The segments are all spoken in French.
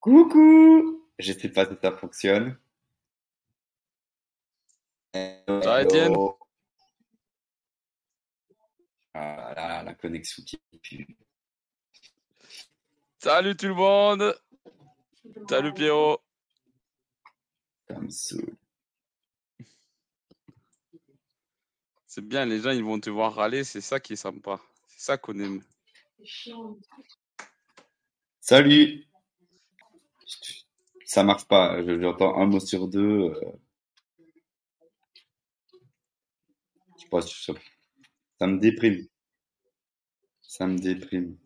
Coucou Je sais pas si ça fonctionne. Ça Étienne? Ah, la connexion qui pue. Salut tout le monde Salut Pierrot C'est bien, les gens ils vont te voir râler, c'est ça qui est sympa. C'est ça qu'on aime. Salut ça marche pas. J'entends un mot sur deux. Euh. Je sais pas, ça me déprime. Ça me déprime.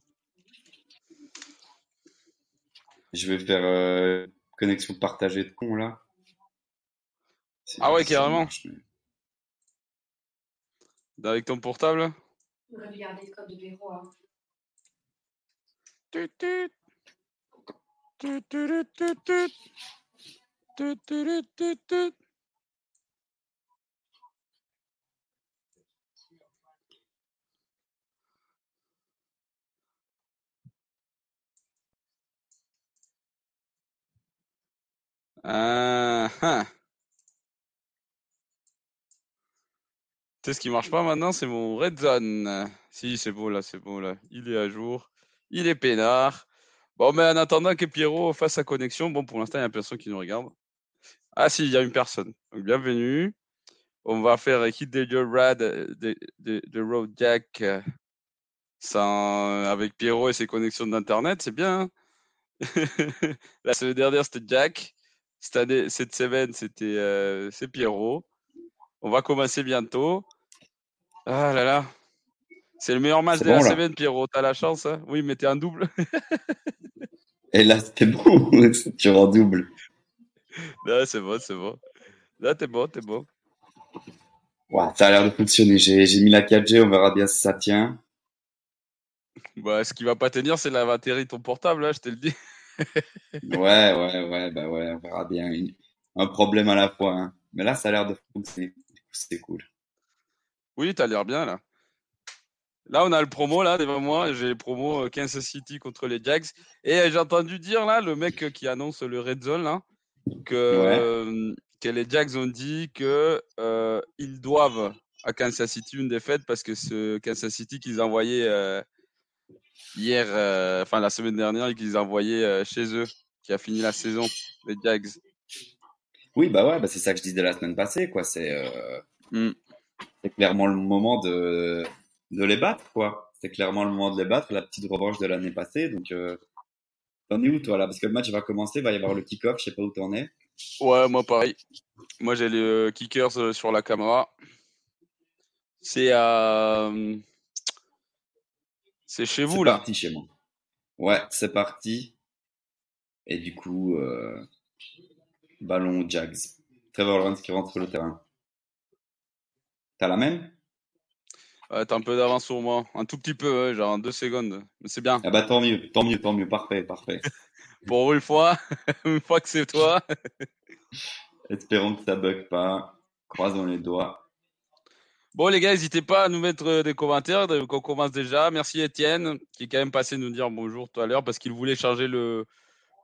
Je vais faire euh, connexion partagée de con là. Ah ouais, carrément. Avec ton portable Regardez le code de bureau. Hein. Ah. Tu sais ce qui marche pas maintenant, c'est mon Red Zone. Si, c'est beau là, c'est beau là. Il est à jour. Il est peinard. Bon, mais en attendant que Pierrot fasse sa connexion, bon, pour l'instant, il n'y a personne qui nous regarde. Ah, si, il y a une personne. Donc, bienvenue. On va faire Hit the Rad de, de, Road Jack sans, avec Pierrot et ses connexions d'Internet. C'est bien. Hein La semaine dernière, c'était Jack. Cette année, cette semaine, c'était euh, Pierrot. On va commencer bientôt. Ah là là. C'est le meilleur match de la semaine, Pierrot. T'as la chance. Hein oui, mettez un double. Et là, c'était bon. tu en double. Là, c'est bon, c'est bon. Là, t'es bon, t'es bon. Ouais, ça a l'air de fonctionner. J'ai mis la 4G, on verra bien si ça tient. Bah, ce qui va pas tenir, c'est la batterie de ton portable, là, hein, je te le dis. ouais, ouais, ouais, bah ouais, on verra bien. Un problème à la fois. Hein. Mais là, ça a l'air de fonctionner. C'est cool. Oui, t'as l'air bien, là. Là, on a le promo là devant moi. J'ai le promo euh, Kansas City contre les Jags. Et euh, j'ai entendu dire là, le mec qui annonce le Red Zone là, que, euh, que les Jags ont dit que ils doivent à Kansas City une défaite parce que ce Kansas City qu'ils envoyaient hier, enfin la semaine dernière, et qu'ils envoyaient chez eux, qui a fini la saison, les Jags. Oui, bah ouais, bah c'est ça que je disais la semaine passée, quoi. C'est mmh. clairement le moment de de les battre, quoi. C'est clairement le moment de les battre, la petite revanche de l'année passée. Donc, euh, t'en es où, toi, là? Parce que le match va commencer, il va y avoir le kick-off, je sais pas où t'en es. Ouais, moi, pareil. Moi, j'ai les euh, kickers euh, sur la caméra. C'est à. C'est chez vous, là. C'est parti chez moi. Ouais, c'est parti. Et du coup, ballon Jags. Trevor Lawrence qui rentre sur le terrain. T'as la même? T'as un peu d'avance sur moi. Un tout petit peu, genre en deux secondes. Mais c'est bien. Ah bah tant mieux, tant mieux, tant mieux. Parfait, parfait. Pour une fois, une fois que c'est toi. Espérons que ça bug pas. Croisons les doigts. Bon les gars, n'hésitez pas à nous mettre euh, des commentaires, qu'on commence déjà. Merci Étienne, qui est quand même passé nous dire bonjour tout à l'heure parce qu'il voulait changer le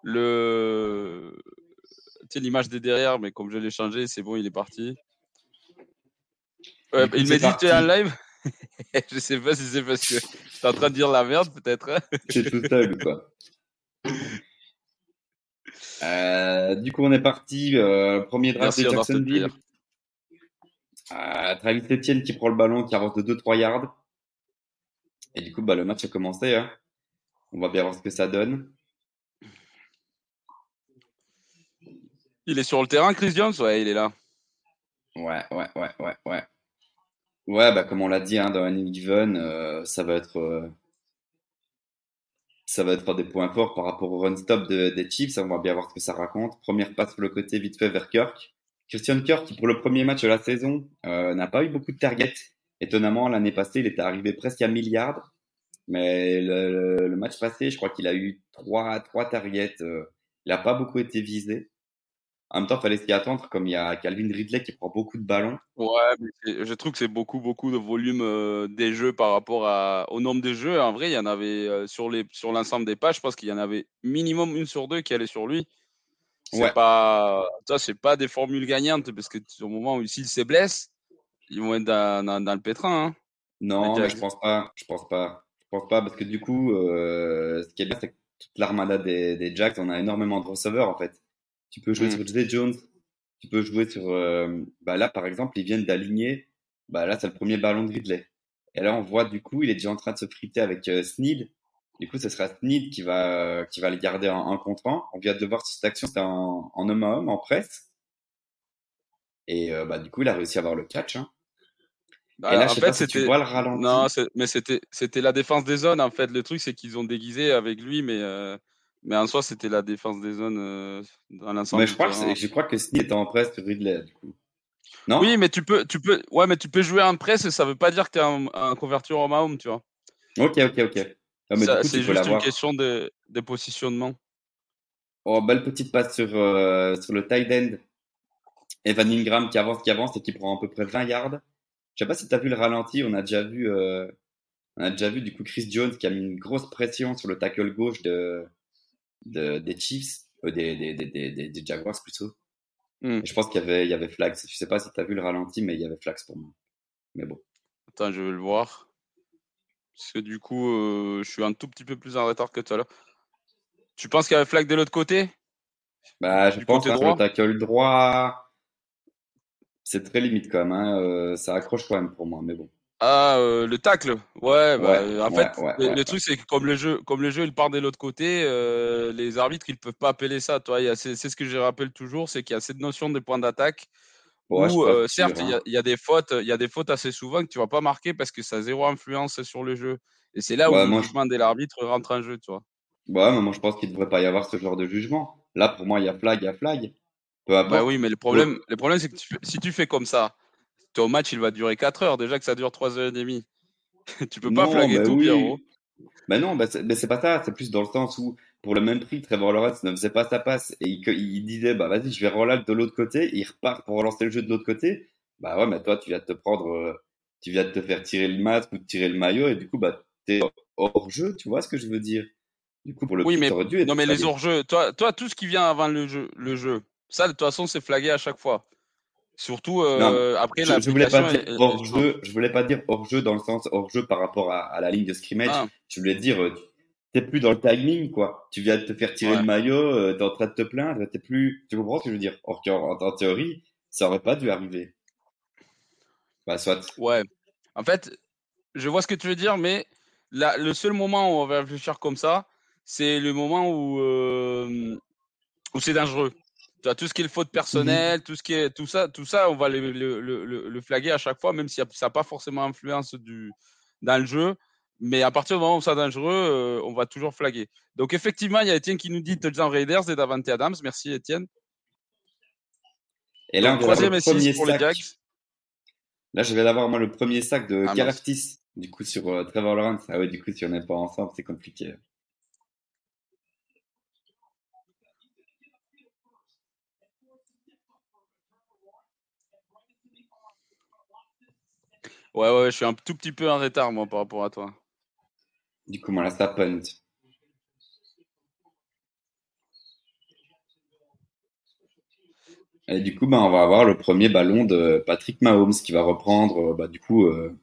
le l'image des derrière, mais comme je l'ai changé, c'est bon, il est parti. il m'a dit tu es en live? je sais pas si c'est parce que tu es en train de dire la merde, peut-être. Hein. c'est tout seul, quoi. Euh, du coup, on est parti. Euh, premier draft de Jacksonville. Euh, Travis Etienne qui prend le ballon, qui avance de 2-3 yards. Et du coup, bah, le match a commencé. Hein. On va bien voir ce que ça donne. Il est sur le terrain, Chris Jones? Ouais, il est là. Ouais, ouais, ouais, ouais, ouais. Ouais, bah, comme on l'a dit, hein, dans Any Given, euh, ça va être, euh, ça va être des points forts par rapport au run-stop des Chiefs. On va bien voir ce que ça raconte. Première passe sur le côté vite fait vers Kirk. Christian Kirk, pour le premier match de la saison, euh, n'a pas eu beaucoup de targets. Étonnamment, l'année passée, il était arrivé presque à milliard. Mais le, match passé, je crois qu'il a eu trois, trois targets. il n'a pas beaucoup été visé. En même temps, il fallait s'y attendre, comme il y a Calvin Ridley qui prend beaucoup de ballons. Ouais, mais je trouve que c'est beaucoup, beaucoup de volume euh, des jeux par rapport à, au nombre de jeux. En vrai, il y en avait euh, sur, les, sur l'ensemble des pages, je pense qu'il y en avait minimum une sur deux qui allait sur lui. C'est ouais. pas, ça, c'est pas des formules gagnantes parce que au moment où s'il se blesse, ils vont être dans, dans, le pétrin. Hein. Non, mais je pense pas. Je pense pas. Je pense pas parce que du coup, euh, ce qui est bien, c'est que toute l'armada des, des Jacks, on a énormément de receveurs en fait. Tu peux jouer mm. sur Jay Jones. Tu peux jouer sur. Euh, bah là, par exemple, ils viennent d'aligner. Bah là, c'est le premier ballon de Ridley. Et là, on voit du coup, il est déjà en train de se friter avec euh, Sneed. Du coup, ce sera Sneed qui va qui va le garder en un contre un. On vient de voir si cette action c'était en, en homme à homme, en presse. Et euh, bah du coup, il a réussi à avoir le catch. Hein. Bah, et là, en je sais fait, si tu vois le ralenti. Non, mais c'était c'était la défense des zones. En fait, le truc c'est qu'ils ont déguisé avec lui, mais euh, mais en soi, c'était la défense des zones euh, dans l'ensemble. Mais je crois, que je crois que était en presse sur Ridley, du coup. Non? Oui, mais tu peux, tu peux, ouais, mais tu peux jouer en presse et ça veut pas dire que tu es un, un convertir en home, tu vois. Ok, ok, ok. C'est juste une question de, de, positionnement. Oh, belle petite passe sur, euh, sur le tight end. Evan Ingram qui avance, qui avance et qui prend à peu près 20 yards. Je sais pas si tu as vu le ralenti, on a déjà vu, euh, on a déjà vu du coup Chris Jones qui a mis une grosse pression sur le tackle gauche de, des Chiefs, euh, des, des, des, des, Jaguars plutôt. Hmm. Je pense qu'il y avait, il y avait Flags. Je sais pas si tu as vu le ralenti, mais il y avait Flags pour moi. Mais bon. Attends, je vais le voir. Parce que du coup, euh, je suis un tout petit peu plus en retard que tout à l'heure. Tu penses qu'il y avait Flag de l'autre côté? Bah, je pense que le tackle droit, c'est très limite quand même. Hein. Euh, ça accroche quand même pour moi, mais bon. Ah, euh, le tacle. Ouais, bah, en fait, le, truc c'est que comme le jeu, comme le jeu il part de l'autre côté, euh, les arbitres ils peuvent pas appeler ça. Toi, c'est ce que je rappelle toujours, c'est qu'il y a cette notion des points d'attaque. où, euh, certes, hein. il y, a des fautes, il y a des fautes assez souvent que tu vas pas marquer parce que ça a zéro influence sur le jeu. Et c'est là où le jugement de l'arbitre rentre en jeu, tu vois. Ouais, mais moi je pense qu'il devrait pas y avoir ce genre de jugement. Là, pour moi, il y a flag, il y a flag. Bah oui, mais le problème, le problème c'est que si tu fais comme ça, ton match, il va durer 4 heures. Déjà que ça dure 3 heures et demie. tu peux pas flaguer bah tout, Pierrot. Bah non, bah c'est pas ça. C'est plus dans le sens où, pour le même prix, Trevor Lawrence ne faisait pas sa passe et il, disait, bah vas-y, je vais relancer de l'autre côté. Et il repart pour relancer le jeu de l'autre côté. Bah ouais, mais toi, tu viens de te prendre, euh, tu viens de te faire tirer le masque ou de tirer le maillot et du coup, bah t'es hors jeu. Tu vois ce que je veux dire? Du coup, pour le oui, mais, non, mais les hors-jeux, toi, toi, tout ce qui vient avant le jeu, le jeu, ça, de toute façon, c'est flagué à chaque fois. Surtout euh, après je, je voulais pas dire hors jeu. Je voulais pas dire hors jeu dans le sens hors jeu par rapport à, à la ligne de scrimmage. Ah. Je voulais dire euh, t'es plus dans le timing quoi. Tu viens de te faire tirer le maillot, euh, t'es en train de te plaindre, t'es plus. Tu comprends ce que je veux dire? Or en, en, théorie, ça aurait pas dû arriver. Bah soit. Ouais. En fait, je vois ce que tu veux dire, mais la, le seul moment où on va réfléchir comme ça, c'est le moment où euh, où c'est dangereux. Tu as tout ce qui est le faute personnel, tout ce qui est tout ça, tout ça, on va le, le, le, le flaguer à chaque fois, même si ça n'a pas forcément influence du, dans le jeu. Mais à partir du moment où c'est dangereux, euh, on va toujours flaguer. Donc effectivement, il y a Étienne qui nous dit touchdown Raiders et Davante Adams. Merci Étienne. Et là, Donc, troisième et six pour les Jags. Là, je vais avoir moi le premier sac de ah, du coup sur euh, Trevor Lawrence. Ah ouais, du coup, si on n'est pas ensemble, c'est compliqué. Ouais, ouais, je suis un tout petit peu en retard, moi, par rapport à toi. Du coup, moi, là, ça punt. Et du coup, bah, on va avoir le premier ballon de Patrick Mahomes qui va reprendre, bah, du coup, euh,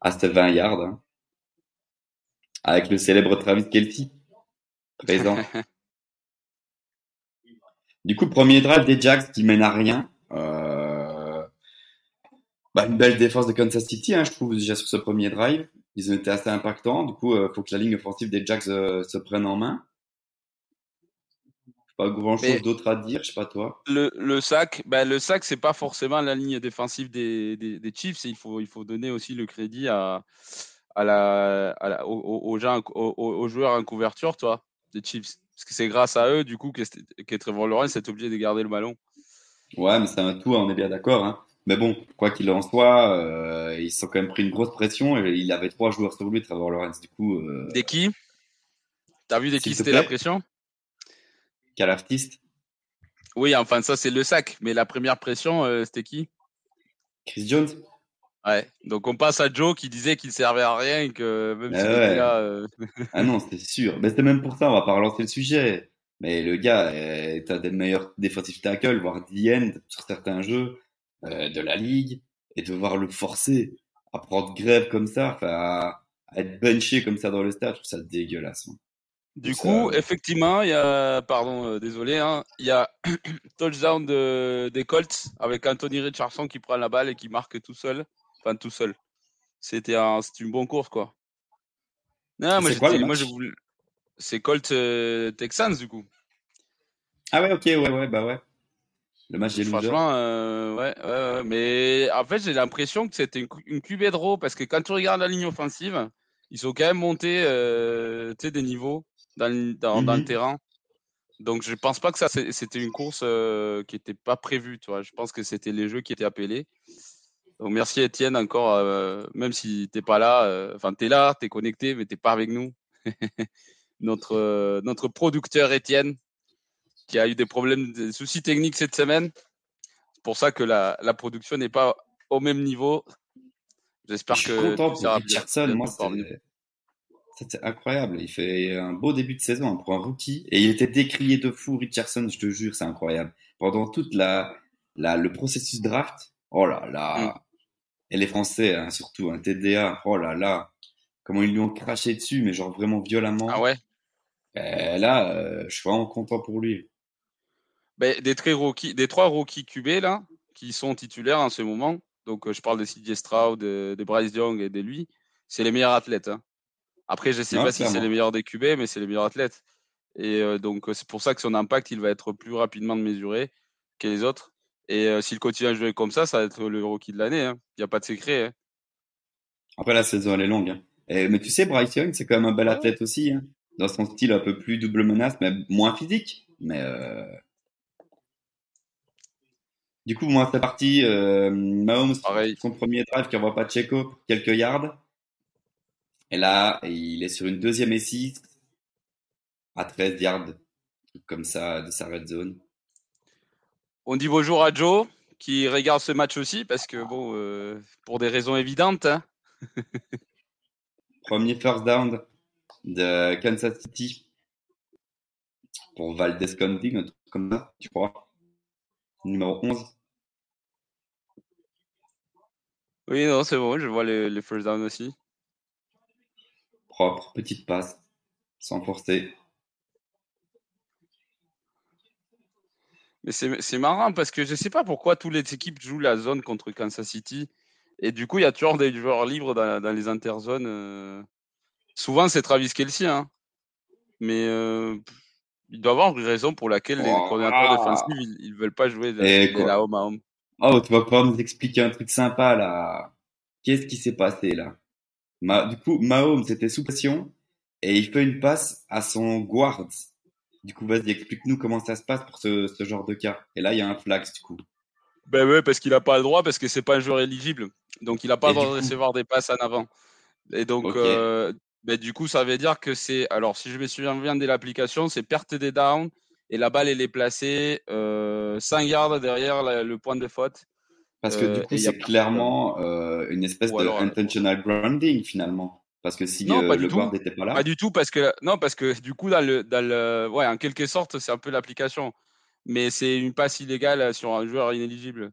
à 20 yards. Hein. avec le célèbre Travis Kelty présent. du coup, premier drive des Jacks qui mène à rien. Bah, une belle défense de Kansas City, hein, je trouve, déjà sur ce premier drive. Ils ont été assez impactants. Du coup, il euh, faut que la ligne offensive des Jacks euh, se prenne en main. Pas grand chose d'autre à dire, je sais pas toi. Le, le sac, ben le sac, c'est pas forcément la ligne défensive des, des, des Chiefs. Il faut, il faut donner aussi le crédit à, à la, à la aux, gens, aux, joueurs en couverture, toi, des Chiefs. Parce que c'est grâce à eux, du coup, que Trevor Lawrence est obligé de garder le ballon. Ouais, mais c'est un tout, on est bien d'accord. Hein. Mais bon, quoi qu'il en soit, euh, ils se sont quand même pris une grosse pression et il avait trois joueurs sur lui, Trevor Lawrence. Du coup. Euh... Des qui? T'as vu des qui c'était la pression? Calaftiste. Oui, enfin, ça, c'est le sac. Mais la première pression, euh, c'était qui? Chris Jones. Ouais, donc on passe à Joe qui disait qu'il servait à rien que même ah si là. Euh, ah non, c'est sûr. Mais c'était même pour ça, on va pas relancer le sujet. Mais le gars un des meilleurs défensifs tackle, voire the sur certains jeux euh, de la ligue. Et de voir le forcer à prendre grève comme ça, à, à être benché comme ça dans le stade, je trouve ça dégueulasse. Du coup, effectivement, il y a, pardon, euh, désolé, hein, il y a touchdown de, des Colts avec Anthony Richardson qui prend la balle et qui marque tout seul, enfin tout seul. C'était un, une bonne course quoi. Non, moi, quoi, moi je voulais, c'est Colts euh, Texans du coup. Ah ouais, ok, ouais, ouais, bah ouais. Le match des Franchement, euh, ouais, ouais, ouais, mais en fait, j'ai l'impression que c'était une, une QB draw parce que quand tu regardes la ligne offensive, ils sont quand même montés euh, des niveaux dans, dans, dans, le mmh terrain. Donc, je pense pas que ça, c'était une course euh, qui n'était pas prévue. Tu vois. Je pense que c'était les jeux qui étaient appelés. Donc, merci Étienne encore, euh, même si tu n'es pas là. Enfin, tu es là, tu es connecté, mais tu n'es pas avec nous. notre, notre producteur Étienne, qui a eu des problèmes, des soucis techniques cette semaine. C'est pour ça que la, la production n'est pas au même niveau. J'espère que. Je suis content pour Richardson. Moi, c'était incroyable. Il fait un beau début de saison hein, pour un rookie. Et il était décrié de fou, Richardson, je te jure, c'est incroyable. Pendant toute la, la, le processus draft, oh là là. Mm. Et les Français, hein, surtout, un TDA, oh là là. Comment ils lui ont craché dessus, mais genre vraiment violemment. Ah ouais? Et là, euh, je suis vraiment content pour lui. Ben, des, très rookies, des trois rookies QB, là, qui sont titulaires en ce moment, donc euh, je parle de CJ Stroud, de, de, Bryce Young et de lui, c'est les meilleurs athlètes. Hein. Après, je ne sais pas si c'est les meilleurs des QB, mais c'est les meilleurs athlètes. Et euh, donc, c'est pour ça que son impact, il va être plus rapidement mesuré que les autres. Et euh, s'il continue à jouer comme ça, ça va être le rookie de l'année. Hein. Il n'y a pas de secret. Hein. Après, la saison, elle est longue. Hein. mais tu sais, Bryce Young, c'est quand même un bel athlète aussi. Dans son style un peu plus double menace, mais moins physique. Mais euh... du coup, moi, c'est parti. Mahomes, son premier drive qui envoie pas Checo pour quelques yards. Et là, il est sur une deuxième et 6 à 13 yards, comme ça, de sa red zone. On dit bonjour à Joe, qui regarde ce match aussi, parce que, bon, euh, pour des raisons évidentes. Hein. Premier first down de Kansas City pour Valdez County, comme ça, tu crois. Numéro 11. Oui, non, c'est bon, je vois les, les first down aussi propre, petite passe, sans forcer. Mais c'est marrant parce que je ne sais pas pourquoi toutes les équipes jouent la zone contre Kansas City. Et du coup, il y a toujours des joueurs libres dans, les interzones. Euh. Souvent, c'est Travis Kelsey. Hein. Mais euh, il doit y avoir une raison pour laquelle les oh, coordinateurs ah. défensifs, ils ne veulent pas jouer de, la home à home. Oh, tu vas pouvoir nous expliquer un truc sympa là. Qu'est-ce qui s'est passé là? Du coup, Mahomes était sous pression et il fait une passe à son guard. Du coup, vas-y, explique-nous comment ça se passe pour ce, genre de cas. Et là, il y a un flag, du coup. Ben ouais, parce qu'il n'a pas le droit, parce que c'est pas un joueur éligible. Donc, il n'a pas le droit de recevoir des passes en avant. Et donc, euh, ben, du coup, ça veut dire que c'est. Alors, si je me souviens bien de l'application, c'est perte des downs et la balle, elle est placée euh, 5 yards derrière le point de faute. Parce que du euh, coup, c'est clairement euh, une espèce de euh, intentional grounding finalement. Parce que si le guard n'était pas là. Pas du tout, parce que non, parce que du coup, dans le, dans le, ouais, en quelque sorte, c'est un peu l'application. Mais c'est une passe illégale sur un joueur inéligible.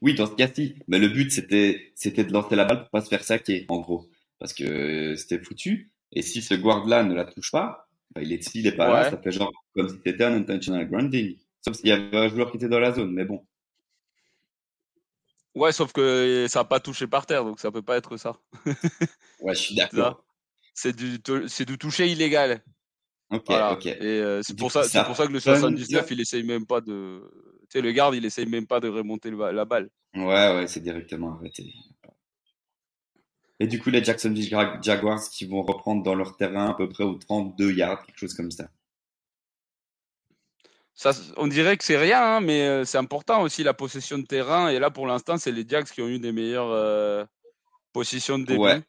Oui, dans ce cas-ci. Mais le but, c'était, c'était de lancer la balle pour pas se faire saquer, en gros. Parce que c'était foutu. Et si ce guard-là ne la touche pas, bah, il est, s'il n'est pas là, ça fait genre comme si c'était un intentional grounding. Sauf s'il y avait un joueur qui était dans la zone. Mais bon. Ouais, sauf que ça n'a pas touché par terre, donc ça peut pas être ça. ouais, je suis d'accord. C'est du, c'est du toucher illégal. Ok, ok. Et euh, c'est pour ça, c'est pour ça que le 79, il essaye même pas de, tu sais, le garde, il essaye même pas de remonter la balle. Ouais, ouais, c'est directement arrêté. Et du coup, les Jacksonville Jaguars qui vont reprendre dans leur terrain à peu près aux 32 yards, quelque chose comme ça. Ça, on dirait que c'est rien, hein, mais euh, c'est important aussi la possession de terrain. Et là, pour l'instant, c'est les Jags qui ont eu des meilleures euh, positions de début. Ouais.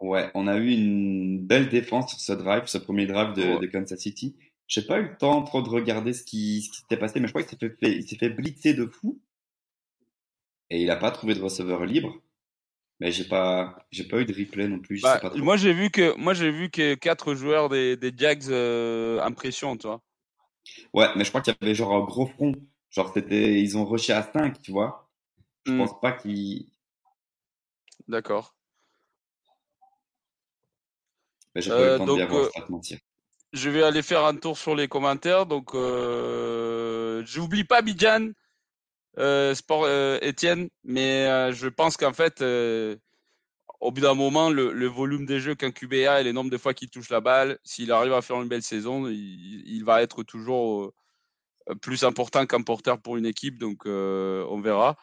ouais, on a eu une belle défense sur ce drive, ce premier drive de, Kansas City. J'ai pas eu le temps trop de regarder ce qui, ce qui s'était passé, mais je crois qu'il s'est fait, s'est fait blitzer de fou. Et il a pas trouvé de receveur libre. Mais j'ai pas, j'ai pas eu de replay non plus. Bah, moi, j'ai vu que, moi, j'ai vu que quatre joueurs des, des Jags euh, impression, tu vois. Ouais, mais je crois qu'il y avait genre un gros front. Genre, c'était, ils ont rushé à 5, tu vois. Je hmm. pense pas qu'ils. D'accord. Mais j'ai pas eu le temps de bien voir, euh, mentir. Je vais aller faire un tour sur les commentaires. Donc, euh, j'oublie pas Bidjan, Sport Etienne, mais je pense qu'en fait, au bout d'un moment, le, volume des jeux qu'un QBA et les nombres de fois qu'il touche la balle, s'il arrive à faire une belle saison, il, va être toujours euh, plus important qu'un porteur pour une équipe. Donc, euh, on verra.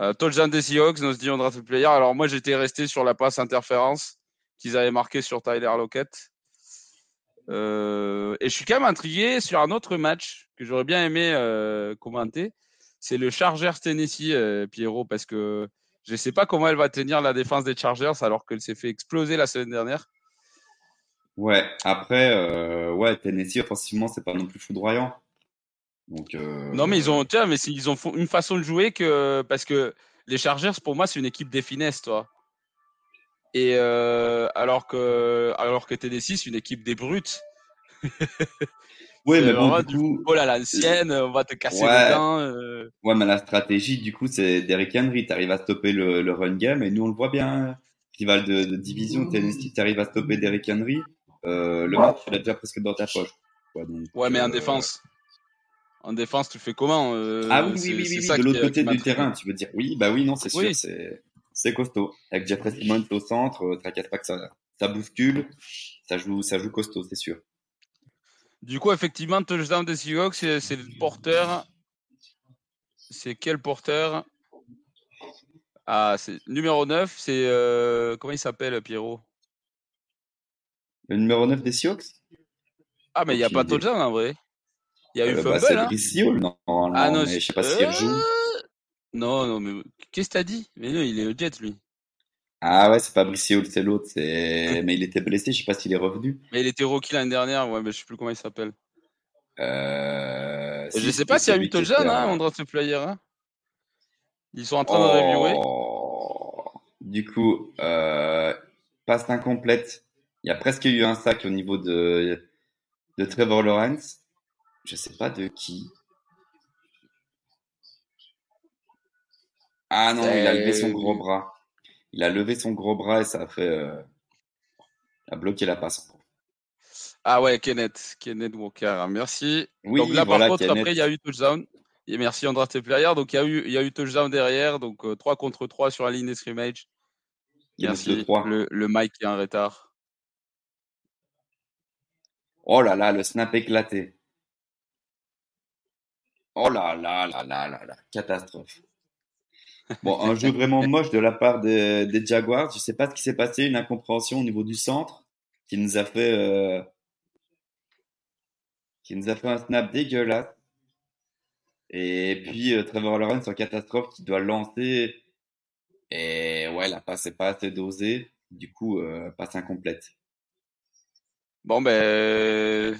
Euh, touchdown des Seahawks, nous dit on draft player. Alors, moi, j'étais resté sur la passe interférence qu'ils avaient marqué sur Tyler Lockett. et je suis quand même intrigué sur un autre match que j'aurais bien aimé commenter. C'est le Chargers Tennessee, Pierrot, parce que je ne sais pas comment elle va tenir la défense des Chargers alors qu'elle s'est fait exploser la semaine dernière. Ouais, après, euh, ouais, Tennessee, offensivement, c'est pas non plus foudroyant. Donc, euh, Non, mais ils ont, tiens, mais ils ont une façon de jouer que, parce que les Chargers, pour moi, c'est une équipe des finesses, toi. Et euh, alors que, alors que Tennessee, c'est une équipe des brutes. Oui, mais bon, du coup, oh là, l'ancienne, on va te casser les dents. Euh. Ouais, mais la stratégie, du coup, c'est Derrick Henry. T'arrives à stopper le, le, run game, et nous, on le voit bien. Rival de, de division, Tennessee, t'arrives à stopper Derrick Henry. Euh, le match, tu l'as déjà presque dans ta poche. Ouais, donc, ouais mais en euh, défense. En défense, tu fais comment euh, Ah oui, oui, oui, oui, de l'autre côté du terrain, tu veux dire. Oui, bah oui, non, c'est sûr, c'est c'est costaud. Avec Jeffrey Simmons au centre, t'inquiète pas que ça, ça bouscule, ça joue, ça joue costaud, c'est sûr. Du coup, effectivement, touchdown des Seahawks, c'est le porteur. C'est quel porteur? Ah, c'est numéro 9, c'est. Euh, comment il s'appelle, Pierrot? Le numéro 9 des Seahawks? Ah, mais il n'y a pas de touchdown en vrai. Il y a eu euh, bah, fumble. Bah, hein. non, ah, non mais je sais pas si elle joue. Euh, non, non, mais qu'est-ce que t'as dit? Mais non, il est au Jet, lui. Ah ouais, c'est pas Bricio, c'est l'autre. Mais il était blessé, je sais pas s'il est revenu. Mais il était rookie l'année dernière, ouais, mais je sais plus comment il s'appelle. Euh... Je sais pas s'il y a eu Tojan, hein, en draft player. Hein. Ils sont en train de reviewer. Oh. Du coup, euh, passe incomplète. Il y a presque eu un sac au niveau de, de Trevor Lawrence. Je sais pas de qui. Ah non, il a levé son gros bras il a levé son gros bras et ça a fait euh, a bloqué la passe. Ah ouais, Kenneth, Kenneth Walker, merci. Oui, donc là, par contre, après, il y a eu touchdown. Et merci André Player. Donc il y a eu, il y a eu touchdown derrière, donc 3 euh, contre 3 sur la ligne de scrimmage. Merci. Le, le Mike qui est en retard. Oh là là, le snap éclaté. Oh là là là là là là, catastrophe. Bon, un jeu vraiment moche de la part des, Jaguars. Je sais pas ce qui s'est passé, une incompréhension au niveau du centre qui nous a fait euh, un snap dégueulasse. Et puis euh, Trevor Lawrence en catastrophe qui doit lancer. Et ouais, la passe n'est pas assez dosée. Du coup, euh, passe incomplète. Bon ben,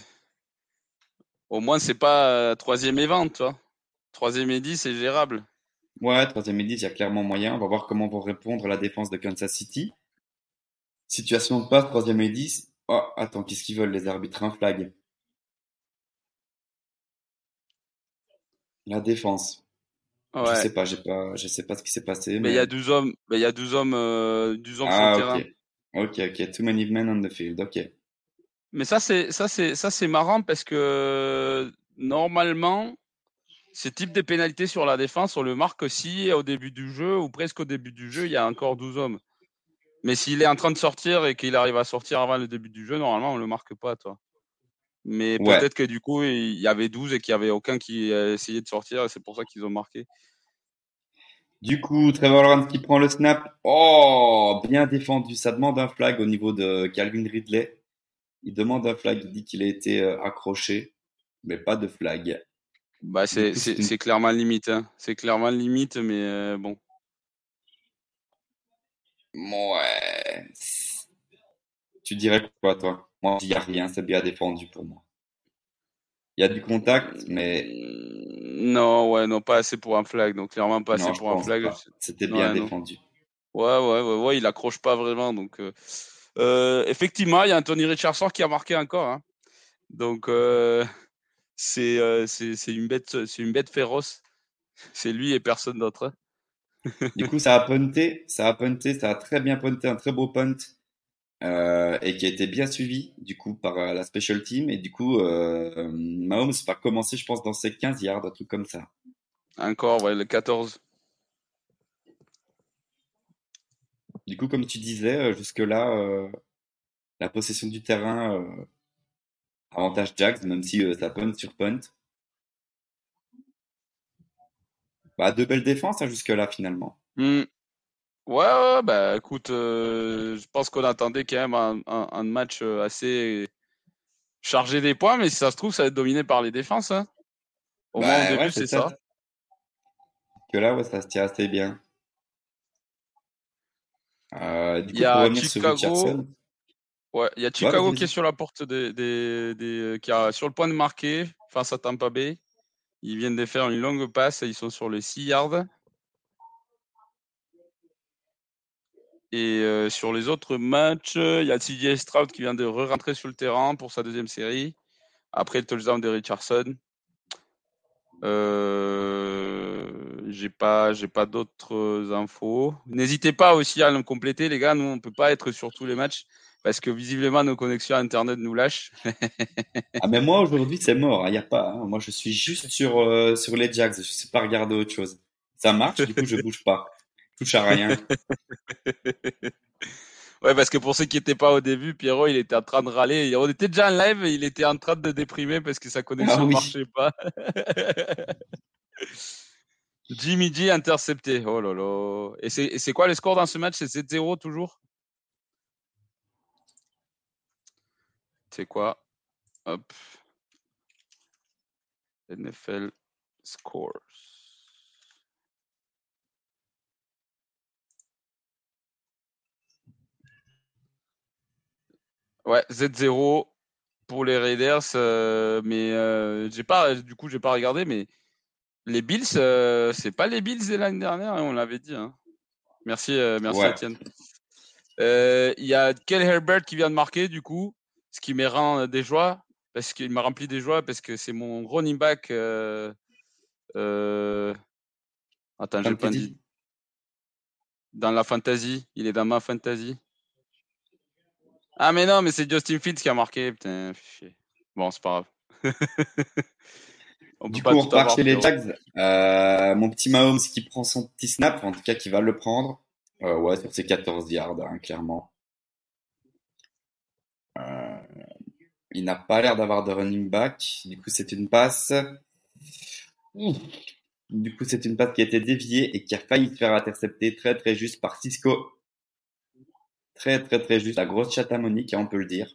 au moins c'est pas troisième et 20, toi. Troisième et 10, c'est gérable. Ouais, troisième et 10, il y a clairement moyen. On va voir comment vont répondre la défense de Kansas City. Situation de passe, troisième et 10. Oh, attends, qu'est-ce qu'ils veulent les arbitres? Un flag. La défense. Ouais. Je sais pas, j'ai pas, je sais pas ce qui s'est passé. Mais il y a 12 hommes, il y a 12 hommes, euh, 12 hommes ah, sur le terrain. Ok, ok, too many men on the field, ok. Mais ça c'est, ça c'est, ça c'est marrant parce que normalement, ce type de pénalité sur la défense, on le marque aussi au début du jeu ou presque au début du jeu, il y a encore 12 hommes. Mais s'il est en train de sortir et qu'il arrive à sortir avant le début du jeu, normalement, on ne le marque pas, toi. Mais peut-être que du coup, il y avait 12 et qu'il n'y avait aucun qui essayait de sortir. Et c'est pour ça qu'ils ont marqué. Du coup, Trevor Lawrence qui prend le snap. Oh, bien défendu. Ça demande un flag au niveau de Calvin Ridley. Il demande un flag. Il dit qu'il a été euh, accroché, mais pas de flag. Bah, c'est clairement limite. Hein. C'est clairement limite, mais euh, bon. Ouais. Tu dirais quoi, toi? Moi, il n'y a rien. C'est bien défendu pour moi. Il y a du contact, mais. Non, ouais, non, pas assez pour un flag. Donc, clairement, pas assez pour un flag. C'était bien défendu. Ouais, ouais, ouais, ouais, il accroche pas vraiment. Donc, euh, euh, effectivement, il y a Anthony Richardson qui a marqué encore. Hein. Donc, euh, c'est une, bête, une bête féroce. C'est lui et personne d'autre. Hein. du coup, ça a punté, ça a punté, ça a très bien punté, un très beau punt. Euh, et qui a été bien suivi du coup par euh, la special team et du coup euh, Mahomes va commencer je pense dans ses 15 yards un truc comme ça encore ouais le 14 du coup comme tu disais euh, jusque là la possession du terrain avantage Jags même si ça punt sur punt bah deux belles défenses hein, jusque là finalement mmh. Ouais, bah écoute, euh, je pense qu'on attendait quand même un, match euh, assez chargé des points, mais si ça se trouve, ça va être dominé par les défenses. Hein. Au moins au bah, début, c'est ça. Que là, ouais, ça se tient assez bien. Euh, du coup, il y a Chicago. Ouais, il y a Chicago qui est sur la porte des, des, qui a sur le point de marquer face à Tampa Bay. Ils viennent de faire une longue passe et ils sont sur les 6 yards. Et euh, sur les autres matchs, il y a CJ Stroud qui vient de re-rentrer sur le terrain pour sa deuxième série. Après le touchdown de Richardson. Euh, j'ai pas, j'ai pas d'autres infos. N'hésitez pas aussi à nous compléter, les gars. Nous, on peut pas être sur tous les matchs parce que visiblement nos connexions internet nous lâchent. ah mais moi aujourd'hui c'est mort. Il hein, y a pas. Hein. Moi je suis juste sur euh, sur les Jacks. Je sais pas regarder autre chose. Ça marche. Du coup je bouge pas touche à rien. ouais, parce que pour ceux qui n'étaient pas au début, Pierrot, il était en train de râler. On était déjà en live et il était en train de déprimer parce que sa connexion ne ah marchait pas. Jimmy G intercepté. Oh là là. Et c'est quoi le score dans ce match? C'est 7-0 toujours? C'est quoi? Hop. NFL scores. Ouais, Z0 pour les Raiders, euh, mais euh, j'ai pas, du coup, j'ai pas regardé, mais les Bills, euh, c'est pas les Bills de l'année dernière, hein, on l'avait dit. Hein. Merci, merci Etienne. Il y a Kel Herbert qui vient de marquer, du coup, ce qui me rend des joies, parce qu'il m'a rempli des joies, parce que c'est mon running back. Attends, j'ai pas dit. Dans la fantasy, il est dans ma fantasy. Ah, mais non, mais c'est Justin Fields qui a marqué. Putain, Bon, c'est pas grave. du coup, on repart chez les Jags. Euh, mon petit Mahomes qui prend son petit snap, en tout cas qui va le prendre. Euh, ouais, sur ses 14 yards, hein, clairement. Euh, il n'a pas l'air d'avoir de running back. Du coup, c'est une passe. Du coup, c'est une passe qui a été déviée et qui a failli se faire intercepter très très juste par Cisco. Très, très, très juste. La grosse chatte à Monique, on peut le dire.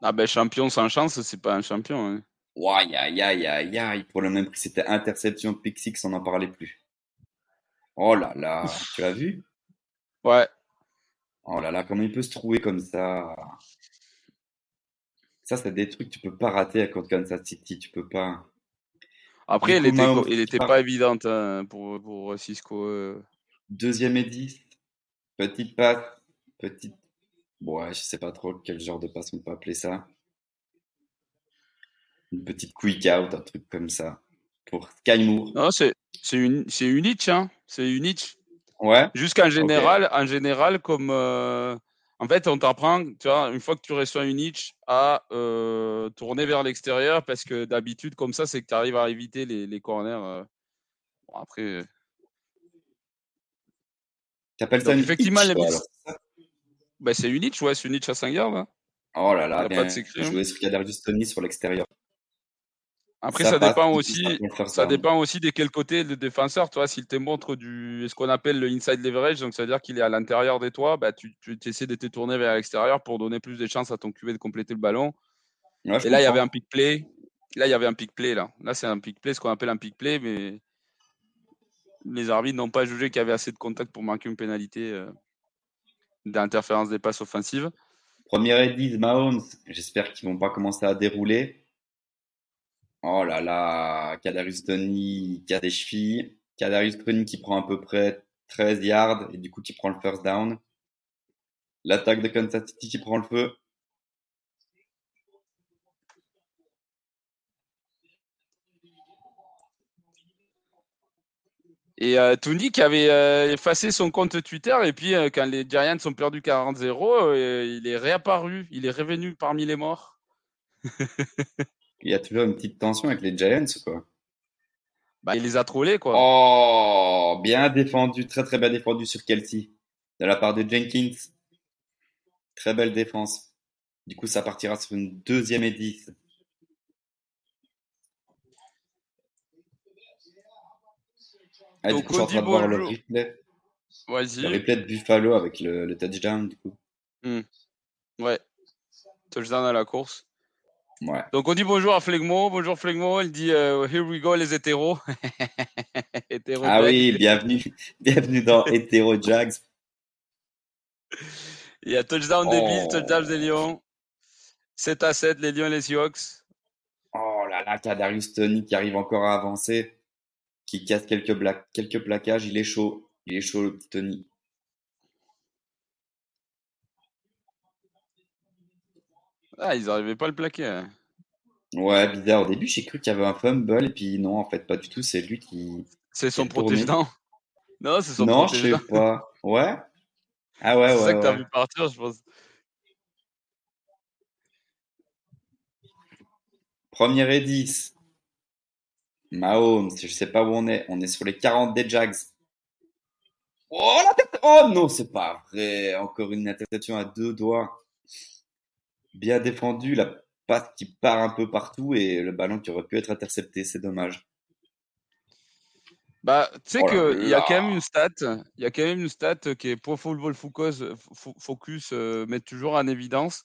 Ah ben champion sans chance, c'est pas un champion. Hein. Ouais, aïe, aïe, aïe, aïe. Pour le même prix, c'était interception Pixix, on n'en parlait plus. Oh là là, tu l'as vu? Ouais. Oh là là, comment il peut se trouver comme ça? Ça, c'est des trucs que tu peux pas rater contre Kansas City, tu peux pas. Après, elle était, pas évidente hein, pour, pour Cisco. Euh. Deuxième et 10. Petite passe. Petite. Ouais, je sais pas trop quel genre de passe on peut appeler ça. Une petite quick out, un truc comme ça. Pour Sky Moore. Non, c'est, c'est une, c'est unique, hein. C'est unique. Ouais. Jusqu'en général, en général, comme, euh, en fait, on t'apprend, tu vois, une fois que tu reçois une hitch, à euh, tourner vers l'extérieur parce que d'habitude, comme ça, c'est que tu arrives à éviter les, les corners. Euh. Bon, après. Euh. Tu appelles ça une effectivement, hitch, Bah, c'est Unich, ouais, c'est Unich à 5 yards. Hein. Oh là là, bien joué sur Kadarius Tony sur l'extérieur. Après, ça, dépend aussi, ça dépend aussi de quel côté le défenseur. Tu vois, s'il te montre du, ce qu'on appelle le inside leverage, donc c'est-à-dire qu'il est à l'intérieur des toits, bah, tu, tu essaies de te tourner vers l'extérieur pour donner plus de chances à ton QB de compléter le ballon. Et là, il y avait un pick play. Là, il y avait un pick play. Là, là c'est un pick play, ce qu'on appelle un pick play, mais les arbitres n'ont pas jugé qu'il y avait assez de contact pour marquer une pénalité euh, d'interférence des passes offensives. Première et Mahomes. J'espère qu'ils vont pas commencer à dérouler. Oh là là, Kadarius Tony qui a des chevilles. Kadarius Tony qui prend à peu près 13 yards et du coup qui prend le first down. L'attaque de Kansas City qui prend le feu. Et euh, Tony qui avait euh, effacé son compte Twitter et puis euh, quand les Giants ont perdu 40-0, il est réapparu, il est revenu parmi les morts. il y a toujours une petite tension avec les Giants quoi. Bah, il les a trollés quoi. Oh, bien défendu, très très bien défendu sur Kelsey de la part de Jenkins. Très belle défense. Du coup, ça partira sur une deuxième et 10. Ah, du coup, je suis en train de voir le replay. Le replay de Buffalo avec le, le touchdown, du coup. Hmm. Ouais. Touchdown à la course. Ouais. Donc on dit bonjour à Flegmo. Bonjour Flegmo. Il dit uh, Here we go les hétéros. hétéro ah oui, bienvenue, bienvenue dans Hétéro Jags. Il y a touchdown des Bills, oh. touchdown des Lions. 7 à 7, les Lions et les Seahawks. Oh là là, Kadarius Tony qui arrive encore à avancer qui casse quelques, quelques plaquages. Il est chaud. Il est chaud, le petit Tony. Ah, ils n'arrivaient pas à le plaquer. Hein. Ouais, bizarre. Au début, j'ai cru qu'il y avait un fumble, et puis non, en fait, pas du tout. C'est lui qui. C'est son protégeant. Non, c'est son Non, je sais pas. Ouais? Ah ouais, ouais. C'est ça que t'as vu partir, je pense. Première et 10. Mahomes, je sais pas où on est. On est sur les 40 des Jags. Oh la tête Oh non, c'est pas vrai. Encore une interception à deux doigts. Bien défendu, la passe qui part un peu partout et le ballon qui aurait pu être intercepté. C'est dommage. Bah, tu sais oh qu'il y a quand même une stat, il y a quand même une stat qui est Pro Football Focus, Focus euh, met toujours en évidence.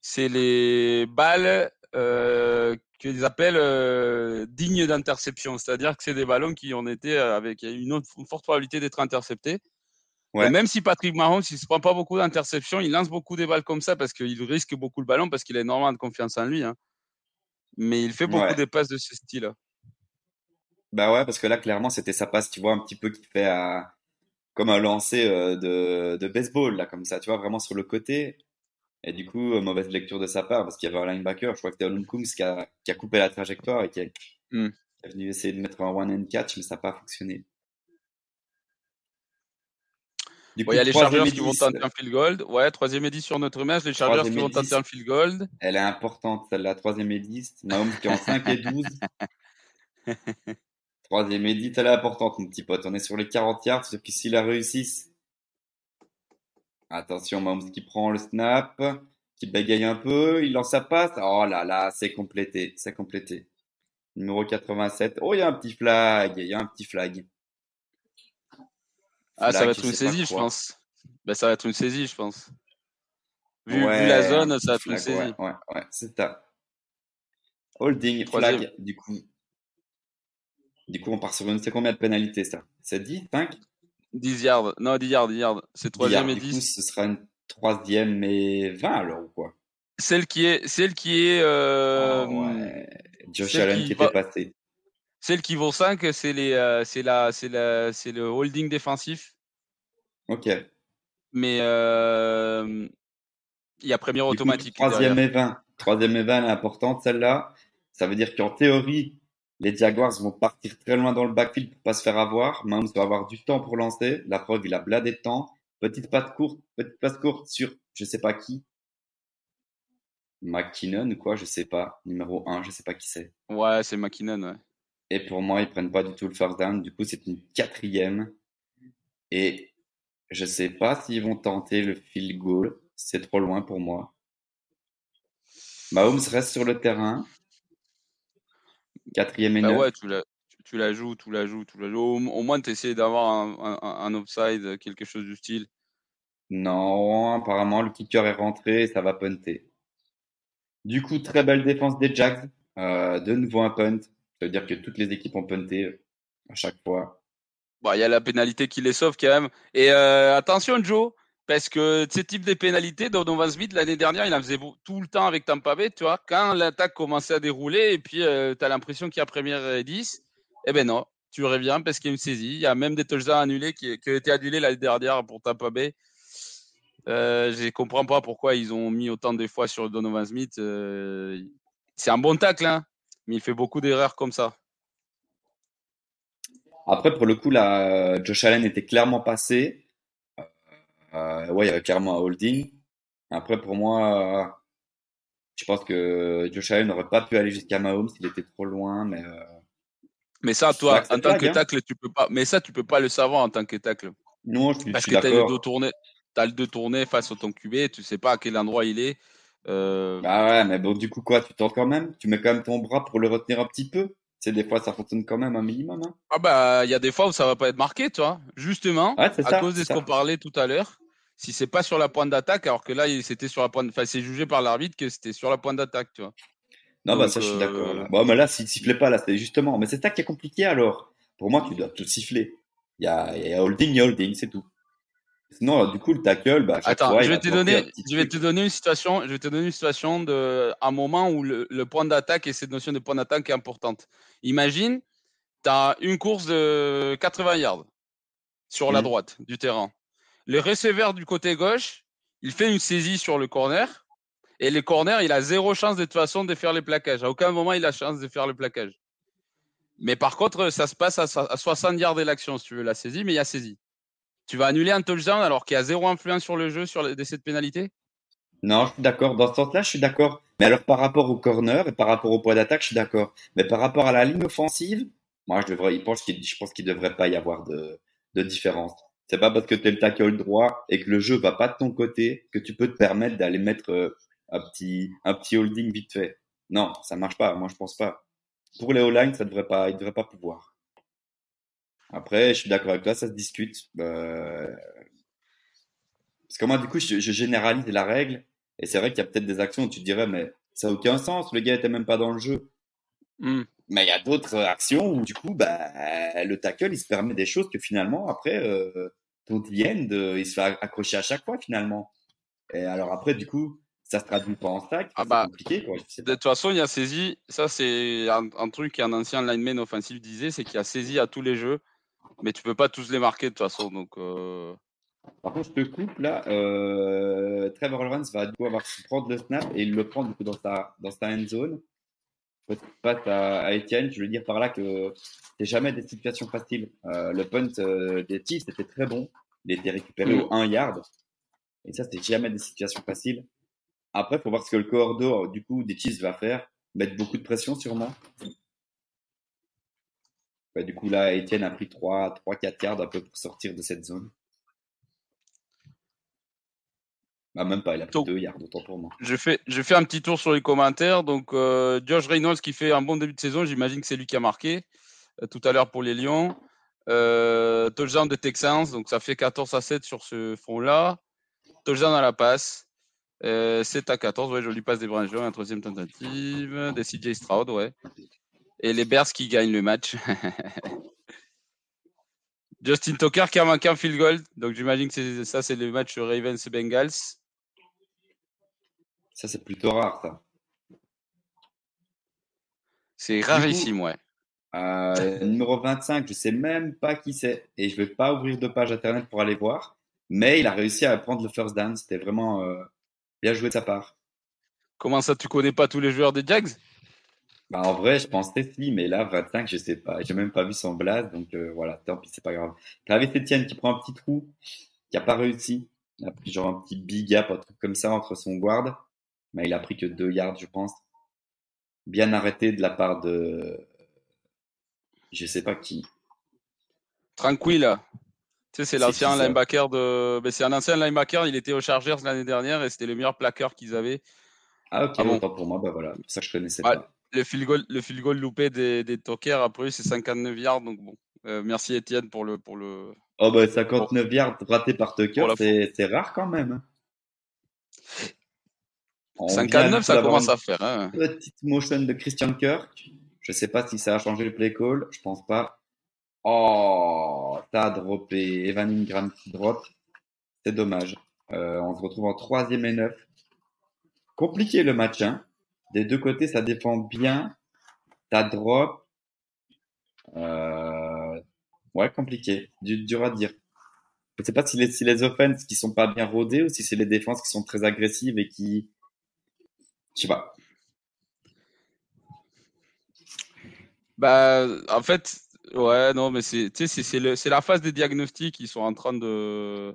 C'est les balles euh, qu'ils appellent euh, dignes d'interception, c'est-à-dire que c'est des ballons qui ont été euh, avec une, autre, forte probabilité d'être interceptés. Même si Patrick Mahomes, il se prend pas beaucoup d'interceptions, il lance beaucoup des balles comme ça parce qu'il risque beaucoup le ballon parce qu'il a énormément de confiance en lui. Hein. Mais il fait beaucoup des passes de ce style. Bah ouais, parce que là, clairement, c'était sa passe, tu vois, un petit peu qui fait comme un lancer euh, de, de baseball, là, comme ça, tu vois, vraiment sur le côté. Et du coup, euh, mauvaise lecture de sa part parce qu'il y avait un linebacker, je crois que c'était Olum Kungs qui a, qui a, coupé la trajectoire et qui, hmm. est venu essayer de mettre un one and catch, mais ça n'a pas fonctionné. Il y a les Chargers qui vont tenter un field goal. Ouais, troisième et 10 sur notre match. Les Chargers qui vont tenter un field goal. Elle est importante, celle-là, troisième et 10. Mahomes qui est en 5 et 12. troisième et 10, elle est importante, mon petit pote. On est sur les 40 yards, sauf que s'ils la réussissent, Attention, Mahomes qui prend le snap, qui bégaye un peu, il lance sa passe. Oh là là, c'est complété, c'est complété. Numéro 87. Oh, il y a un petit flag, il y a un petit flag. Ah, ça va être une saisie, je pense. Ben, ça va être une saisie, je pense. Vu, la zone, ça va être une saisie. Ouais, ouais, c'est ça. Holding, flag, du coup. Du coup, on part sur une. C'est combien de pénalités, ça? C'est 10 5 10 yards. Non, 10 yards, 10 yards. C'est troisième et 10. Coup, ce sera une troisième et 20 alors ou quoi? Celle qui est. Celle qui est euh... oh, ouais. Josh Allen qui, était passé. Celle qui vaut 5, c'est les, euh, c'est la, c'est la, c'est le holding défensif. Ok. Mais euh, il y a première automatique. troisième et 20. Troisième et 20, elle est importante celle-là. Ça veut dire qu'en théorie, les Jaguars vont partir très loin dans le backfield pour pas se faire avoir. Mahomes va avoir du temps pour lancer. La preuve, il a bladé de temps. Petite passe courte, petite passe courte sur je sais pas qui. McKinnon ou quoi, je sais pas. Numéro 1, je sais pas qui c'est. Ouais, c'est McKinnon, ouais. Et pour moi, ils prennent pas du tout le first down. Du coup, c'est une quatrième. Et je sais pas s'ils vont tenter le field goal. C'est trop loin pour moi. Mahomes reste sur le terrain. Quatrième et bah ouais, tu la, tu la joues, tu la joues, tu la joues. Au, au moins, tu essaies d'avoir un, un, un, offside, quelque chose du style. Non, apparemment, le kicker est rentré et ça va punter. Du coup, très belle défense des Jags. Euh, de nouveau un punt. Ça veut dire que toutes les équipes ont punté à chaque fois. Bon, il y a la pénalité qui les sauve quand même. Et euh, attention, Joe, parce que ce type de pénalité, Donovan Smith, l'année dernière, il en faisait tout le temps avec Tampa Bay, tu vois. Quand l'attaque commençait à dérouler et puis euh, tu as l'impression qu'il y a première et 10, eh ben non, tu reviens parce qu'il y a une saisie. Il y a même des touchdowns annulés qui, qui ont été annulés l'année dernière pour Tampa Bay. Euh, je ne comprends pas pourquoi ils ont mis autant de fois sur Donovan Smith. Euh, c'est un bon tacle, hein, mais il fait beaucoup d'erreurs comme ça. Après, pour le coup, là, Josh Allen était clairement passé. Euh, ouais, il y avait clairement un holding. Après, pour moi, je pense que Josh Allen n'aurait pas pu aller jusqu'à Mahomes s'il était trop loin, mais. Euh, mais ça, toi, en tant que hein. tacle, tu peux pas. Mais ça, tu peux pas le savoir en tant que tacle. Non, je suis, Parce je que tu as le dos tourné, as le dos tourné face au ton QB, tu sais pas à quel endroit il est. Euh... Bah ouais, mais bon, du coup, quoi, tu tentes quand même? Tu mets quand même ton bras pour le retenir un petit peu? Sais, des fois, ça fonctionne quand même un minimum. Hein. Ah bah, il y a des fois où ça va pas être marqué, tu vois. Justement, Ouais, c'est à ça, cause de c'est ce qu'on parlait tout à l'heure. Si c'est pas sur la pointe d'attaque, alors que là, il- c'était sur la pointe. Enfin, c'est jugé par l'arbitre que c'était sur la pointe d'attaque, tu vois. Non, bah ça, je suis euh, d'accord. là. Bon, mais là, s'il sifflait pas, là, c'est justement. Mais c'est ça qui est compliqué alors. Pour moi, tu dois tout siffler. Il y a, il y a holding, il y a holding, c'est tout. Sinon, du coup, le tackle, bah, Attends, fois, je vais va te donner, je vais truc. te donner une situation, je vais te donner une situation de, un moment où le, le point d'attaque et cette notion de point d'attaque est importante. Imagine, tu as une course de 80 yards sur la Mhm. droite du terrain. Le receveur du côté gauche, il fait une saisie sur le corner et le corner, il a zéro chance de toute façon de faire les plaquages. À aucun moment, il a chance de faire le plaquage. Mais par contre, ça se passe à, à 60 yards de l'action, si tu veux la saisie, mais il y a saisie. Tu vas annuler un touchdown alors qu'il y a zéro influence sur le jeu sur les, de cette pénalité? Non, je suis d'accord. Dans ce sens-là, je suis d'accord. Mais alors, par rapport au corner et par rapport au point d'attaque, je suis d'accord. Mais par rapport à la ligne offensive, moi, je devrais, je pense qu'il, qu'il devrait pas y avoir de, de différence. C'est pas parce que tu es le tackle droit et que le jeu va pas de ton côté que tu peux te permettre d'aller mettre euh, un petit, un petit holding vite fait. Non, ça marche pas. Moi, je pense pas. Pour les O-line, ça devrait pas, il devrait pas pouvoir. Après, je suis d'accord avec toi, ça se discute. Euh, Parce que moi, du coup, je, je généralise la règle. Et c'est vrai qu'il y a peut-être des actions où tu te dirais, mais ça n'a aucun sens, le gars était même pas dans le jeu. Hmm. Mais il y a d'autres actions où, du coup, bah, le tackle, il se permet des choses que finalement, après, euh, ton end, euh, il se fait accrocher à chaque fois, finalement. Et alors après, du coup, ça se traduit pas en sac. Ah bah, compliqué, quoi. De toute façon, il y a saisi. Ça, c'est un, un truc qu'un ancien lineman offensif disait, c'est qu'il y a saisi à tous les jeux, mais tu peux pas tous les marquer de toute façon. Donc, euh, Par contre, je te coupe là. Euh, Trevor Lawrence va su prendre le snap et il le prend du coup dans sa, dans sa end zone. Passe à, à Etienne, je veux dire par là que c'est jamais des situations faciles. Euh, le punt des Chiefs était très bon. Il était récupéré Mm. au 1 yard. Et ça, c'est jamais des situations faciles. Après, faut voir ce que le corridor du coup des Chiefs va faire. Mettre beaucoup de pression sûrement. Bah, du coup, là, Etienne a pris 3, 3, 4 yards un peu pour sortir de cette zone. Bah, même pas, il a pris Donc- 2 yards, autant pour moi. je fais, je fais un petit tour sur les commentaires. Donc, euh, Josh Reynolds qui fait un bon début de saison, j'imagine que c'est lui qui a marqué euh, tout à l'heure pour les Lions. Euh, touchdown de Texans, donc ça fait 14 à 7 sur ce front-là. Touchdown à la passe. Euh, 7 à 14, ouais, jolie passe des Browns, un troisième tentative. Des CJ Stroud, ouais. Et les Bears qui gagnent le match. Justin Tucker qui a manqué un field goal. Donc j'imagine que ça, c'est le match Ravens et Bengals. Ça, c'est plutôt rare, ça. C'est rarissime, ouais. Euh, numéro 25, je sais même pas qui c'est. Et je vais pas ouvrir de page internet pour aller voir. Mais il a réussi à prendre le first down. C'était vraiment euh, bien joué de sa part. Comment ça, tu connais pas tous les joueurs des Jags? Bah, en vrai, je pensais si, mais là, 25, je sais pas. J'ai même pas vu son blast, donc euh, voilà, tant pis, c'est pas grave. T'avais Etienne qui prend un petit trou, qui a pas réussi. Il a pris genre un petit big gap, un truc comme ça entre son guard. Mais il a pris que 2 yards, je pense. Bien arrêté de la part de. Je sais pas qui. Tranquille. Tu sais, c'est l'ancien linebacker de. Ben, c'est un ancien linebacker, il était aux Chargers l'année dernière et c'était le meilleur plaqueur qu'ils avaient. Ah, ok, ah, pour moi, bah voilà, ça je connaissais pas. Le field goal, le field goal loupé des, des Tokers, après, c'est 59 yards, donc bon. Euh, merci Étienne pour le. Pour le... Oh, bah 59 yards ratés par Tucker, c'est rare quand même. 59, ça commence à faire. Hein. Petite motion de Christian Kirk. Je sais pas si ça a changé le play call. Je pense pas. Oh, t'as droppé Evan Ingram qui drop. C'est dommage. Euh, on se retrouve en troisième et neuf. Compliqué le match. Hein. Des deux côtés, ça défend bien. T'as drop. Euh... Ouais, compliqué. dur à dire. Je sais pas si les, si offenses qui sont pas bien rodées ou si c'est les défenses qui sont très agressives et qui, je sais pas. Bah, en fait, ouais, non, mais c'est, c'est la phase des diagnostics. Ils sont en train de,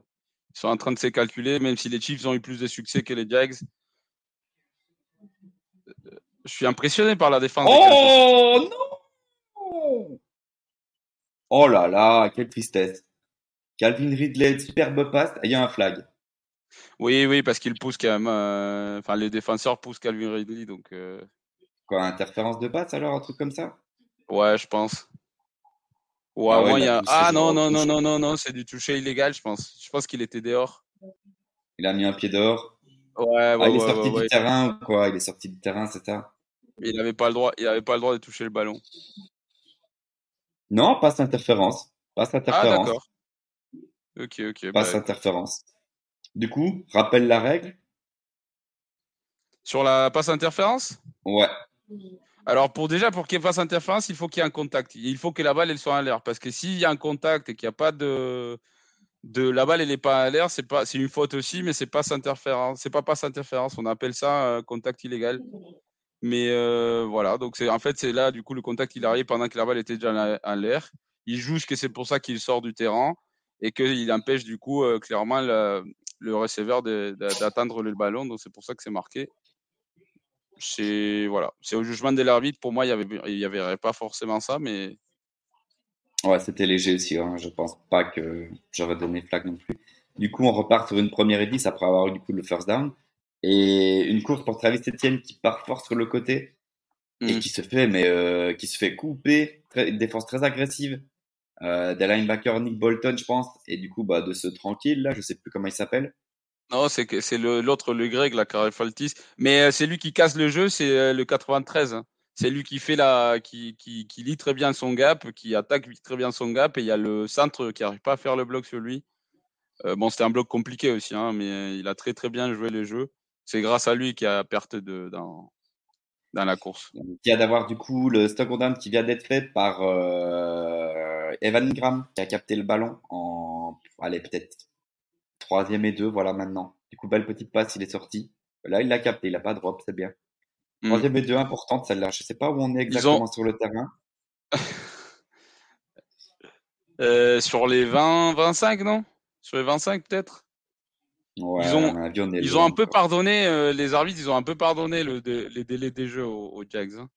ils sont en train de se calculer, même si les Chiefs ont eu plus de succès que les Jags. Je suis impressionné par la défense. Oh non Oh là là, quelle tristesse. Calvin Ridley, superbe passe, il y a un flag. Oui, oui, parce qu'il pousse quand même. Euh, enfin, les défenseurs poussent Calvin Ridley, donc. Euh. Quoi, interférence de passe alors, un truc comme ça? Ouais, je pense. Ou ah, il y a... ah non, non, non, non, non, non, c'est du toucher illégal, je pense. Je pense qu'il était dehors. Il a mis un pied dehors. Ouais, ouais, ah, il est sorti du terrain ou quoi? Il est sorti du terrain, c'est ça? Il n'avait pas le droit. Il avait pas le droit de toucher le ballon. Non, passe interférence. Passe ah, interférence. Ah d'accord. Ok, ok. Passe bah, interférence. Du coup, rappelle la règle. Sur la passe interférence? Ouais. Alors pour déjà pour qu'il y ait passe interférence, il faut qu'il y ait un contact. Il faut que la balle elle soit en l'air parce que s'il y a un contact et qu'il n'y a pas de de la balle elle n'est pas en l'air, c'est pas c'est une faute aussi, mais c'est pas interférence, c'est pas passe interférence. On appelle ça euh, contact illégal. Mais euh, voilà, donc c'est en fait c'est là du coup le contact il arrive pendant que la balle était déjà en l'air. Il joue que c'est pour ça qu'il sort du terrain et qu'il empêche du coup euh, clairement le receveur d'atteindre le ballon. Donc c'est pour ça que c'est marqué. C'est voilà, c'est au jugement de l'arbitre. Pour moi, il y avait il y avait pas forcément ça, mais ouais, c'était léger aussi. Hein. Je pense pas que j'aurais donné flag non plus. Du coup, on repart sur une première et 10 après avoir eu du coup le first down et une course pour Travis Etienne qui part fort sur le côté et mmh. qui se fait mais euh, qui se fait couper, une défense très agressive euh, des linebackers Nick Bolton, je pense, et du coup, bah, de ce tranquille là, je sais plus comment il s'appelle. Non, c'est que c'est l'autre, le, Greg, la Faltis. Mais euh, c'est lui qui casse le jeu, c'est euh, le 93. Hein. C'est lui qui fait la, qui, qui, qui, lit très bien son gap, qui attaque très bien son gap, et il y a le centre qui arrive pas à faire le bloc sur lui. Euh, bon, c'était un bloc compliqué aussi, hein, mais il a très très bien joué les jeux. C'est grâce à lui qu'il a perte de, dans, dans la course. Il y a d'avoir du coup le stock qui vient d'être fait par Evan Ingram qui a capté le ballon en, allez, peut-être troisième et deux, voilà maintenant. Du coup, belle petite passe, il est sorti. Là, il l'a capté, il n'a pas drop, c'est bien. Hmm. Troisième et deux, importante celle-là. Je ne sais pas où on est exactement sur le terrain. Euh, sur les 20, 25, non? Sur les 25 peut-être? Ils ont, ils ont un peu pardonné, euh, les arbitres, ils ont un peu pardonné le, les délais des jeux aux, Jags. Hein.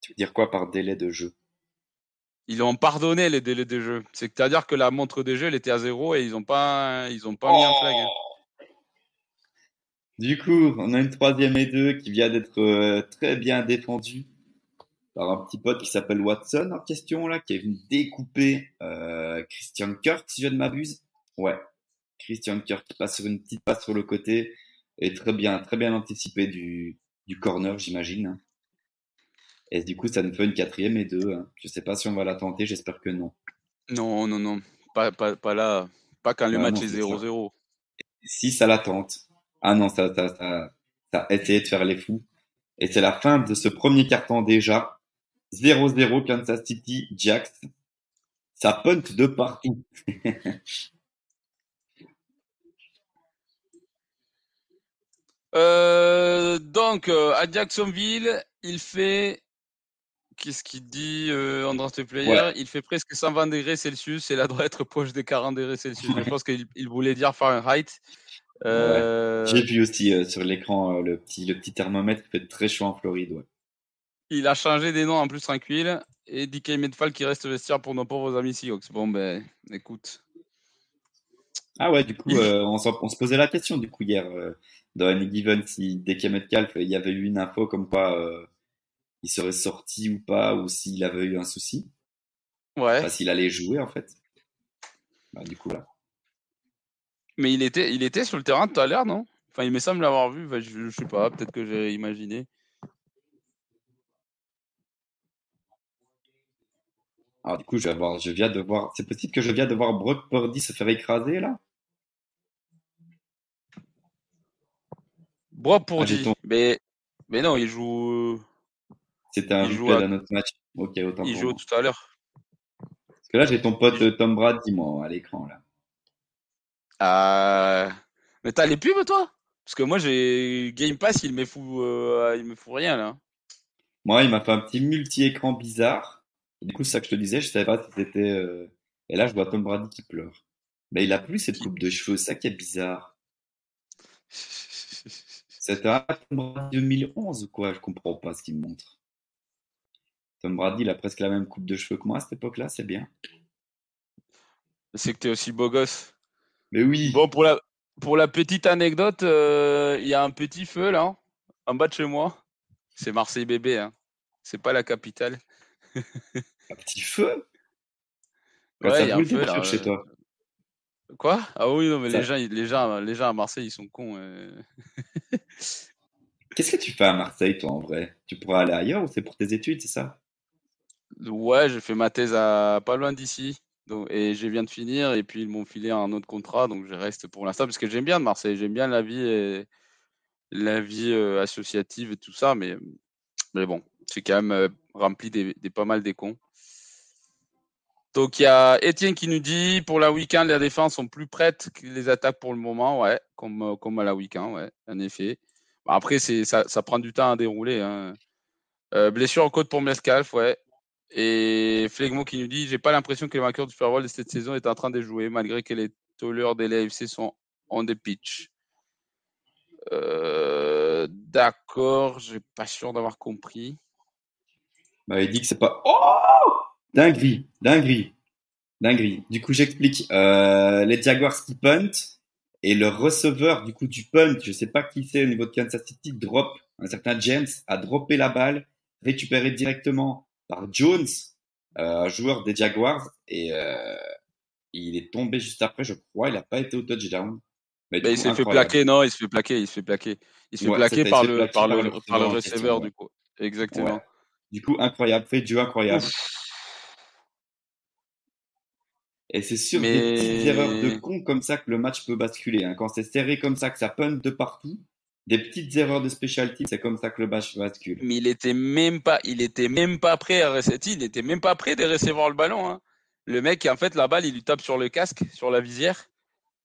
Tu veux dire quoi par délai de jeu? Ils ont pardonné les délais de jeu. C'est-à-dire que la montre des jeux, elle était à zéro et ils n'ont pas, ils ont pas mis un flag. Hein. Du coup, on a une troisième et deux qui vient d'être euh, très bien défendue par un petit pote qui s'appelle Watson en question là, qui est venu découper euh, Christian Kirk, si je ne m'abuse. Ouais, Christian Kirk qui passe sur une petite passe sur le côté et très bien, très bien anticipé du, du corner, j'imagine. Hein. Et du coup, ça nous fait une quatrième et deux. Hein. Je sais pas si on va la tenter, j'espère que non. Non, non, non. Pas, pas, pas là. Pas quand le match est 0-0. Si ça la tente. Ah non, ça, ça, ça, ça a essayé de faire les fous. Et c'est la fin de ce premier carton déjà. 0-0 Kansas City, Jacks. Ça punt de partout. euh, donc, euh, à Jacksonville, il fait qu'est-ce qu'il dit euh, en draft player? Il fait presque 120 degrés Celsius et là doit être proche des 40 degrés Celsius. Je pense qu'il voulait dire Fahrenheit. Euh... J'ai vu aussi euh, sur l'écran le, petit, le petit thermomètre qui fait très chaud en Floride. Il a changé des noms en plus tranquille et DK Medfall qui reste vestiaire pour nos pauvres amis Seahawks. Bon ben écoute. Ah ouais, du coup, euh, on, se posait la question du coup hier dans Any Given si dès qu'il Metcalf, il y avait eu une info comme quoi euh, il serait sorti ou pas, ou s'il avait eu un souci. Ouais. Enfin, s'il allait jouer en fait. Bah, du coup là. Mais il était, il était sur le terrain tout à l'heure, non? Enfin, il me semble l'avoir vu. je, je, sais pas, peut-être que j'ai imaginé. Alors du coup, je, vais je viens de voir. C'est possible que je viens de voir Brock Purdy se faire écraser là? Brock Purdy. Ah, mais, mais non, il joue. C'était un joue à... notre match. Ok, autant. Il joue tout à l'heure. Parce que là, j'ai ton pote Tom Brady moi à l'écran là. Euh... Mais t'as les pubs toi? Parce que moi j'ai Game Pass, il me fout, euh, il me fout rien là. Moi, il m'a fait un petit multi-écran bizarre. Du coup, c'est ça que je te disais, je savais pas si c'était. Euh, et là, je vois Tom Brady qui pleure. Mais il a plus cette coupe de cheveux, ça qui est bizarre. C'est un Tom Brady 2011 ou quoi? Je comprends pas ce qu'il me montre. Tom Brady, il a presque la même coupe de cheveux que moi à cette époque-là, c'est bien. C'est que tu es aussi beau gosse. Mais oui. Bon, pour la, pour la petite anecdote, euh, il y a un petit feu là, en bas de chez moi. C'est Marseille bébé, hein. C'est pas la capitale. un petit feu? Ouais, il y a un feu là. Chez toi. Quoi? Ah oui, non, mais les, gens, les, gens, les gens à Marseille, ils sont cons. Euh. Qu'est-ce que tu fais à Marseille, toi, en vrai? Tu pourrais aller ailleurs ou c'est pour tes études, c'est ça? Ouais, j'ai fait ma thèse à pas loin d'ici. et je viens de finir, et puis ils m'ont filé un autre contrat, donc je reste pour l'instant, parce que j'aime bien Marseille, j'aime bien la vie, et, la vie euh, associative et tout ça, mais, mais bon, c'est quand même euh, rempli des, pas mal des cons. Donc il y a Étienne qui nous dit pour la week-end, les défenses sont plus prêtes que les attaques pour le moment, ouais, comme, euh, à la week-end, ouais, en effet. Après, c'est ça, prend du temps à dérouler. Hein. Euh, blessure en côte pour Metcalf, ouais. Et Flegmo qui nous dit J'ai pas l'impression que les vainqueurs du Super Bowl de cette saison est en train de jouer, malgré que les tollers des LFC sont on the pitch. Euh, D'accord, je suis pas sûr d'avoir compris. Bah, il dit que c'est pas. Oh Dinguerie, dinguerie, dinguerie. Du coup, j'explique. Euh, les Jaguars qui punt et le receveur du coup du punt, je sais pas qui c'est au niveau de Kansas City, drop un certain James a droppé la balle, récupéré directement par Jones, euh, un joueur des Jaguars, et euh, il est tombé juste après, je crois. Il n'a pas été au touchdown. Mais, il s'est fait plaquer, non, il se fait plaquer, il se fait plaquer. Il se fait plaquer par le, par le, par le receveur, du coup. Exactement. Du coup, incroyable, fait jeu incroyable. Et c'est sur des petites erreurs de con comme ça que le match peut basculer. Hein. Quand c'est serré comme ça, que ça punt de partout, des petites erreurs de specialty, c'est comme ça que le match bascule. Mais il était même pas, il était même pas prêt à il était même pas prêt de recevoir le ballon. Hein. Le mec, en fait, la balle, il lui tape sur le casque, sur la visière.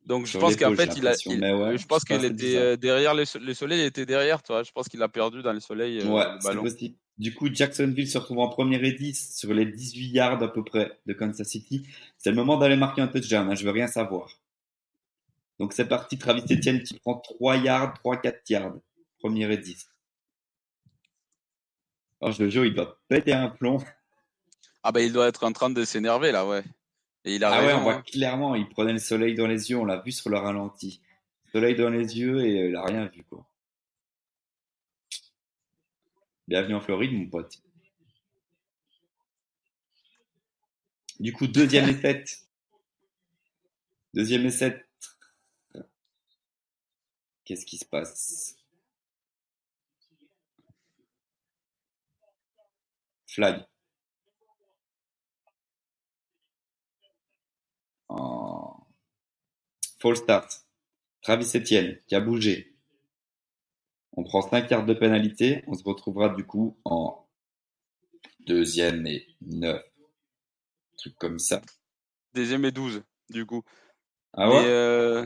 Donc je pense qu'en fait, il a, je pense qu'il était euh, derrière le, soleil, il était derrière, toi. Je pense qu'il a perdu dans le soleil euh, ouais, le ballon. Possible. Du coup, Jacksonville se retrouve en première et 10 sur les 18 yards à peu près de Kansas City. C'est le moment d'aller marquer un touchdown, hein, je veux rien savoir. Donc c'est parti, Travis Etienne qui prend 3 yards, 3-4 yards. Première et 10. Alors le jeu, il va péter un plomb. Ah bah il doit être en train de s'énerver là, ouais. Et il a ah ouais, on voit hein. clairement, il prenait le soleil dans les yeux, on l'a vu sur le ralenti. Soleil dans les yeux et il a rien vu quoi. Bienvenue en Floride, mon pote. Du coup, deuxième et sept. Deuxième et sept. Qu'est-ce qui se passe? Flag. En... Fall start. Travis Etienne qui a bougé. On prend 5 cartes de pénalité. On se retrouvera du coup en deuxième et 9. Un truc comme ça. Deuxième et 12, du coup. Ah ouais? Euh,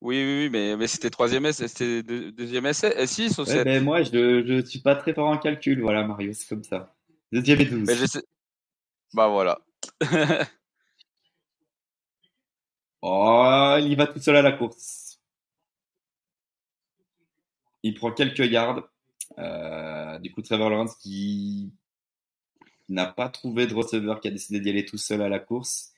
Oui, oui, oui, mais, mais c'était troisième essai, c'était deuxième essai, et 6 ou 7 ben Moi, je ne suis pas très fort en calcul, voilà, Mario, c'est comme ça. Deuxième et 12. Bah voilà. oh, il y va tout seul à la course. Il prend quelques yards. Euh, du coup, Trevor Lawrence qui n'a pas trouvé de receveur, qui a décidé d'y aller tout seul à la course.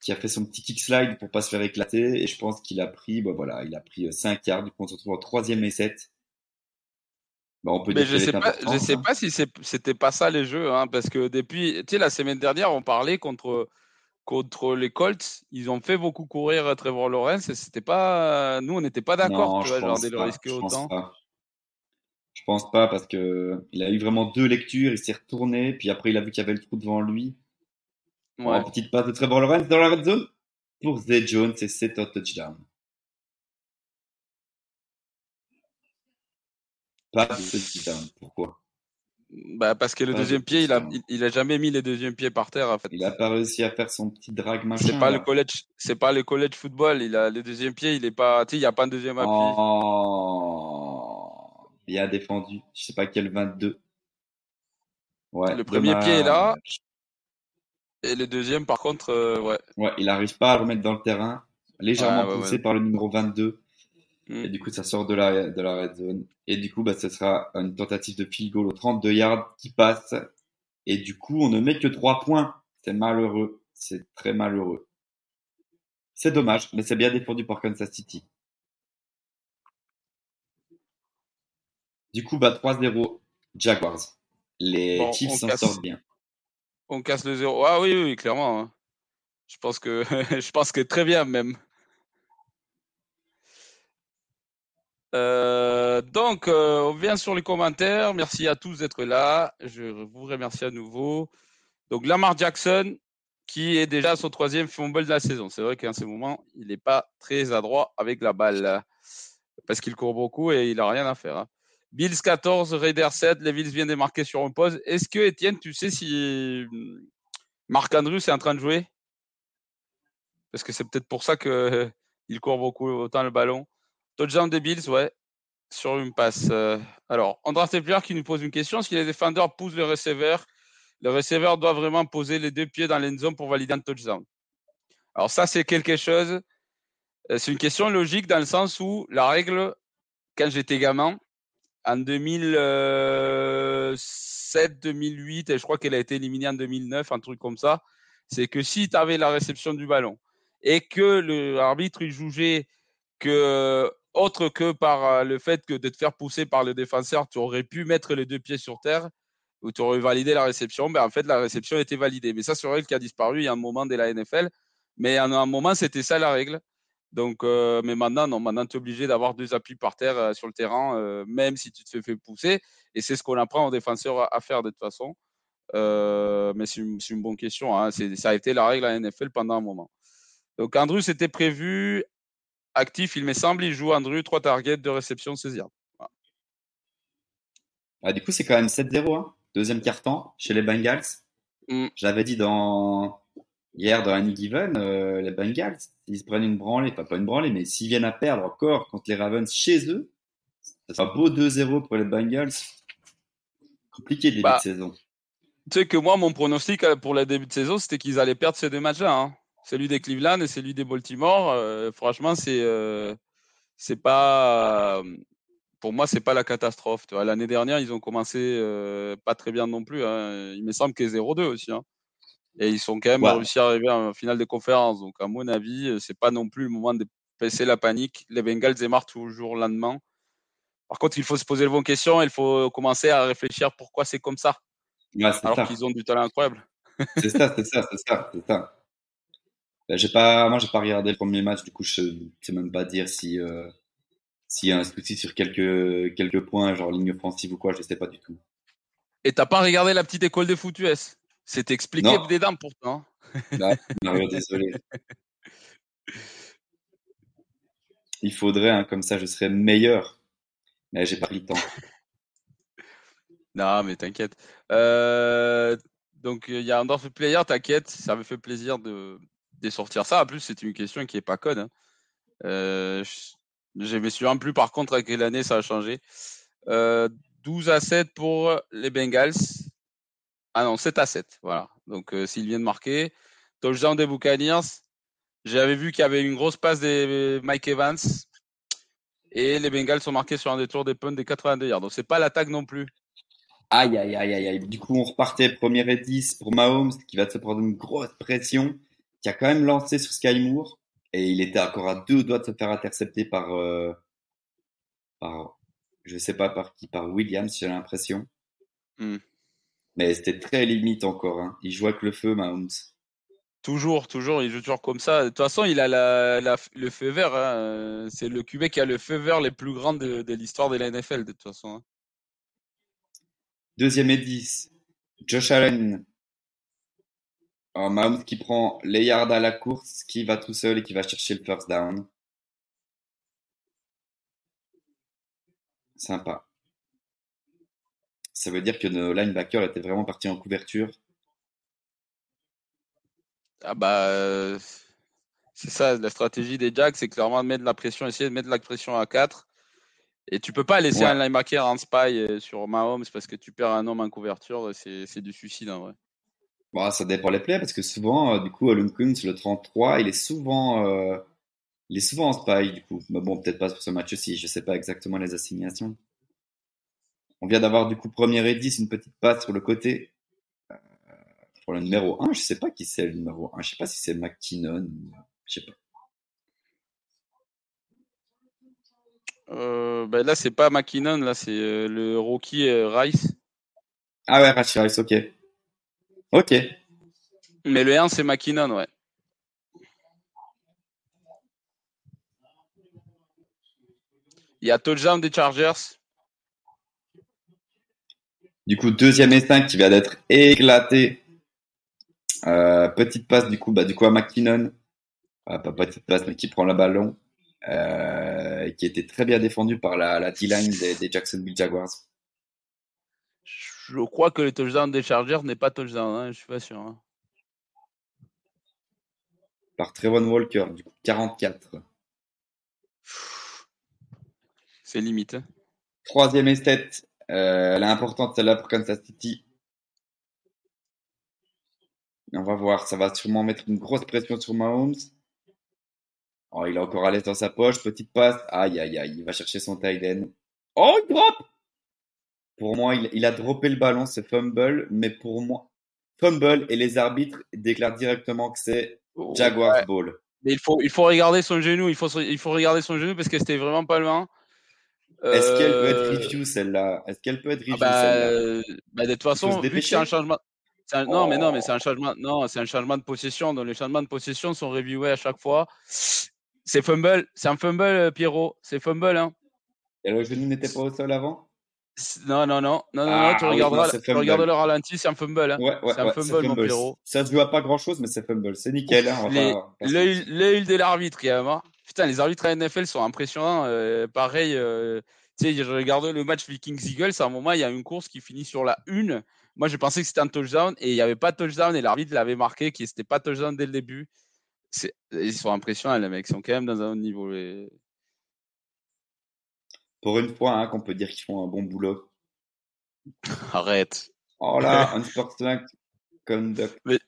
qui a fait son petit kick slide pour pas se faire éclater. Et je pense qu'il a pris, bah voilà, il a pris 5 yards. Du coup, on se retrouve en troisième et 7. Bah, on peut mais je sais pas, je sais hein. pas si c'était pas ça les jeux, hein, parce que depuis, tu sais, la semaine dernière, on parlait contre contre les Colts, ils ont fait beaucoup courir Trevor Lawrence et c'était pas, nous on n'était pas d'accord, tu vois, genre de le risquer autant. Je pense pas parce que il a eu vraiment deux lectures, il s'est retourné, puis après il a vu qu'il y avait le trou devant lui. Ouais. petite passe de Trevor Lawrence dans la red zone pour Zay Jones et c'est un touchdown. Pas de touchdown. Pourquoi? Bah parce que le deuxième pied, il a, il, a jamais mis les deuxièmes pieds par terre en fait. Il a pas réussi à faire son petit drag machin. C'est pas le college, c'est pas le college football. Il a le deuxième pied, il est pas, tu il y a pas un deuxième appui. Oh, bien défendu. Je sais pas quel 22. Ouais. Le premier pied est là. Et le deuxième, par contre, euh, ouais. Ouais, il arrive pas à remettre dans le terrain. Légèrement poussé par le numéro 22. Mm. Et du coup, ça sort de la, de la red zone. Et du coup, bah, ce sera une tentative de field goal au 32 yards qui passe. Et du coup, on ne met que 3 points. C'est malheureux. C'est très malheureux. C'est dommage, mais c'est bien défendu par Kansas City. Du coup, bah, 3-0 Jaguars. Les Chiefs s'en sortent bien. On casse le 0. Ah oui, oui, clairement. Hein. Je pense que je pense que très bien même. Euh, donc, euh, on vient sur les commentaires. Merci à tous d'être là. Je vous remercie à nouveau. Donc, Lamar Jackson, qui est déjà son troisième fumble de la saison. C'est vrai qu'en ce moment, il n'est pas très adroit avec la balle parce qu'il court beaucoup et il n'a rien à faire. Hein. Bills 14, Raiders 7. Les Bills viennent de marquer sur un pause. Est-ce que, Étienne, tu sais si Marc Andrews est en train de jouer? Parce que c'est peut-être pour ça qu'il court beaucoup autant le ballon. Touchdown des Bills, ouais, sur une passe. Euh, alors, André Tepler qui nous pose une question. Si les défendeurs poussent le receveur, le receveur doit vraiment poser les deux pieds dans l'end zone pour valider un touchdown. Alors ça, c'est quelque chose. Euh, c'est une question logique dans le sens où la règle, quand j'étais gamin, en 2007, 2008, et je crois qu'elle a été éliminée en 2009, un truc comme ça, c'est que si tu avais la réception du ballon et que l'arbitre jugeait que autre que par euh, le fait que de te faire pousser par le défenseur, tu aurais pu mettre les deux pieds sur terre ou tu aurais validé la réception. Ben, en fait, la réception était validée. Mais ça, c'est une règle qui a disparu il y a un moment de la NFL. Mais en un moment, c'était ça la règle. Donc, euh, mais maintenant, non, maintenant, tu es obligé d'avoir deux appuis par terre euh, sur le terrain, même si tu te fais pousser. Et c'est ce qu'on apprend aux défenseurs à, faire de toute façon. mais c'est une, une, bonne question. Hein. Ça a été la règle à la NFL pendant un moment. Donc, Andrew, c'était prévu actif, il me semble. Il joue Andrew, 3 targets, de réception, 16 yards. Ah, du coup, c'est quand même 7-0. Hein. Deuxième carton chez les Bengals. Mm. J'avais dit dans... hier dans Any Given, euh, les Bengals, ils se prennent une branlée, pas, pas une branlée, mais s'ils viennent à perdre encore contre les Ravens chez eux, ça sera beau 2-0 pour les Bengals. Compliqué début bah, de saison. Tu sais que moi, mon pronostic euh, pour le début de saison, c'était qu'ils allaient perdre ces deux matchs-là. Hein celui des Cleveland et celui des Baltimore, euh, franchement, c'est euh, c'est pas pour moi, c'est pas la catastrophe. L'année dernière, ils ont commencé euh, pas très bien non plus. Hein. Il me semble qu'ils 0-2 aussi. Hein. Et ils sont quand même réussi à arriver en finale de conférence. Donc, à mon avis, c'est pas non plus le moment de passer la panique. Les Bengals démarrent toujours le lendemain. Par contre, il faut se poser les bonnes questions. Il faut commencer à réfléchir pourquoi c'est comme ça. alors qu'ils ont du talent incroyable. c'est ça, c'est ça, c'est ça, c'est ça. Ben, j'ai pas, moi, j'ai pas regardé le premier match, du coup, je sais même pas dire si euh, s'il y a un souci sur quelques quelques points, genre ligne offensive ou quoi, je sais pas du tout. Et t'as pas regardé la petite école de foot US C'est expliqué des dames pourtant. non, désolé. Il faudrait, hein, comme ça, je serais meilleur. Mais j'ai pas pris le temps. non, mais t'inquiète. Euh, donc, il y a un Dorf Player, t'inquiète, ça me fait plaisir de, sortir ça. En plus, c'est une question qui est pas conne. Hein. Euh, je me souviens plus par contre à quelle année ça a changé. 12 euh, à 7 pour les Bengals. Ah non, 7 à 7. Voilà. Donc euh, s'ils viennent marquer. Touchdown des Buccaneers. J'avais vu qu'il y avait une grosse passe des Mike Evans. Et les Bengals sont marqués sur un détour des punts des 82 yards. Donc c'est pas l'attaque non plus. Aïe, aïe, aïe, aïe, aïe. Du coup, on repartait premier et 10 pour Mahomes qui va se prendre une grosse pression qui a quand même lancé sur Sky Moore et il était encore à deux doigts de se faire intercepter par, euh, par je sais pas par qui, par Williams, j'ai l'impression. Hmm. Mais c'était très limite encore. Hein. Il joue avec le feu, Mahomes. Toujours, toujours, il joue toujours comme ça. De toute façon, il a la, le feu vert. Hein. C'est le QB qui a le feu vert les plus grands de, l'histoire de la NFL, de toute façon. Hein. Deuxième et 10. Josh Allen. Un Mahomes qui prend les yards à la course, qui va tout seul et qui va chercher le first down. Sympa. Ça veut dire que nos linebackers étaient vraiment partis en couverture ah bah, euh, c'est ça, la stratégie des Jacks, c'est clairement de mettre la pression, essayer de mettre la pression à 4. Et tu peux pas laisser un linebacker en spy euh, sur Mahomes parce que tu perds un homme en couverture, c'est du suicide en vrai. Bon, ça dépend les plays parce que souvent, euh, du coup, sur le 33, il est souvent, il est souvent en spy du coup. Mais bon, peut-être pas sur ce match-ci, je sais pas exactement les assignations. On vient d'avoir du coup premier et 10, une petite passe sur le côté pour le numéro 1, je sais pas qui c'est le numéro 1. Je sais pas si c'est McKinnon. Je sais pas. Euh, ben là, c'est pas McKinnon, là, c'est euh, le rookie euh, Rice. Ah ouais, Rice, ok. Ok. Mais le 1, c'est McKinnon, ouais. Il y a touchdown des Chargers. Du coup, deuxième et 5 qui vient d'être éclaté euh, petite passe du coup, bah, du coup à McKinnon, pas petite passe mais qui prend le ballon, euh, qui était très bien défendu par la, la T-line des, Jacksonville Jaguars. Je crois que le touchdown des Chargers n'est pas touchdown, hein, je suis pas sûr. Hein. Par Trevon Walker, du coup 44. C'est limite. Hein. Troisième esthète, euh, elle est importante celle-là pour Kansas City. On va voir, ça va sûrement mettre une grosse pression sur Mahomes. Oh, il est encore à l'aise dans sa poche, petite passe. Aïe, aïe, aïe, il va chercher son tight end. Oh, il drop Pour moi, il, a droppé le ballon, ce fumble, mais pour moi, fumble et les arbitres déclarent directement que c'est oh, Jaguars ball. Mais il faut, il faut regarder son genou, il faut, il faut regarder son genou parce que c'était vraiment pas loin. Est-ce qu'elle peut être euh, review celle-là? Est-ce qu'elle peut être review ah bah, celle-là? bah, De toute façon, vu a un changement, non, mais non, mais c'est un changement. Non, c'est un changement de possession. Donc les changements de possession sont reviewés à chaque fois. C'est fumble, c'est un fumble, euh, Pierrot. C'est fumble, hein. Et le genou n'était pas au sol avant? Non, non, non, non, non, tu ah regarderas, tu regardes le ralenti, c'est un fumble. Hein. Ouais, ouais, c'est un fumble, mon Pierrot. Ça se joue à pas grand chose, mais c'est fumble. C'est nickel. Hein, L'œil de l'arbitre, quand même. Hein. Putain, les arbitres à NFL sont impressionnants. Euh, pareil, euh, tu sais, je regardais le match Vikings-Eagles. À un moment, il y a une course qui finit sur la une moi, je pensais que c'était un touchdown et il n'y avait pas de touchdown et l'arbitre l'avait marqué qui n'était pas touchdown dès le début. Ils sont impressionnants, les mecs. Ils sont quand même dans un autre niveau. Pour une fois, hein, qu'on peut dire qu'ils font un bon boulot. Arrête. Oh là, un sportsman conduct. Mais,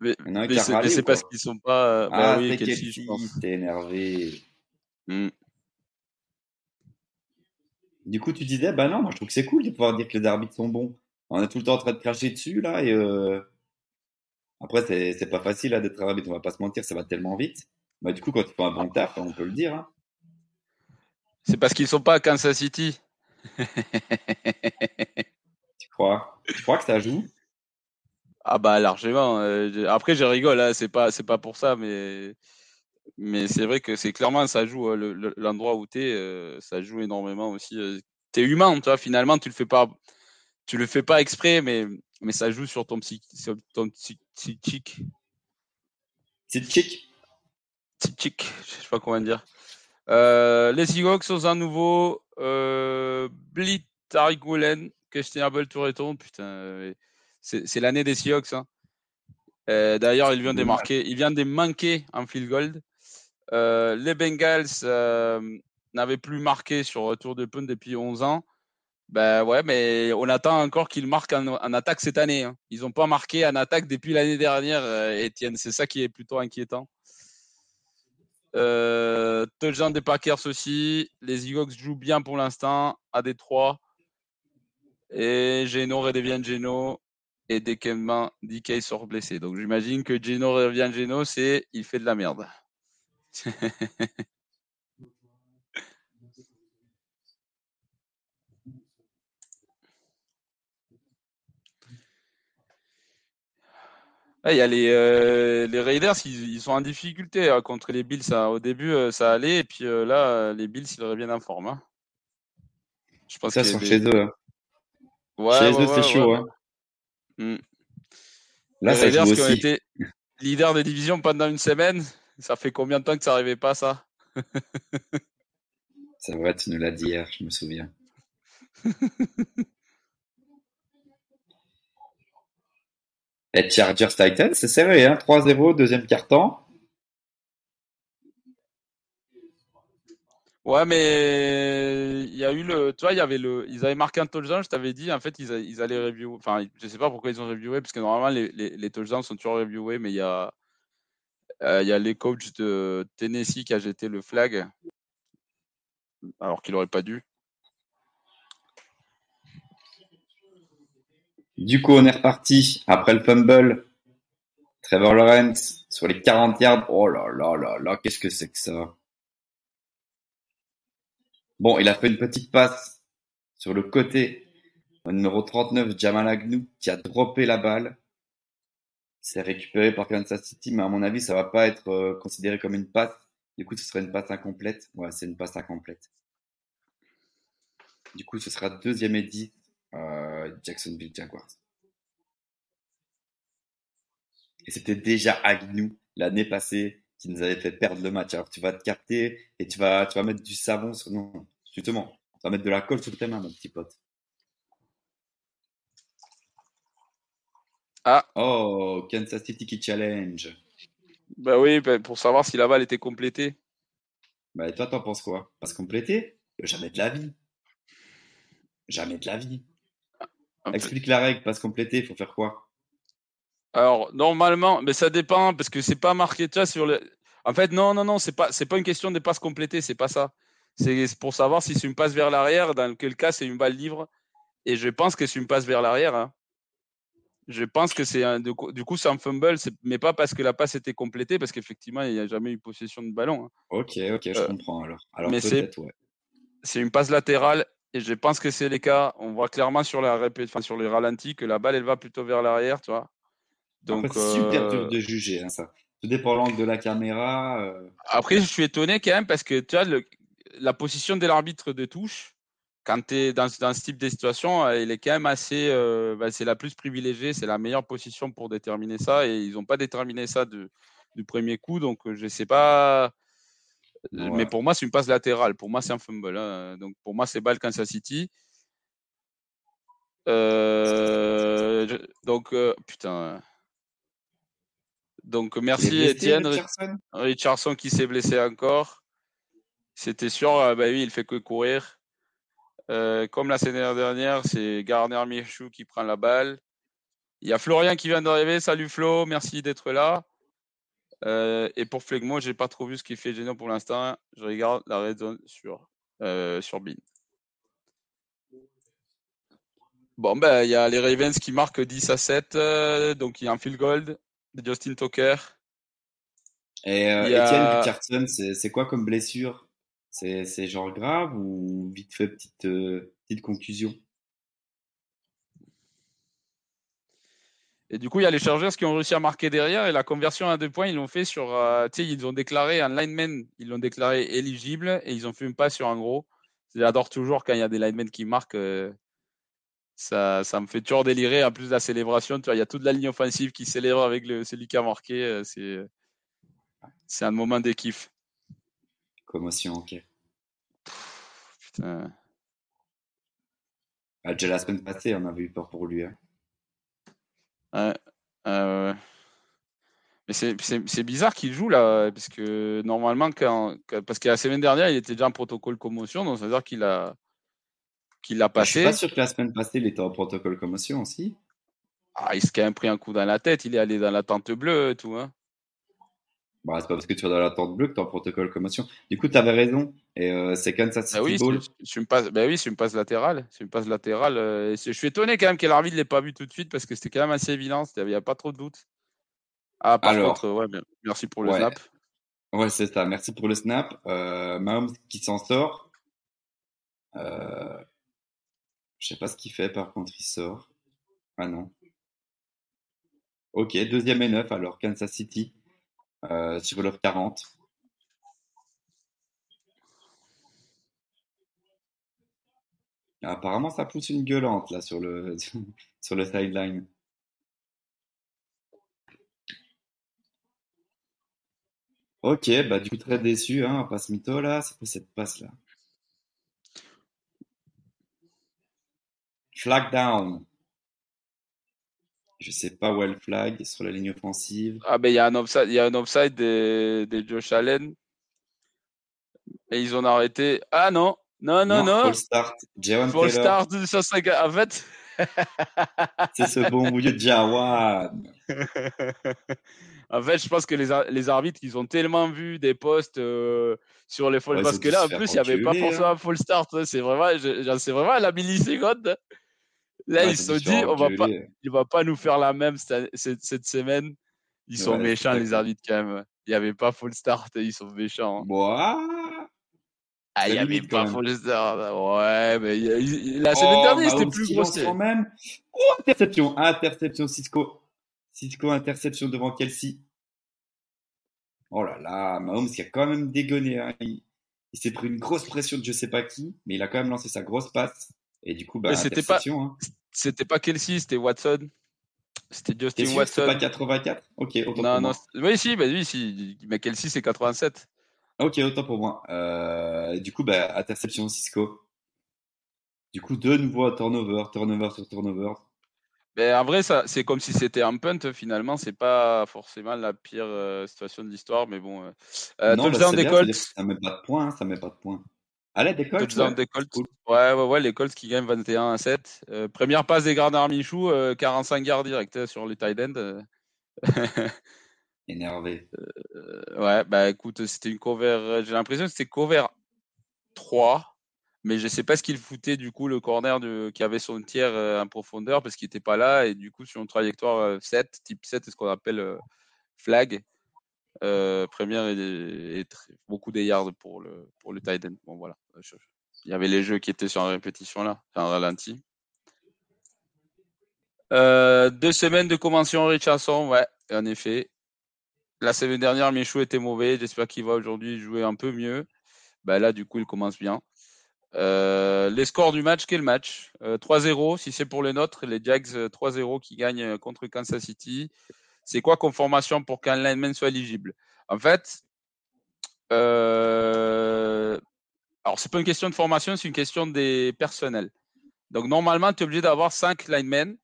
mais, mais c'est parce qu'ils sont pas. Euh, bah ah, oui, t'es énervé. Hmm. Du coup, tu disais, bah non, moi je trouve que c'est cool de pouvoir dire que les arbitres sont bons on est tout le temps en train de cracher dessus là et euh... après c'est pas facile d'être arbitre, on va pas se mentir, ça va tellement vite. Mais du coup quand ils font un bon taf, on peut le dire. Hein. C'est parce qu'ils sont pas à Kansas City. tu crois? Tu crois que ça joue? Ah bah largement. Euh, après je rigole, hein, c'est pas c'est pas pour ça, mais mais c'est vrai que c'est clairement ça joue euh, l'endroit où tu es, euh, ça joue énormément aussi. Tu es humain, tu vois, finalement tu le fais pas tu le fais pas exprès, mais, mais ça joue sur ton, psy, sur ton psychique. Psychique? Psychique, je sais pas comment dire. Euh, les Seahawks sont un nouveau euh, Blit Tariq Woolen, questionable Toureton. Putain, euh, c'est l'année des Seahawks. Hein. Euh, d'ailleurs, il vient de marquer, il vient de manquer en field gold. Euh, les Bengals n'avaient plus marqué sur retour de punt depuis 11 ans. Ben ouais, mais on attend encore qu'ils marquent en, attaque cette année. Hein. Ils n'ont pas marqué en attaque depuis l'année dernière, Etienne. Euh, C'est ça qui est plutôt inquiétant. Euh, touchdown des Packers aussi. Les Eagles jouent bien pour l'instant à Détroit. Et Geno redevient Geno. et Dekemba DK sort blessé. Donc j'imagine que Geno revient Geno, c'est il fait de la merde. Il y a les, euh, les Raiders, ils, sont en difficulté hein, contre les Bills. Ça, au début, euh, ça allait, et puis euh, là, les Bills, ils reviennent en forme. Hein. Je pense ça, sont chez eux. Hein. Ouais, chez eux, c'est chaud. Hein. Hmm. Là, les ça Raiders qui ont été leaders de division pendant une semaine, ça fait combien de temps que ça n'arrivait pas, ça? C'est vrai, tu nous l'as dit hier, je me souviens. Et Chargers Titans, c'est serré, hein 3-0, deuxième quart-temps. Ouais, mais il y a eu le. Tu vois, il y avait le. Ils avaient marqué un touchdown, je t'avais dit, en fait, ils, ils allaient review. Enfin, je sais pas pourquoi ils ont reviewé, parce que normalement, les, les, les touchdowns sont toujours reviewés, mais il y a. Euh, il y a les coachs de Tennessee qui a jeté le flag, alors qu'il n'aurait pas dû. Du coup, on est reparti après le fumble. Trevor Lawrence sur les 40 yards. Oh là là là là, qu'est-ce que c'est que ça? Bon, il a fait une petite passe sur le côté numéro 39, Jamal Agnew, qui a droppé la balle. C'est récupéré par Kansas City, mais à mon avis, ça va pas être euh, considéré comme une passe. Du coup, ce serait une passe incomplète. Ouais, c'est une passe incomplète. Du coup, ce sera deuxième et Jacksonville Jaguars. Et c'était déjà Agnew l'année passée qui nous avait fait perdre le match. Alors tu vas te capter et tu vas, tu vas mettre du savon sur. Non, justement, tu vas mettre de la colle sur tes mains, mon petit pote. Ah. Oh, Kansas City qui challenge. Bah oui, bah, pour savoir si la balle était complétée. Bah et toi, t'en penses quoi? Parce complétée Jamais de la vie. Jamais de la vie. Explique la règle, passe complétée, il faut faire quoi? Alors, normalement, mais ça dépend, parce que c'est pas marqué, sur le. En fait, non, non, non, c'est pas, c'est pas une question de passe complétée, c'est pas ça. C'est pour savoir si c'est une passe vers l'arrière, dans quel cas c'est une balle libre. Et je pense que c'est une passe vers l'arrière. Hein. Je pense que c'est un, du coup, c'est un fumble, mais pas parce que la passe était complétée, parce qu'effectivement, il n'y a jamais eu possession de ballon. Hein. Ok, ok, je euh, comprends alors. alors mais c'est, c'est une passe latérale et je pense que c'est les cas. On voit clairement sur, la sur les ralentis que la balle, elle va plutôt vers l'arrière, tu vois. Donc, c'est super dur euh, de juger, hein, ça. Tout dépend l'angle de la caméra. Euh. Après, je suis étonné quand même parce que tu vois, la position de l'arbitre de touche, quand tu es dans, dans, ce type de situation, elle est quand même assez. Euh, bah, c'est la plus privilégiée, c'est la meilleure position pour déterminer ça. Et ils n'ont pas déterminé ça du premier coup. Donc, je ne sais pas. Mais pour moi, c'est une passe latérale. Pour moi, c'est un fumble. Hein. Donc, pour moi, c'est balle Kansas City. Euh, donc, euh, putain. Donc, merci Étienne. Richardson. qui s'est blessé encore. C'était sûr. Euh, bah oui, il fait que courir. comme la semaine dernière, c'est Garner Michou qui prend la balle. Il y a Florian qui vient d'arriver. Salut Flo, merci d'être là. Euh, et pour Flegmo, j'ai pas trop vu ce qui fait gênant pour l'instant. Je regarde la red zone sur, euh, sur Bin. Bon, ben, il y a les Ravens qui marquent 10 à 7. Euh, donc, il y a un field goal de Justin Tucker. Et Etienne Richardson, c'est quoi comme blessure? C'est genre grave ou vite fait petite, petite conclusion Et du coup, il y a les Chargers qui ont réussi à marquer derrière et la conversion à deux points, ils l'ont fait sur. Euh, tu sais, ils ont déclaré un lineman, ils l'ont déclaré éligible et ils ont fait une passe sur un gros. J'adore toujours quand il y a des linemen qui marquent. Euh, ça, ça me fait toujours délirer. En plus de la célébration, tu vois, il y a toute la ligne offensive qui célèbre avec le, celui qui a marqué. Euh, c'est, c'est un moment de kiff. Commotion, ok. putain. Ah, déjà la semaine passée, on avait eu peur pour lui. Hein. Ouais. Euh, mais c'est bizarre qu'il joue là, parce que normalement, quand, parce que la semaine dernière, il était déjà en protocole commotion, donc ça veut dire qu'il a, qu'il l'a passé. Je suis pas sûr que la semaine passée, il était en protocole commotion aussi. Ah, il s'est quand même pris un coup dans la tête, il est allé dans la tente bleue et tout. Hein. Bah, c'est pas parce que tu es dans la tente bleue que tu es en protocole commotion. Du coup, tu avais raison. Et euh, c'est Kansas City bah oui, Ball. C'est une passe, bah oui, c'est une passe latérale. C'est une passe latérale. Euh, je suis étonné quand même que l'arbitre ne l'ait pas vu tout de suite parce que c'était quand même assez évident. Il n'y a pas trop de doute. Ah, par contre, ouais, merci pour le snap. Ouais, c'est ça. Merci pour le snap. Euh, Mahomes qui s'en sort. Euh... Je sais pas ce qu'il fait, par contre, il sort. Ah non. Ok, deuxième et neuf, alors Kansas City euh, sur leur 40. Apparemment, ça pousse une gueulante là sur le, sur le sideline. Ok, bah du coup très déçu, hein, passe mytho là, c'est quoi cette passe là? Flag down. Je sais pas où est le flag sur la ligne offensive. Ah ben il y a un offside, il y a un offside des, des Josh Allen. Et ils ont arrêté. Ah non, non, non, non. Full start. Full start de 5 En fait. c'est ce bon de Jawan. en fait, je pense que les, les arbitres, ils ont tellement vu des postes euh, sur les full. parce que là, en plus, il n'y avait pas forcément un full start. C'est vraiment, vraiment à la milliseconde. Là, ils se sont dit, on va pas, il va pas nous faire la même cette, cette, semaine. Ils sont méchants, les arbitres, quand même. Il n'y avait pas full start, ils sont méchants. Hein. Ah, il n'y avait pas full start. Ouais, mais la semaine oh, dernière, c'était plus gros. quand même. Oh, interception, interception, Cisco. Cisco, interception devant Kelsey. Oh là là, Mahomes qui a quand même dégonné. Hein. Il, il s'est pris une grosse pression de je sais pas qui, mais il a quand même lancé sa grosse passe. Et du coup, bah, c'était pas, hein. c'était pas Kelsey, c'était Watson. C'était Justin sûr Watson. pas 84 Ok, autant non, pour non, moi. Oui, si, bah, oui, si. Mais Kelsey, c'est 87. Ok, autant pour moi. Euh, du coup, bah, interception Cisco. Du coup, de nouveau turnover, turnover sur turnover. Mais en vrai, ça, c'est comme si c'était un punt. Finalement, c'est pas forcément la pire euh, situation de l'histoire, mais bon. Euh, euh non, bah, Colts. Ça met pas de points, hein, ça met pas de points. Allez, des Colts. Ouais. Des Colts. Ouais, ouais, ouais, les Colts qui gagnent 21 à 7. Euh, première passe des Gardner Michou, 45 yards direct sur les tight ends. Énervé. ouais, bah écoute, c'était une cover. J'ai l'impression que c'était cover 3 mais je ne sais pas ce qu'il foutait du coup le corner de, qui avait son tiers en profondeur parce qu'il n'était pas là et du coup sur une trajectoire 7, type 7, c'est ce qu'on appelle flag. Première et, beaucoup des yards pour le, pour le tight end. Bon voilà, il y avait les jeux qui étaient sur la répétition là, un ralenti. deux semaines de convention Richardson, ouais, en effet. La semaine dernière, Michou était mauvais. J'espère qu'il va aujourd'hui jouer un peu mieux. Ben là, du coup, il commence bien. Euh, les scores du match, quel match? 3-0, euh, si c'est pour les nôtres, les Jags 3-0 euh, qui gagnent contre Kansas City. C'est quoi comme formation pour qu'un lineman soit éligible? En fait, euh, alors c'est pas une question de formation, c'est une question des personnels. Donc normalement, tu es obligé d'avoir 5 linemen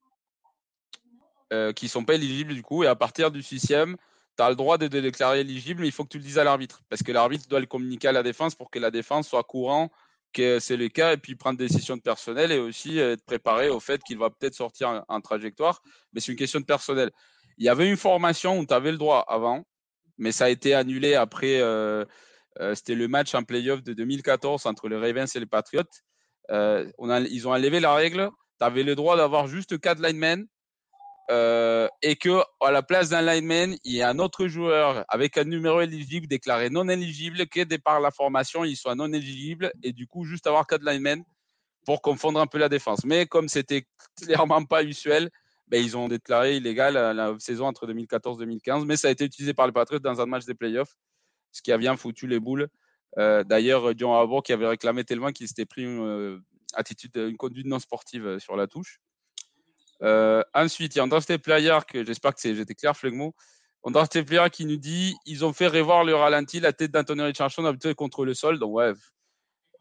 euh, qui sont pas éligibles du coup, et à partir du sixième, tu as le droit de te déclarer éligible, mais il faut que tu le dises à l'arbitre, parce que l'arbitre doit le communiquer à la défense pour que la défense soit courant que c'est le cas et puis prendre des décisions de personnel et aussi être préparé au fait qu'il va peut-être sortir en, trajectoire. Mais c'est une question de personnel. Il y avait une formation où tu avais le droit avant, mais ça a été annulé après. Euh, euh, c'était le match en playoff de 2014 entre les Ravens et les Patriots. Euh, ils ont enlevé la règle. Tu avais le droit d'avoir juste quatre linemen et que à la place d'un lineman, il y a un autre joueur avec un numéro éligible déclaré non éligible, qui par la formation, il soit non éligible, et du coup, juste avoir quatre linemen pour confondre un peu la défense. Mais comme c'était clairement pas usuel, ben, ils ont déclaré illégal la, saison entre 2014-2015, mais ça a été utilisé par les Patriots dans un match des playoffs, ce qui a bien foutu les boules. Euh, d'ailleurs, John Harbour qui avait réclamé tellement qu'il s'était pris une, euh, attitude, une conduite non sportive sur la touche. Euh, ensuite, il y a André Player, que j'espère que j'étais clair, Flegmo. André Player qui nous dit ils ont fait revoir le ralenti, la tête d'Anthony Richardson habitué contre le sol. Donc, ouais,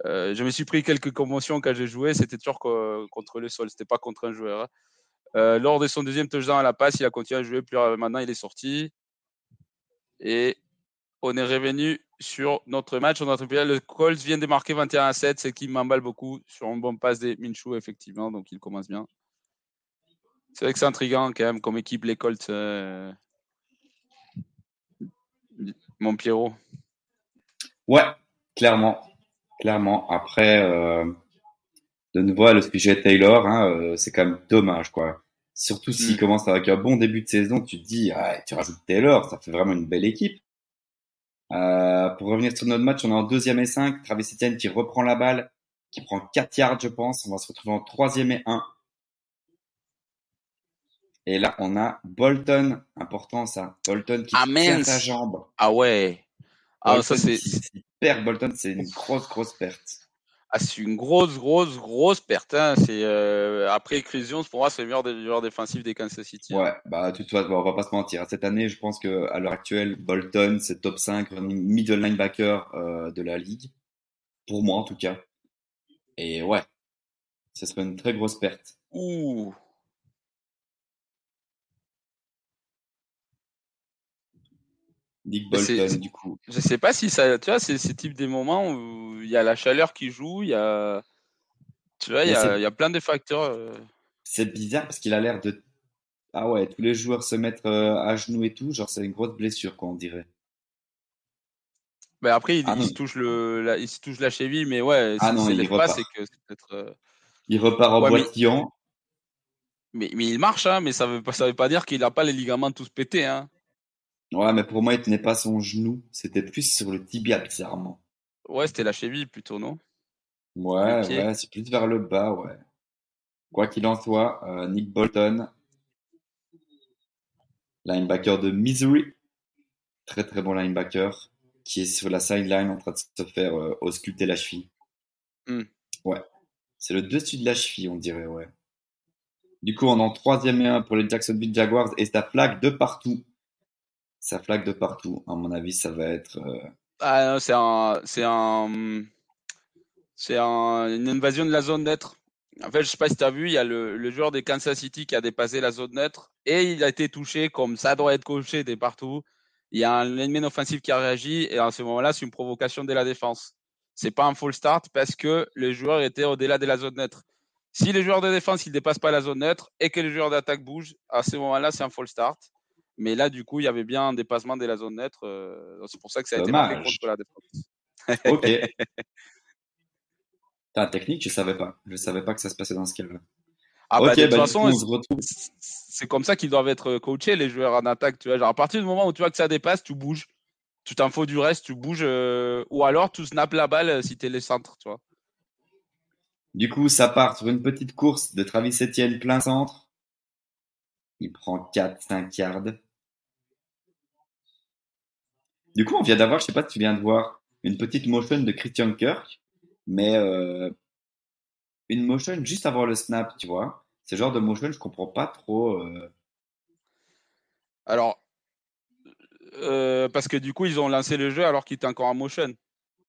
euh, je me suis pris quelques commotions quand j'ai joué. C'était toujours contre le sol, c'était pas contre un joueur. Hein. Euh, lors de son deuxième touchdown à la passe, il a continué à jouer. Plus maintenant, il est sorti. Et on est revenu sur notre match. Le Colts vient de marquer 21 à 7, ce qui m'emballe beaucoup sur un bon passe des Minshew, effectivement. Donc, il commence bien. C'est vrai que c'est intriguant quand même comme équipe les Colts. Euh. Mon Pierrot. Ouais, clairement. Clairement. Après, euh, de nouveau, le sujet Taylor, hein, euh, c'est quand même dommage, quoi. Surtout s'il mm. commence avec un bon début de saison, tu te dis, ah, tu rajoutes Taylor, ça fait vraiment une belle équipe. Euh, pour revenir sur notre match, on est en deuxième et 5. Travis Etienne qui reprend la balle, qui prend 4 yards, je pense. On va se retrouver en troisième et 1. Et là, on a Bolton, important ça. Bolton qui ah, tient sa jambe. Ah ouais. Ah, ça c'est. perd Bolton, c'est une grosse, grosse perte. Ah, c'est une grosse, grosse, grosse perte. Hein. C'est euh, après Crusion, pour moi, c'est le meilleur des joueurs défensifs des Kansas City. Hein. Ouais, bah tu vois, on va pas se mentir. Cette année, je pense que à l'heure actuelle, Bolton, c'est top 5 middle linebacker euh, de la ligue, pour moi en tout cas. Et ouais, ce serait une très grosse perte. Ouh. Nick Bolton, du coup. Je sais pas si ça, tu vois, c'est ce type des moments où il y a la chaleur qui joue, il y a, tu vois, il y a, y a, plein de facteurs. Euh. C'est bizarre parce qu'il a l'air de, ah ouais, tous les joueurs se mettre euh, à genoux et tout, genre c'est une grosse blessure, quoi, on dirait. Mais après, il, ah se touche le, la, il se touche la cheville, mais ouais, ah non, il repart. Pas, que être, euh, Il repart en boitillant. Mais... mais, il marche, hein, mais ça veut pas, ça veut pas dire qu'il a pas les ligaments tous pétés, hein. Ouais, mais pour moi, il tenait pas son genou. C'était plus sur le tibia, bizarrement. Ouais, c'était la cheville plutôt, non? Ouais, ouais, c'est plus vers le bas, ouais. Quoi qu'il en soit, euh, Nick Bolton, linebacker de Missouri, très très bon linebacker, qui est sur la sideline en train de se faire euh, ausculter la cheville. Hmm. Ouais, c'est le dessus de la cheville, on dirait, ouais. Du coup, on est en troisième et un pour les Jacksonville Jaguars et ça plaque de partout ça flaque de partout. À mon avis, ça va être. Euh, ah, c'est un, c'est un, une invasion de la zone neutre. En fait, je sais pas si tu as vu, il y a le, joueur des Kansas City qui a dépassé la zone neutre et il a été touché comme ça doit être coché de partout. Il y a un ennemi offensif qui a réagi et à ce moment-là, c'est une provocation de la défense. C'est pas un full start parce que le joueur était au-delà de la zone neutre. Si les joueurs de défense ne dépassent pas la zone neutre et que les joueurs d'attaque bougent, à ce moment-là, c'est un full start. Mais là, du coup, il y avait bien un dépassement de la zone neutre. Euh, c'est pour ça que ça a été marqué contre la défense. ok. Ta technique, je savais pas. Je savais pas que ça se passait dans ce cas-là. Ah bah, de toute bah, façon, c'est comme ça qu'ils doivent être coachés, les joueurs en attaque. Tu vois, genre, à partir du moment où tu vois que ça dépasse, tu bouges. Tu t'en fous du reste, tu bouges. Euh, ou alors, tu snaps la balle euh, si tu es les centres, tu vois. Du coup, ça part sur une petite course de Travis Etienne plein centre. Il prend 4-5 yards. Du coup, on vient d'avoir, je sais pas si tu viens de voir, une petite motion de Christian Kirk, mais euh, une motion juste avant le snap, tu vois. Ce genre de motion, je comprends pas trop. Euh. Alors, euh, parce que du coup, ils ont lancé le jeu alors qu'il était encore en motion.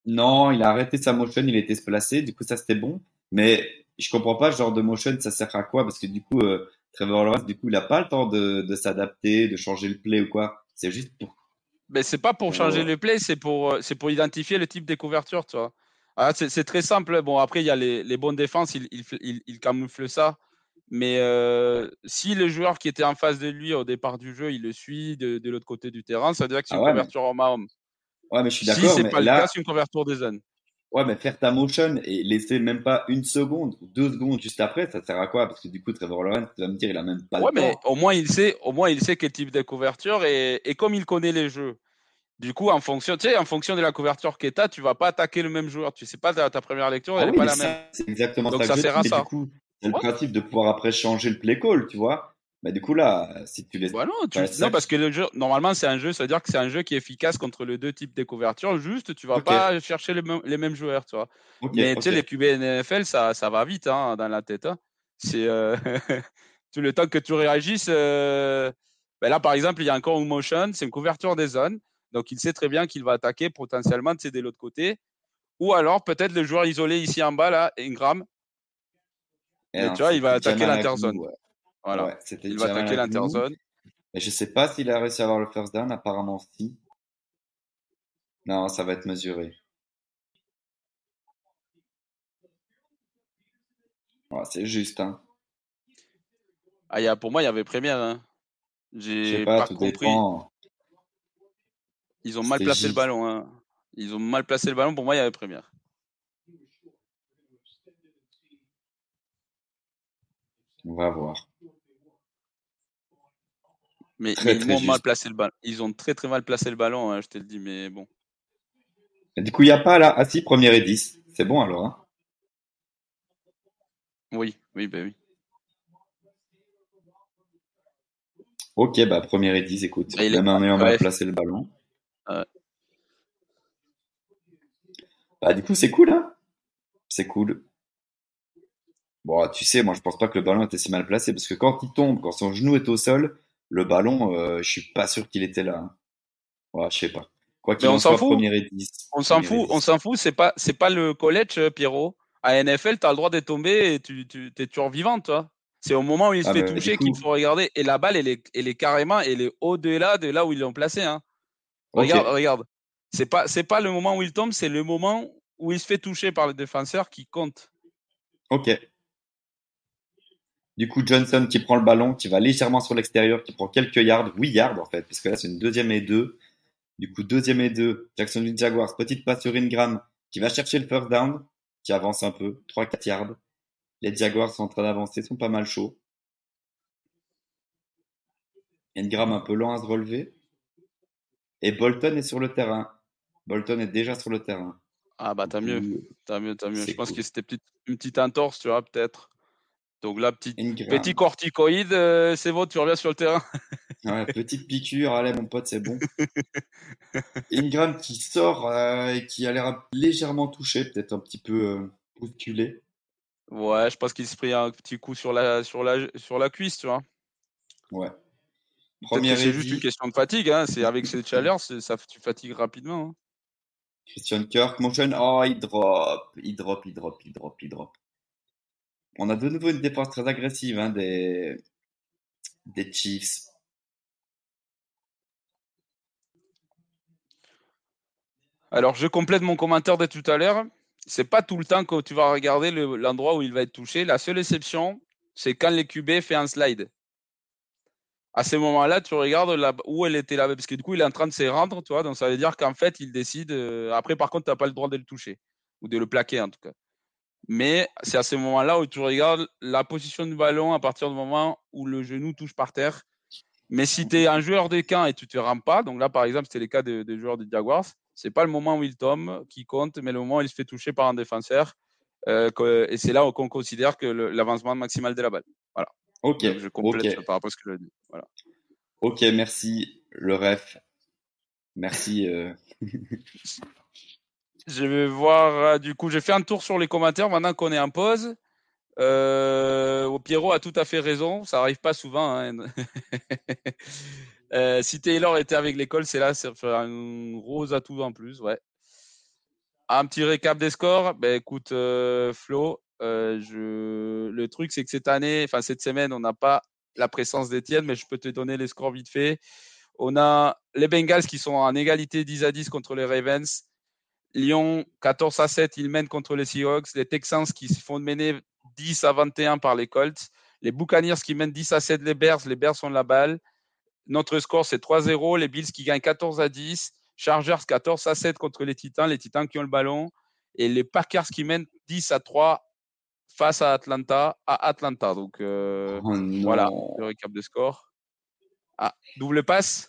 Non, il a arrêté sa motion, il était se placer, du coup ça c'était bon. Mais je comprends pas ce genre de motion, ça sert à quoi? Parce que du coup, Trevor Lawrence, du coup, il a pas le temps de, de s'adapter, de changer le play ou quoi. C'est juste pour mais c'est pas pour changer le play, c'est pour, euh, c'est pour identifier le type de couverture, tu vois. Ah, c'est très simple. Bon, après, il y a les, les bonnes défenses, ils il, il, il camouflent ça. Mais euh, si le joueur qui était en face de lui au départ du jeu, il le suit de, de l'autre côté du terrain, ça veut dire que c'est ah une couverture en homme Ouais, mais je suis d'accord. Si c'est pas le cas, c'est une couverture des zones. Ouais, mais faire ta motion et laisser même pas une seconde ou deux secondes juste après, ça sert à quoi? Parce que du coup, Trevor Lawrence, tu vas me dire, il a même pas ouais, le mais au moins il sait, au moins il sait quel type de couverture et, et comme il connaît les jeux. Du coup, en fonction, tu sais, en fonction de la couverture que tu as, tu vas pas attaquer le même joueur. Tu sais pas ta, ta première lecture, ah elle n'est pas la même. C'est exactement Donc ça. ça sert à ça. Du coup, c'est le principe de pouvoir après changer le play call, tu vois? Mais du coup là, si tu laisses. Bah non, non, parce que le jeu, normalement, c'est un jeu, ça veut dire que c'est un jeu qui est efficace contre les deux types de couvertures. Juste, tu vas pas chercher les, les, mêmes joueurs, tu vois. Mais tu sais, les QB NFL, ça, ça va vite hein, dans la tête. Hein. C'est euh... tout le temps que tu réagisses. Euh... Ben là, par exemple, il y a encore une motion, c'est une couverture des zones. Donc, il sait très bien qu'il va attaquer potentiellement de l'autre côté. Ou alors, peut-être le joueur isolé ici en bas, là, Ingram. Et, tu vois, il va attaquer l'interzone. Voilà. il va attaquer l'interzone. Et je sais pas s'il a réussi à avoir le first down, apparemment si. Non, ça va être mesuré. c'est juste, hein. Ah, y a, pour moi, il y avait première. Hein. J'ai pas, pas, compris. Ils ont mal placé le ballon. Hein. Ils ont mal placé le ballon. Pour moi, il y avait première. On va voir. Mais, ils ont mal placé le ballon. Ils ont très très mal placé le ballon, hein, je te le dis, mais bon. du coup, il n'y a pas là. Ah si, première et 10. C'est bon alors. Hein oui, oui, ben oui. Ok, bah première et 10, écoute. Bah, il a mal placé le ballon. Bah du coup, c'est cool, hein C'est cool. Bon, tu sais, moi je pense pas que le ballon était si mal placé parce que quand il tombe, quand son genou est au sol, le ballon, euh, je suis pas sûr qu'il était là. Hein. Ouais, je sais pas. Quoi qu'il en soit, première et 10. On s'en fout, on s'en fout, c'est pas, c'est pas le college, euh, Pierrot. À NFL, tu as le droit d'être tombé et tu, tu es toujours vivant, toi. C'est au moment où il se ah, fait toucher qu'il faut regarder. Et la balle, elle est, elle est carrément, elle est au-delà de là où ils l'ont placé. Hein. Regarde, regarde. C'est pas, c'est pas le moment où il tombe, c'est le moment où il se fait toucher par le défenseur qui compte. Ok. Du coup, Johnson qui prend le ballon, qui va légèrement sur l'extérieur, qui prend quelques yards, 8 yards en fait, parce que là c'est une deuxième et deux. Du coup, deuxième et deux, Jacksonville Jaguars, petite passe sur Ingram, qui va chercher le first down, qui avance un peu, 3-4 yards. Les Jaguars sont en train d'avancer, sont pas mal chauds. Ingram un peu lent à se relever. Et Bolton est sur le terrain. Bolton est déjà sur le terrain. Ah bah t'as mieux, t'as mieux, t'as mieux. Je pense que c'était une petite entorse, tu vois, peut-être. Donc là, petit, petit corticoïde, euh, c'est bon, tu reviens sur le terrain. ouais, petite piqûre, allez mon pote, c'est bon. Ingram qui sort euh, et qui a l'air légèrement touché, peut-être un petit peu euh, bousculé. Ouais, je pense qu'il s'est pris un petit coup sur la, sur la, sur la cuisse, tu vois. Ouais. C'est juste une question de fatigue, hein. c'est avec cette chaleur, ça, tu fatigues rapidement. Hein. Christian Kirk, motion, oh, il drop, il drop, il drop, il drop, il drop. On a de nouveau une défense très agressive hein, des, des Chiefs. Alors, je complète mon commentaire de tout à l'heure. C'est pas tout le temps que tu vas regarder l'endroit où il va être touché. La seule exception, c'est quand les QB fait un slide. À ce moment-là, tu regardes où elle était là, parce que du coup, il est en train de se rendre, donc ça veut dire qu'en fait, il décide. Euh, après, par contre, tu n'as pas le droit de le toucher, ou de le plaquer en tout cas. Mais c'est à ce moment-là où tu regardes la position du ballon à partir du moment où le genou touche par terre. Mais si tu es un joueur des camps et tu ne te rends pas, donc là par exemple c'était le cas des, joueurs des Jaguars, c'est pas le moment où il tombe qui compte, mais le moment où il se fait toucher par un défenseur. Euh, et c'est là qu'on considère que l'avancement maximal de la balle. Voilà. Ok. je complète par rapport à ce que je dis. Voilà. Ok, merci le ref. Merci. Euh... Je vais voir. Euh, du coup, j'ai fait un tour sur les commentaires maintenant qu'on est en pause. Euh, Pierrot a tout à fait raison. Ça arrive pas souvent. Hein. euh, si Taylor était avec l'école, c'est là, c'est un gros atout en plus. Ouais. Un petit récap des scores. Ben écoute, euh, Flo, le truc c'est que cette année, enfin cette semaine, on n'a pas la présence d'Etienne, mais je peux te donner les scores vite fait. On a les Bengals qui sont en égalité 10 à 10 contre les Ravens. Lyon, 14 à 7, ils mènent contre les Seahawks. Les Texans qui se font mener 10 à 21 par les Colts. Les Buccaneers qui mènent 10 à 7 les Bears. Les Bears ont la balle. Notre score, c'est 3-0. Les Bills qui gagnent 14 à 10. Chargers 14 à 7 contre les Titans. Les Titans qui ont le ballon. Et les Packers qui mènent 10 à 3 face à Atlanta. À Atlanta. Donc euh, oh voilà le récap des scores. Ah, double passe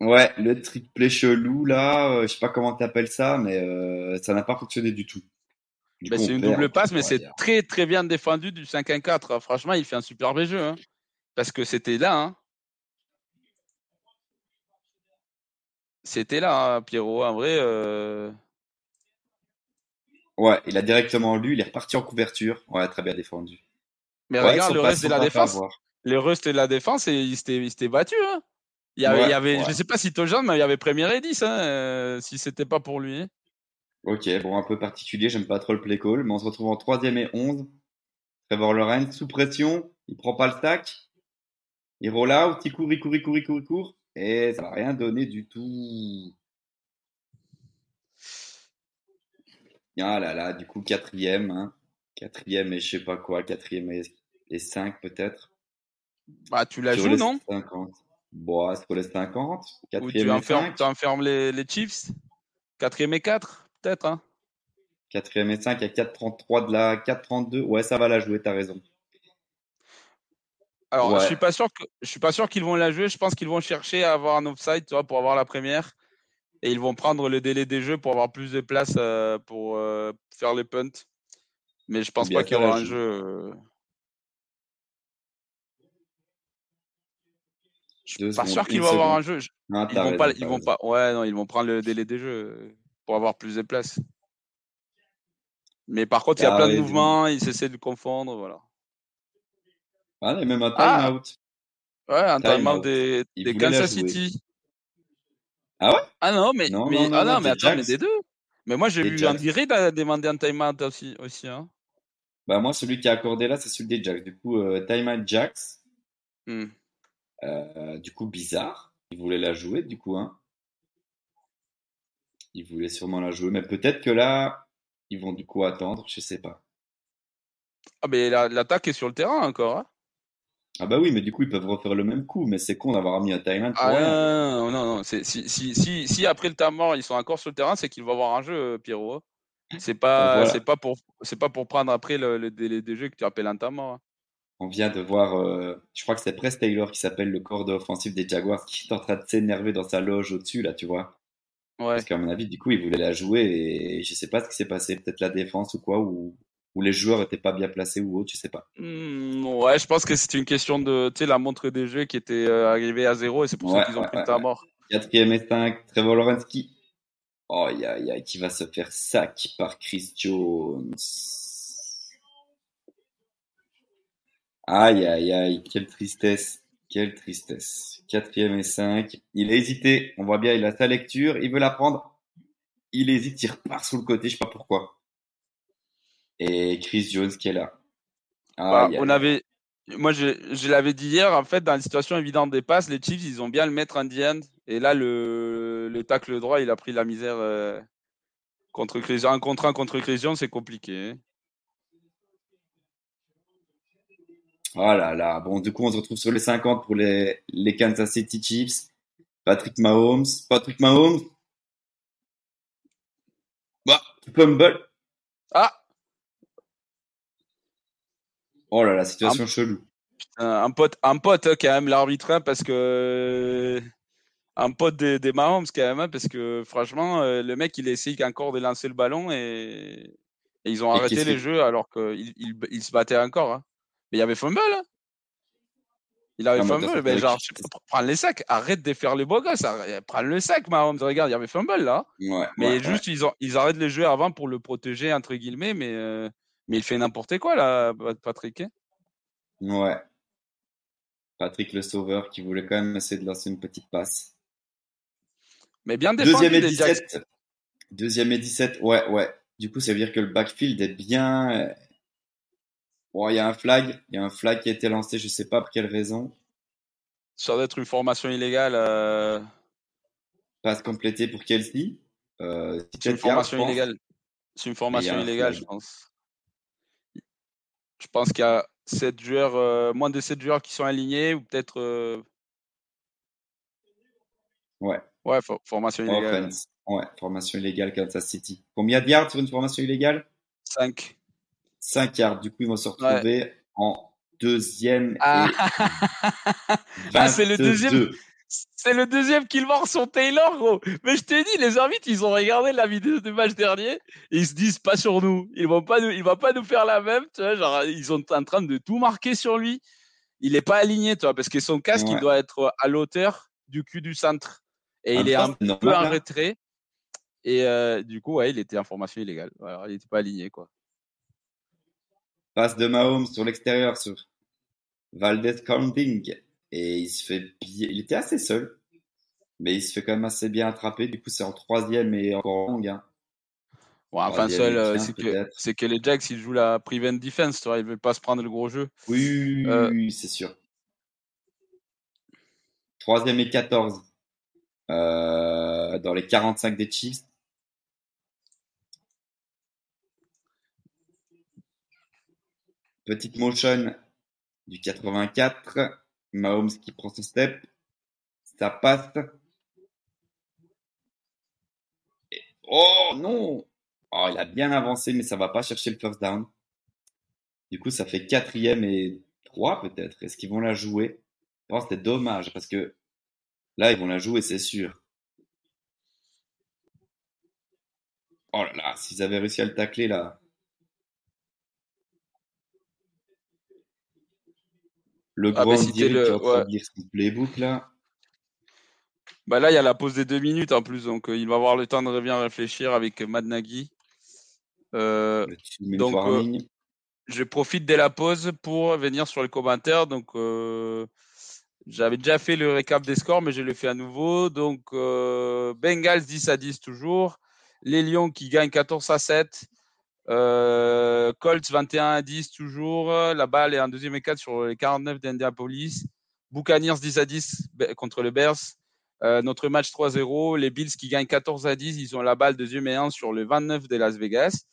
Ouais, le triplé chelou là, euh, je sais pas comment t'appelles ça, mais euh, ça n'a pas fonctionné du tout. Ben, c'est une double passe, mais c'est très très bien défendu du 5-1-4. Franchement, il fait un superbe jeu. Hein. Parce que c'était là. Hein. C'était là, hein, Pierrot. En vrai. Euh... Ouais, il a directement lu, il est reparti en couverture. Ouais, très bien défendu. Mais regarde le reste de la défense. Le reste de la défense, il s'était battu. Hein. Il y avait, il y avait je sais pas si Tojan, mais il y avait Premier 10, hein, euh, si c'était pas pour lui. Ok, bon, un peu particulier, j'aime pas trop le play call, mais on se retrouve en troisième et 11. Trevor Lawrence, sous pression, il prend pas le stack. Il roll out, il court, il court, il court, il court, il court. Et ça va rien donner du tout. Ah là là, du coup, quatrième, hein. Quatrième et je sais pas quoi, quatrième et, et cinq peut-être. Bah, tu la joues, non? 50. Bon, pour les 50. Ou tu enfermes, tu enfermes les, les Chiefs? 4 et 4, peut-être. Hein 4 et 5, il y a 4,33 de la 4,32. Ouais, ça va la jouer, t'as raison. Alors, je suis pas sûr que je suis pas sûr qu'ils vont la jouer. Je pense qu'ils vont chercher à avoir un offside, tu vois, pour avoir la première. Et ils vont prendre le délai des jeux pour avoir plus de place euh, pour euh, faire les punts. Mais je pense pas qu'il y aura un jeu. Euh, je suis pas sûr qu'ils vont avoir un jeu. ils vont pas, ils vont pas. Ouais, non, ils vont prendre le délai des jeux pour avoir plus de place. Mais par contre, il y a plein de mouvements, ils essaient de confondre, voilà. Ah, et même un ah! time-out. Ouais, un time-out des, des Kansas City. Ah ouais? Ah non, mais, mais, ah non, mais attends, mais des deux. Mais moi, j'ai vu Andy demander un time-out aussi. aussi hein. Bah, moi, celui qui a accordé là, c'est celui des Jacks. Du coup, euh, time-out Jacks. Hmm. Euh, du coup, bizarre. Il voulait la jouer, du coup. Hein. Il voulait sûrement la jouer. Mais peut-être que là, ils vont du coup attendre. Je sais pas. Ah, mais l'attaque est sur le terrain encore. Hein ah bah oui, mais du coup, ils peuvent refaire le même coup, mais c'est con d'avoir mis un Thailand ah Non, non, non. Si, si, si, si, après le temps mort, ils sont encore sur le terrain, c'est qu'ils vont avoir un jeu, euh, Pierrot. Hein. C'est pas, c'est pas pour, c'est pas pour prendre après le, des jeux que tu appelles un temps mort. On vient de voir, euh, je crois que c'est Press Taylor qui s'appelle le corps offensif des Jaguars qui est en train de s'énerver dans sa loge au-dessus, là, tu vois. Ouais. Parce qu'à mon avis, du coup, il voulait la jouer et je sais pas ce qui s'est passé. Peut-être la défense ou quoi, ou, ou les joueurs n'étaient pas bien placés ou autre, je sais pas. Hmm, ouais, je pense que c'est une question de tu sais, la montre des jeux qui était euh, arrivée à zéro et c'est pour ça qu'ils ont pris le temps mort. Quatrième et 5, Trevor Lawrence Oh, aïe, aïe, aïe, qui va se faire sac par Chris Jones. Aïe, aïe, aïe, quelle tristesse. Quelle tristesse. Quatrième et 5. Il a hésité. On voit bien, il a sa lecture. Il veut la prendre. Il hésite, il repart sous le côté. Je sais pas pourquoi et Chris Jones qui est là. Bah, on avait, moi je, je l'avais dit hier, en fait, dans la situation évidente des passes, les Chiefs, ils ont bien le mettre en end. Et là, le, le tacle droit, il a pris la misère euh, contre Chris, un contre un contre Chris Jones, c'est compliqué. Hein. Oh là là, bon, du coup, on se retrouve sur les 50 pour les, les Kansas City Chiefs. Patrick Mahomes, Patrick Mahomes. Bah, fumble. Ah, Oh là la situation chelou. un pote, un pote hein, quand même l'arbitre hein, parce que un pote des, des Mahomes quand même hein, parce que franchement euh, le mec il essaye encore de lancer le ballon et, ils ont arrêté les jeux alors qu'il il, se battait encore. Mais il y avait fumble. Il avait fumble, mais genre, prends les sacs, arrête de faire les beaux gosses, prends le sac, Mahomes, regarde, il y avait fumble là. mais juste, Ils, ont, ils arrêtent les jeux avant pour le protéger, entre guillemets, mais euh, mais il fait n'importe quoi, là, Patrick. Hein. ouais. Patrick le sauveur qui voulait quand même essayer de lancer une petite passe. Mais bien défendu. Deuxième et 17. Deuxième et 17. Ouais, ouais. Du coup, ça veut dire que le backfield est bien. Bon, il y a un flag. Il y a un flag qui a été lancé, je sais pas pour quelle raison. Ça doit être une formation illégale. Euh... Passe complétée pour Kelsey. Euh, c'est une formation illégale. C'est une formation illégale, je pense. Je pense qu'il y a 7 joueurs, euh, moins de 7 joueurs qui sont alignés, ou peut-être. Euh, ouais. Ouais, formation illégale. Ouais, formation illégale Kansas City. Combien de yards sur une formation illégale? 5. 5 yards. Du coup, ils vont se retrouver en deuxième. Ah. ah c'est le deuxième. C'est le deuxième kill mort sur Taylor, gros. Mais je t'ai dit, les arbitres, ils ont regardé la vidéo du match dernier et ils se disent pas sur nous. Ils vont pas nous, il va pas nous faire la même, tu vois. Genre, ils sont en train de tout marquer sur lui. Il est pas aligné, tu vois, parce que son casque, il doit être à l'auteur du cul du centre. Et il est un peu en retrait. Et euh, du coup, ouais, il était en formation illégale. il était pas aligné, quoi. Passe de Mahomes sur l'extérieur sur Valdez Camping et il se fait il était assez seul, mais il se fait quand même assez bien attraper. Du coup, c'est en troisième et encore long. Hein. enfin, seul, euh, c'est que, les Jacks, ils jouent la prevent defense, tu vois, ils veulent pas se prendre le gros jeu. Oui, euh, c'est sûr. Troisième et 14 euh, dans les 45 des Chiefs. Petite motion du 84. Mahomes qui prend son step. Ça passe. Oh non oh, Il a bien avancé, mais ça va pas chercher le first down. Du coup, ça fait quatrième et trois peut-être. Est-ce qu'ils vont la jouer? Oh, C'était dommage parce que là, ils vont la jouer, c'est sûr. Oh là là, s'ils avaient réussi à le tacler là. Le ah, grand bah, qui est en train de lire son playbook là. Bah là, il y a la pause des deux minutes en plus, donc euh, il va avoir le temps de bien réfléchir avec Mad Nagy. Euh, donc, euh, je profite de la pause pour venir sur les commentaires. Donc, j'avais déjà fait le récap des scores, mais je le fais à nouveau. Donc, Bengals 10 à 10 toujours. Les Lions qui gagnent 14 à 7. Colts 21 à 10 toujours. La balle est en deuxième et 4 sur les 49 d'Indianapolis. Buccaneers 10 à 10 contre les Bears. Euh, notre match 3-0, les Bills qui gagnent 14 à 10, ils ont la balle deuxième et 1 sur le 29 de Las Vegas.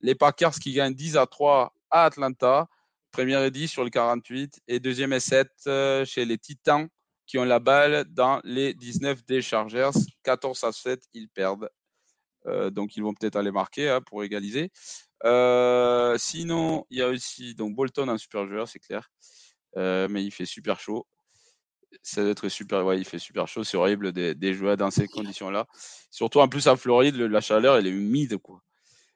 Les Packers qui gagnent 10 à 3 à Atlanta, première et 10 sur le 48 et deuxième et 7 euh, chez les Titans qui ont la balle dans les 19 des Chargers. 14 à 7, ils perdent. Euh, donc ils vont peut-être aller marquer hein, pour égaliser. sinon, il y a aussi donc Bolton un super joueur, c'est clair. mais il fait super chaud ça être super. Il fait super chaud. C'est horrible de, jouer dans ces conditions-là. Surtout en plus en Floride, la chaleur, elle est humide. Quoi.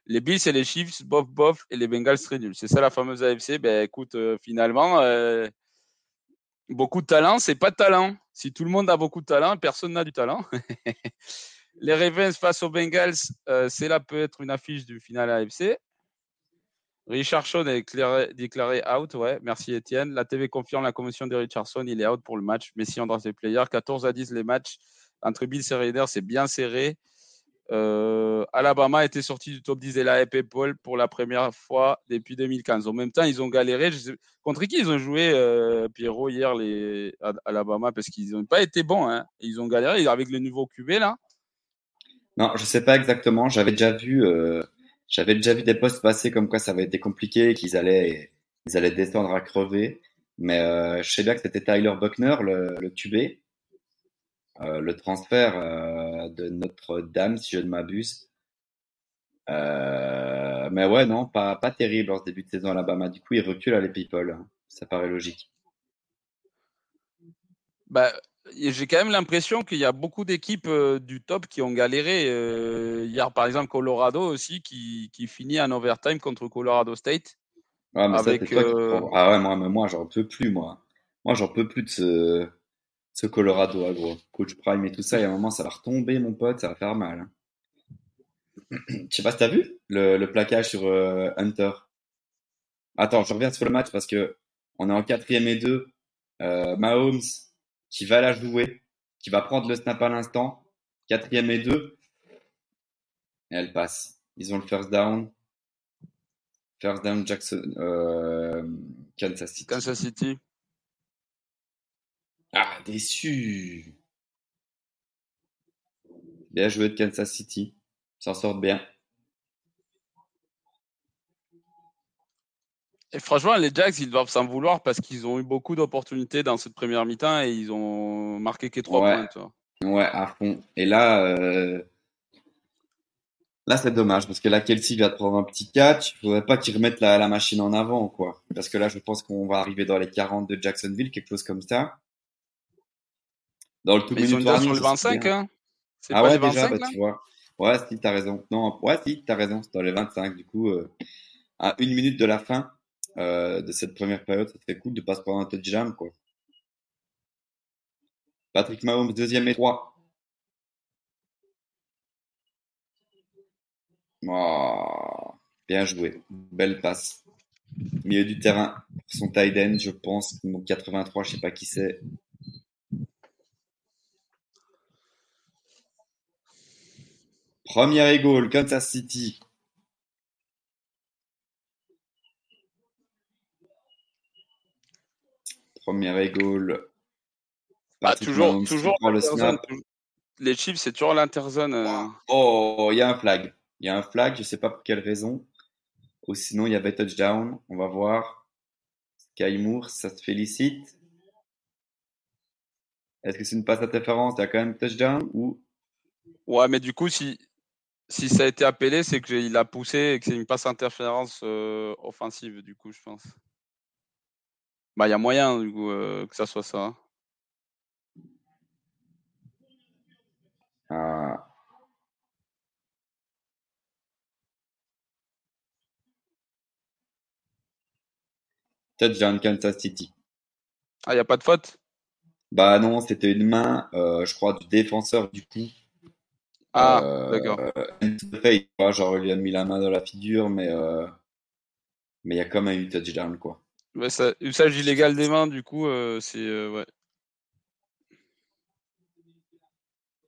Les Bills et les Chiefs, bof, bof, et les Bengals, très nuls. C'est ça la fameuse AFC. Ben écoute, euh, finalement, euh, beaucoup de talent, c'est pas de talent. Si tout le monde a beaucoup de talent, personne n'a du talent. les Ravens face aux Bengals, euh, c'est là peut être une affiche du final AFC. Richardson est déclaré, out, ouais. Merci Étienne. La TV confirme la commission de Richardson, il est out pour le match. Messi en ses player. 14 à 10 les matchs entre Bills et Raiders, c'est bien serré. Euh, Alabama était sorti du top 10 de la Paul pour la première fois depuis 2015. En même temps, ils ont galéré. Contre qui ils ont joué, euh, Pierrot, hier, les Alabama? Parce qu'ils n'ont pas été bons. Hein. Ils ont galéré avec le nouveau QB, là. Non, je sais pas exactement. J'avais déjà vu. Euh, j'avais déjà vu des posts passer comme quoi ça avait été compliqué, qu'ils allaient, ils allaient descendre à crever. Mais euh, je sais bien que c'était Tyler Buckner, le, le QB, euh, le transfert euh, de Notre-Dame, si je ne m'abuse. Euh, mais ouais, non, pas, pas terrible en ce début de saison à Alabama. Du coup, il recule à les people. Ça paraît logique. Bah, j'ai quand même l'impression qu'il y a beaucoup d'équipes euh, du top qui ont galéré. Euh, hier, par exemple, Colorado aussi, qui, qui, finit en overtime contre Colorado State. avec, euh, Ah ouais, moi, mais moi j'en peux plus, moi. Moi, j'en peux plus de ce, ce Colorado, gros. Coach Prime et tout ça, et à un moment, ça va retomber, mon pote, ça va faire mal. Hein. Je sais pas si t'as vu le, le plaquage sur Hunter. Attends, je reviens sur le match parce que on est en quatrième et deux. Mahomes qui va la jouer, qui va prendre le snap à l'instant, quatrième et deux, et elle passe. Ils ont le first down. First down Jackson, euh, Kansas City. Kansas City. Ah, déçu. Bien joué de Kansas City. S'en sortent bien. Et franchement, les Jacks, ils doivent s'en vouloir parce qu'ils ont eu beaucoup d'opportunités dans cette première mi-temps et ils ont marqué que trois points. Ouais, à fond. Et là, euh, là, c'est dommage parce que là, Kelsey vient de prendre un petit catch. Il faudrait pas qu'il remette la, la, machine en avant, quoi. Parce que là, je pense qu'on va arriver dans les 40 de Jacksonville, quelque chose comme ça. Dans le tout Ils sont déjà sur le 25, hein. Ah ouais, déjà, bah, tu vois. Ouais, si, t'as raison. Non, ouais, si, t'as raison. C'est dans les 25. Du coup, euh, à une minute de la fin, euh, de cette première période, serait cool de pas se prendre un touchdown, quoi. Patrick Mahomes, deuxième et trois. Oh, bien joué. Belle passe. Milieu du terrain son tight end, je pense. 83, je sais pas qui c'est. Première égale, Kansas City. Première égale. Bah, toujours, toujours le snap. Les Chiefs, c'est toujours l'interzone. Euh. Oh, il y a un flag. Il y a un flag, je sais pas pour quelle raison. Ou sinon, il y avait touchdown. On va voir. Sky Moore, ça se félicite. Est-ce que c'est une passe interférence Il y a quand même touchdown ou? Ouais, mais du coup, si, si ça a été appelé, c'est qu'il a poussé et que c'est une passe interférence euh, offensive, du coup, je pense. Bah, il y a moyen, du coup, euh, que ça soit ça. Hein. Ah. Touchdown Kansas City. Ah, il n'y a pas de faute? Bah non, c'était une main, euh, je crois, du défenseur du coup. Ah, euh, d'accord. genre, il lui a mis la main dans la figure, mais euh, mais il y a quand même eu touchdown, quoi. Ouais, ça, usage illégal des mains, du coup, c'est. ouais.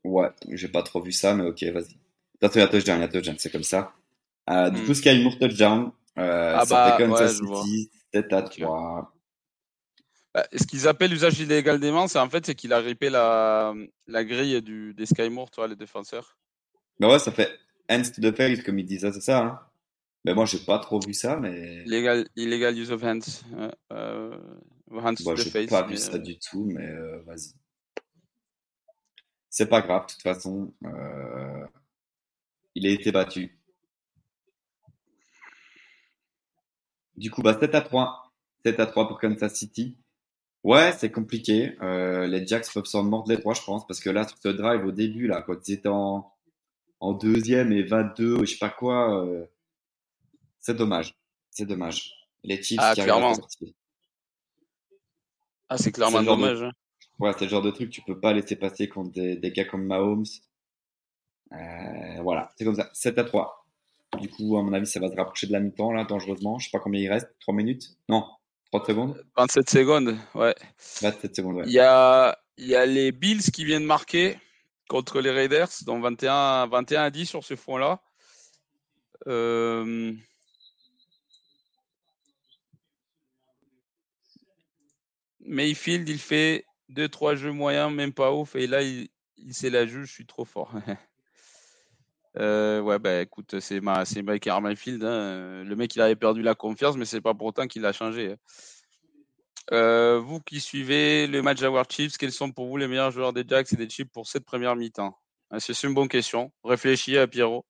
Ouais, j'ai pas trop vu ça, mais ok, vas-y. Toi, il y a touchdown, il y a touchdown, c'est comme ça. du coup, hmm. Sky Moore touchdown. ah bah, Kansas City, 7 à 3. Bah, ce qu'ils appellent usage illégal des mains, c'est en fait c'est qu'il a ripé la, la grille du, des Skymour, toi, les défenseurs. Bah ouais, ça fait hands to the face, comme ils disent, c'est ça. Hein mais moi, j'ai pas trop vu ça, mais. Illegal, illegal use of hands. Euh, hands to the face. pas vu ça euh, du tout, mais euh, vas-y. C'est pas grave, de toute façon. Euh, il a été battu. Du coup, bah, 7 à 3. 7 à 3 pour Kansas City. Ouais, c'est compliqué. Euh, les Jacks peuvent s'en mordre les trois, je pense, parce que là, sur ce drive au début, là, quand ils étaient en, en deuxième et 22, ou je sais pas quoi, euh, c'est dommage. C'est dommage. Les Chiefs ah, qui clairement. Ah, c'est clairement dommage. Hein. Ouais, c'est le genre de truc que tu peux pas laisser passer contre des, des gars comme Mahomes. Euh, voilà, c'est comme ça. 7 à 3. Du coup, à mon avis, ça va se rapprocher de la mi-temps, là, dangereusement. Je sais pas combien il reste. 3 minutes? Non, 30 secondes? 27 secondes, ouais. 27 secondes, ouais. Il y a, il y a les Bills qui viennent marquer contre les Raiders, donc 21, 21 à 10 sur ce front-là. Euh... Mayfield, il fait 2-3 jeux moyens, même pas ouf, et là, il, il sait la juge, je suis trop fort. Euh, ouais, bah écoute, c'est ma, c'est Baker Mayfield. Hein. Le mec, il avait perdu la confiance, mais c'est pas pour autant qu'il a changé. Hein. Euh, vous qui suivez le match Jaguar Chiefs, quels sont pour vous les meilleurs joueurs des Jacks et des Chiefs pour cette première mi-temps? Ah, C'est une bonne question. Réfléchis à Pierrot.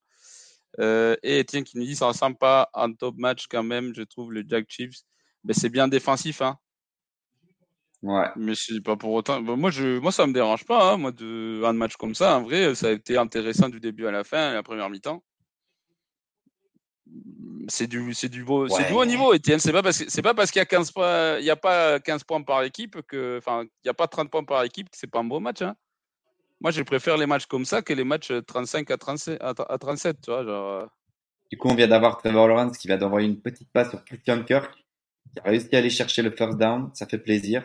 Euh, et Etienne qui nous dit ça ressemble pas à un top match quand même, je trouve, le Jack Chiefs. Mais c'est bien défensif, hein. Ouais. Mais c'est pas pour autant. moi, je, moi, ça me dérange pas. Hein, moi, de un match comme ça, en vrai, ça a été intéressant du début à la fin, la première mi-temps. C'est du, c'est du beau, c'est du haut niveau. Etienne, c'est pas parce que c'est pas parce qu'il y a 15 points, il y a pas 15 points par équipe que, enfin, il y a pas 30 points par équipe que c'est pas un beau match. Hein. Moi, je préfère les matchs comme ça que les matchs 35 à 37, à, 37 tu vois, genre. Euh. Du coup, on vient d'avoir Trevor Lawrence qui vient d'envoyer une petite passe sur Christian Kirk, qui a réussi à aller chercher le first down. Ça fait plaisir.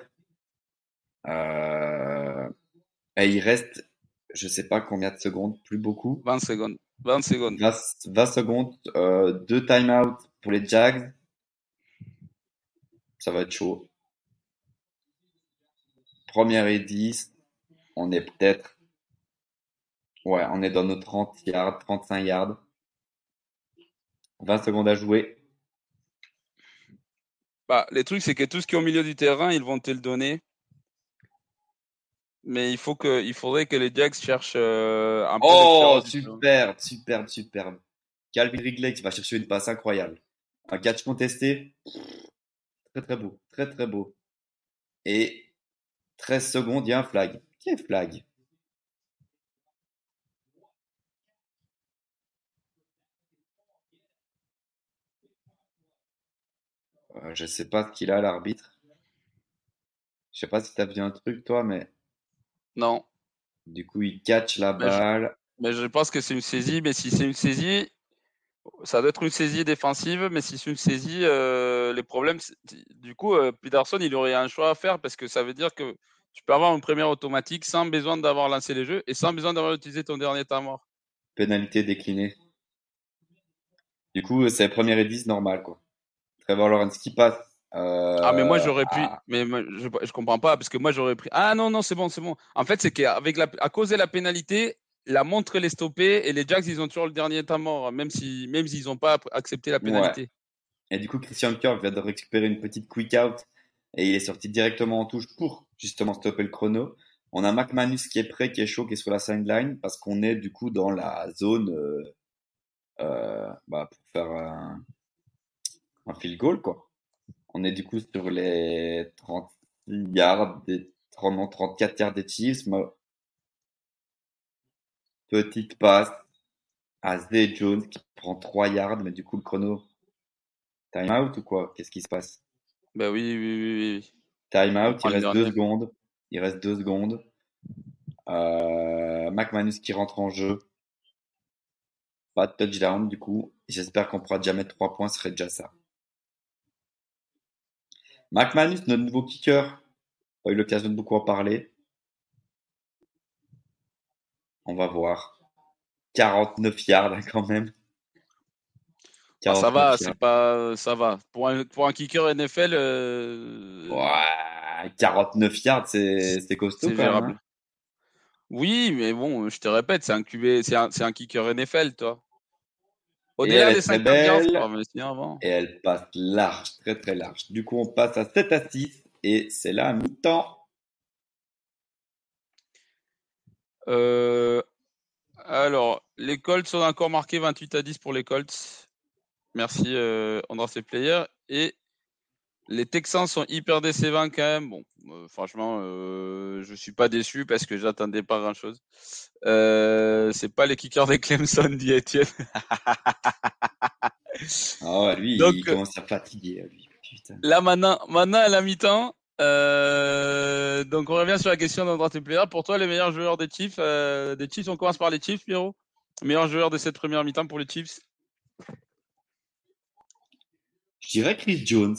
Euh, et il reste, je sais pas combien de secondes, plus beaucoup. 20 secondes. 20 secondes. 20, secondes, euh, deux time-out pour les Jags. Ça va être chaud. Première et 10. On est peut-être, ouais, on est dans nos 30 yards, 35 yards. 20 secondes à jouer. Bah, les trucs, c'est que tout ce qui est au milieu du terrain, ils vont te le donner mais il faut que, il faudrait que les Jacks cherchent euh, un peu. Oh, superbe, superbe, superbe. Calvin Ridley qui va chercher une passe incroyable. Un catch contesté. Très, très beau. Très, très beau. Et 13 secondes, il y a un flag. Quel flag? Euh, Je sais pas ce qu'il a, l'arbitre. Je sais pas si tu as vu un truc, toi, mais non. Du coup, il catch la balle. Mais je, pense que c'est une saisie. Mais si c'est une saisie, ça doit être une saisie défensive. Mais si c'est une saisie, euh, les problèmes, du coup, euh, Peterson, il aurait un choix à faire parce que ça veut dire que tu peux avoir une première automatique sans besoin d'avoir lancé les jeux et sans besoin d'avoir utilisé ton dernier temps mort. Pénalité déclinée. Du coup, c'est première et 10 normal, quoi. Trevor Lawrence qui passe ah, mais moi j'aurais pu. Ah. Mais je, je comprends pas parce que moi j'aurais pris. Ah non, non, c'est bon, c'est bon. En fait, c'est qu'avec la, à cause de la pénalité, la montre elle est stoppée et les Jacks ils ont toujours le dernier temps mort, même si même s'ils n'ont pas accepté la pénalité. Et du coup, Christian Kirk vient de récupérer une petite quick out et il est sorti directement en touche pour justement stopper le chrono. On a McManus qui est prêt, qui est chaud, qui est sur la sideline parce qu'on est du coup dans la zone euh, euh, bah, pour faire un, un, field goal quoi. On est du coup sur les 30 yards, des 30, 34 yards des Chiefs. Petite passe à Zay Jones qui prend 3 yards, mais du coup le chrono time out ou quoi? Qu'est-ce qui se passe? Bah oui, oui, oui, oui. Time out, il reste 2 secondes. Il reste 2 secondes. Euh, McManus qui rentre en jeu. Pas de touchdown du coup. J'espère qu'on pourra déjà mettre 3 points, ce serait déjà ça. McManus, notre nouveau kicker, pas eu l'occasion de beaucoup en parler. On va voir. 49 yards quand même. Ah, ça va, c'est pas, ça va. Pour un, pour un kicker NFL. Euh... Ouais, 49 yards, c'est costaud quand même. Hein. Oui, mais bon, je te répète, c'est un QB, c'est un, un, kicker NFL, toi. Au-delà des 5 avant. Et elle passe large, très très large. Du coup, on passe à 7 à 6 et c'est là mi-temps. Euh, alors, les Colts sont encore marqués 28 à 10 pour les Colts. Merci euh, Andras et Player. Et les Texans sont hyper décevants quand même. Bon, euh, franchement, euh, je suis pas déçu parce que j'attendais pas grand chose. Euh, c'est pas les kickers des Clemson, dit Etienne. ah lui, il commence à fatiguer. Lui. Là maintenant, maintenant à la mi-temps. Euh, donc on revient sur la question d'Andras et Player. Pour toi, les meilleurs joueurs des Chiefs, des Chiefs, on commence par les Chiefs, Pierrot. Meilleur joueur de cette première mi-temps pour les Chiefs. Je dirais Chris Jones.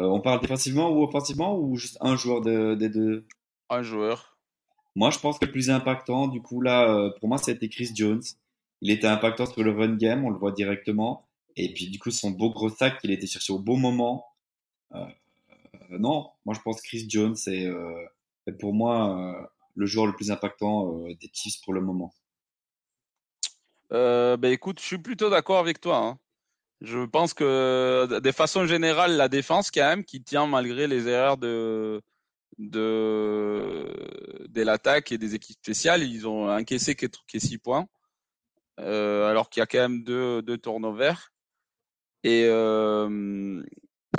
Euh, on parle défensivement ou offensivement ou juste un joueur des deux? Un joueur. Moi, je pense que le plus impactant, du coup, là, euh, pour moi, c'était Chris Jones. Il était impactant sur le run game, on le voit directement. Et puis, du coup, son beau gros sac, il était cherché au bon moment. Euh, non, moi, je pense que Chris Jones est, pour moi le joueur le plus impactant des Chiefs pour le moment. bah, écoute, je suis plutôt d'accord avec toi. Hein. Je pense que de façon générale, la défense quand même qui tient malgré les erreurs de de, l'attaque et des équipes spéciales, ils ont encaissé que, 6 points, euh, alors qu'il y a quand même deux, deux. Et euh,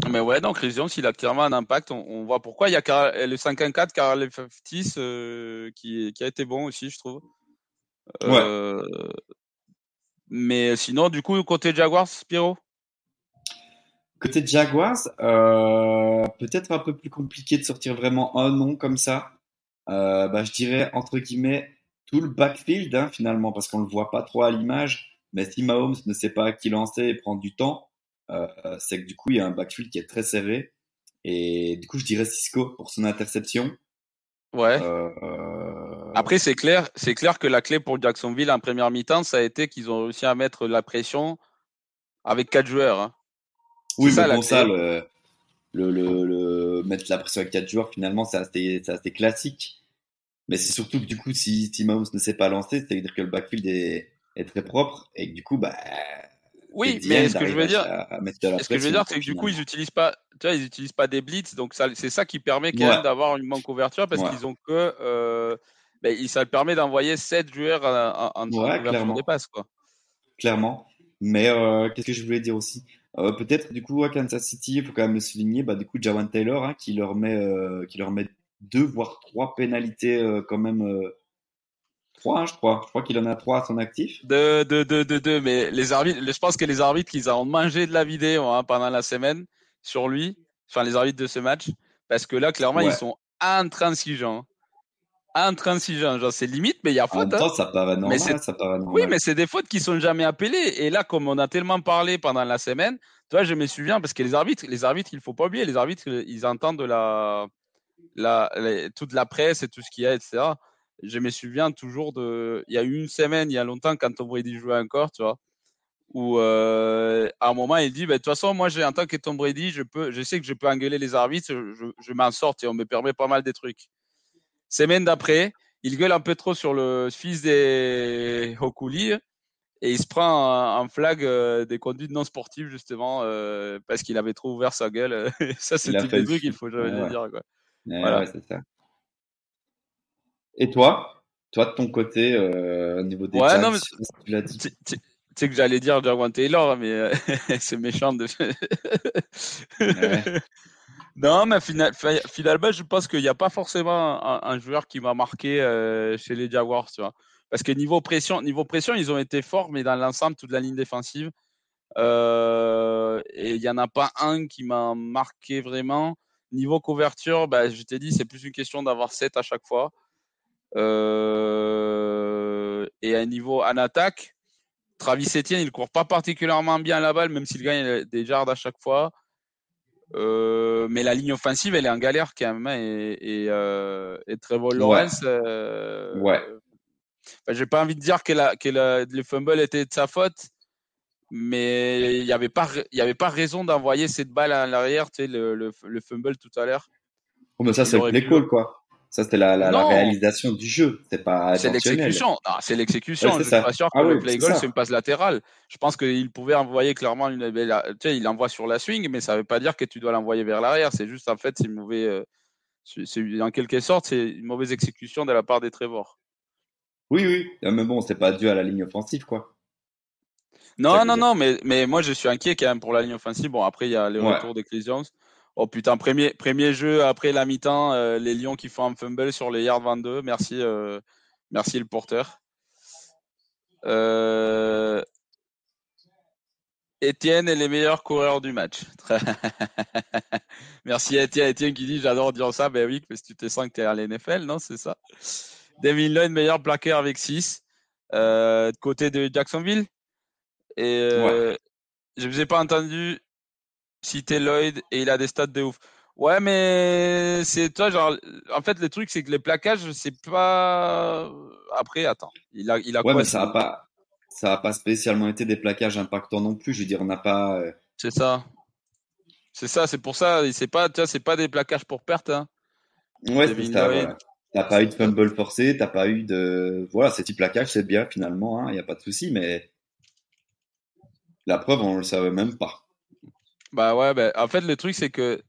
mais ouais, donc Chris s'il a clairement un impact. On, voit pourquoi. Il y a le 5-1-4, Carl Faftis, euh, qui, qui a été bon aussi, je trouve. Ouais. Mais sinon, du coup, côté Jaguars, Spiro? Côté Jaguars, euh, peut-être un peu plus compliqué de sortir vraiment un nom comme ça. Euh, bah, je dirais, entre guillemets, tout le backfield, hein, finalement, parce qu'on le voit pas trop à l'image. Mais si Mahomes ne sait pas qui lancer et prendre du temps, euh, c'est que du coup, il y a un backfield qui est très serré. Et du coup, je dirais Cisco pour son interception. Ouais. Euh, Après, c'est clair, c'est clair que la clé pour Jacksonville en première mi-temps, ça a été qu'ils ont réussi à mettre la pression avec quatre joueurs. Hein. Oui, mais bon, ça, le, le, le, mettre la pression avec quatre joueurs, finalement, c'est assez, assez, classique. Mais c'est surtout que du coup, si, si Mahomes ne sait pas lancer, c'est-à-dire que le backfield est, est, très propre et que du coup, bah. Oui, mais ce que je veux dire, ce que je veux dire, c'est que du coup, ils utilisent pas, tu vois, ils utilisent pas des blitz, donc c'est ça qui permet quand même d'avoir une bonne couverture parce qu'ils ont que, euh, ben, ça permet d'envoyer 7 joueurs en, en, ouais, clairement. des passes, quoi. Clairement. Mais euh, qu'est-ce que je voulais dire aussi? Euh, Peut-être du coup à Kansas City, il faut quand même le souligner, bah, du coup Jawan Taylor hein, qui leur met, euh, qui leur met deux voire trois pénalités euh, quand même. Euh, trois, hein, je crois. Je crois qu'il en a trois à son actif. Deux, deux, deux, deux, deux. Mais les arbitres, je pense que les arbitres, ils ont mangé de la vidéo hein, pendant la semaine sur lui, enfin les arbitres de ce match, parce que là, clairement, ils sont intransigeants. Intransigeants, genre c'est limite, mais il y a faute. Hein. ça paraît normal, ça paraît Oui, mais c'est des fautes qui sont jamais appelées. Et là, comme on a tellement parlé pendant la semaine, tu vois, je me souviens parce que les arbitres, les arbitres, il faut pas oublier, les arbitres, ils entendent de la, la, toute la presse et tout ce qu'il y a, etc. Je me souviens toujours de, il y a eu une semaine, il y a longtemps, quand Tom Brady jouait encore, tu vois, où euh, à un moment il dit bah, de toute façon moi j'ai en tant que Tom Brady je peux je sais que je peux engueuler les arbitres je, je m'en sors et on me permet pas mal des trucs semaine d'après il gueule un peu trop sur le fils des Hokuli et il se prend un, flag euh, des conduites non sportives justement euh, parce qu'il avait trop ouvert sa gueule ça c'est le type de truc qu'il faut jamais dire quoi. voilà. c'est ça. Et toi? Toi, de ton côté, au niveau des ouais, non, mais... tu sais que j'allais dire Jawan Taylor, mais c'est méchant de. Non, mais finalement, je pense qu'il n'y a pas forcément un, joueur qui m'a marqué chez les Jaguars, tu vois. Parce que niveau pression, niveau pression, ils ont été forts, mais dans l'ensemble, toute la ligne défensive. Euh, et il n'y en a pas un qui m'a marqué vraiment. Niveau couverture, bah, je t'ai dit, c'est plus une question d'avoir 7 à chaque fois. Euh, et à niveau en attaque, Travis Etienne, il ne court pas particulièrement bien la balle, même s'il gagne des yards à chaque fois. Euh, mais la ligne offensive, elle est en galère quand même. Hein, et, et, euh, et Trevor Lawrence, euh, ouais. j'ai pas envie de dire que, la, que le fumble était de sa faute, mais il n'y avait, pas, y avait pas raison d'envoyer cette balle à l'arrière, tu sais, le, le, le, fumble tout à l'heure. Oh, mais ça, c'est le play call, quoi. Ça, c'était la, la, la, réalisation du jeu. C'est pas. C'est l'exécution. C'est l'exécution. je suis pas sûr que ah le play goal, c'est une passe latérale. Je pense qu'il pouvait envoyer clairement une. Tu sais, il envoie sur la swing, mais ça veut pas dire que tu dois l'envoyer vers l'arrière. C'est juste, en fait, c'est une mauvaise. Euh, c'est, en quelque sorte, c'est une mauvaise exécution de la part des Trevor. Oui, oui. Ah, mais bon, c'est pas dû à la ligne offensive, quoi. Non, non, non, mais, mais moi, je suis inquiet quand même pour la ligne offensive. Bon, après, il y a les retours des Jones. Oh putain, premier, premier jeu après la mi-temps, euh, les Lions qui font un fumble sur les yards 22. Merci, euh, merci le porteur. Euh... Étienne est les meilleurs coureurs du match. merci Étienne. Étienne qui dit j'adore dire ça. Ben oui, parce que tu te sens que tu es à l'NFL, non C'est ça. Devin Lloyd, meilleur plaqueur avec 6. Euh, côté de Jacksonville. Et je ne vous ai pas entendu citer Lloyd et il a des stats de ouf. Ouais, mais c'est toi, genre, en fait, le truc, c'est que les plaquages, c'est pas. Après, attends, il a, il a ouais, mais ça a pas, ça a pas spécialement été des plaquages impactants non plus. Je veux dire, on n'a pas. Euh, c'est ça. C'est ça, c'est pour ça. C'est pas, tu vois, c'est pas des plaquages pour perte. Hein. Ouais, c'est ça. T'as pas eu de fumble forcé, t'as pas eu de. Voilà, ces petits plaquages, c'est bien finalement, il hein, n'y a pas de souci, mais la preuve, on le savait même pas. Bah ouais, bah, en fait, le truc, c'est que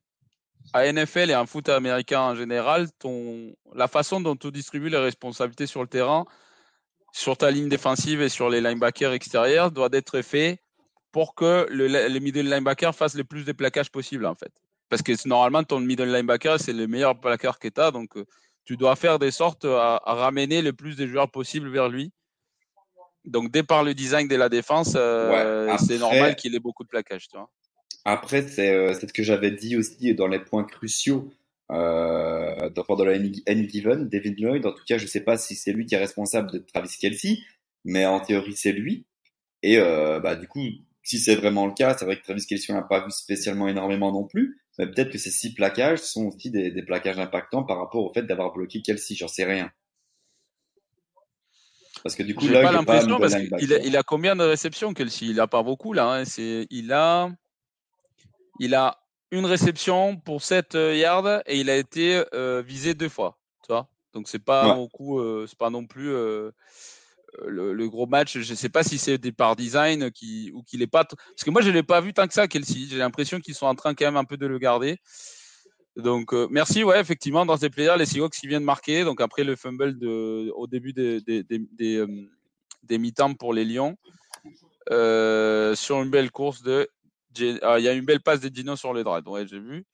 à NFL et en foot américain en général, ton, la façon dont tu distribues les responsabilités sur le terrain, sur ta ligne défensive et sur les linebackers extérieurs, doit être fait pour que le, middle linebackers fassent le plus de plaquages possible, en fait. Parce que normalement, ton middle linebacker, c'est le meilleur plaqueur que tu as. Donc, tu dois faire des sortes à, ramener le plus de joueurs possible vers lui. Donc, dès par le design de la défense, euh, c'est normal qu'il ait beaucoup de plaquages. Tu vois. Après, euh, c'est ce que j'avais dit aussi dans les points cruciaux euh, de la N Given, David Lloyd. En tout cas, je ne sais pas si c'est lui qui est responsable de Travis Kelsey, mais en théorie, c'est lui. Et euh, bah, du coup, si c'est vraiment le cas, c'est vrai que Travis Kelsey, on n'a pas vu spécialement énormément non plus. Mais peut-être que ces six plaquages sont aussi des, des plaquages impactants par rapport au fait d'avoir bloqué Kelsey. J'en sais rien. Parce que du coup, là, pas l'impression parce qu'il a, il a combien de réceptions, Kelsey Il a pas beaucoup là. Hein. C'est, il a il a une réception pour 7 euh, yards et il a été euh, visé deux fois. Tu vois? Donc c'est pas beaucoup, euh, c'est pas non plus le, gros match. Je sais pas si c'est des par design qui, ou qu'il est pas. Parce que moi je l'ai pas vu tant que ça, Kelsey. J'ai l'impression qu'ils sont en train quand même un peu de le garder. Donc merci, ouais, effectivement, dans ces players, les Seahawks qui viennent marquer. Donc après le fumble de, au début des, des, des, des mi-temps pour les Lions. sur une belle course de ah, il y a une belle passe de Dino sur les draps, ouais, j'ai vu.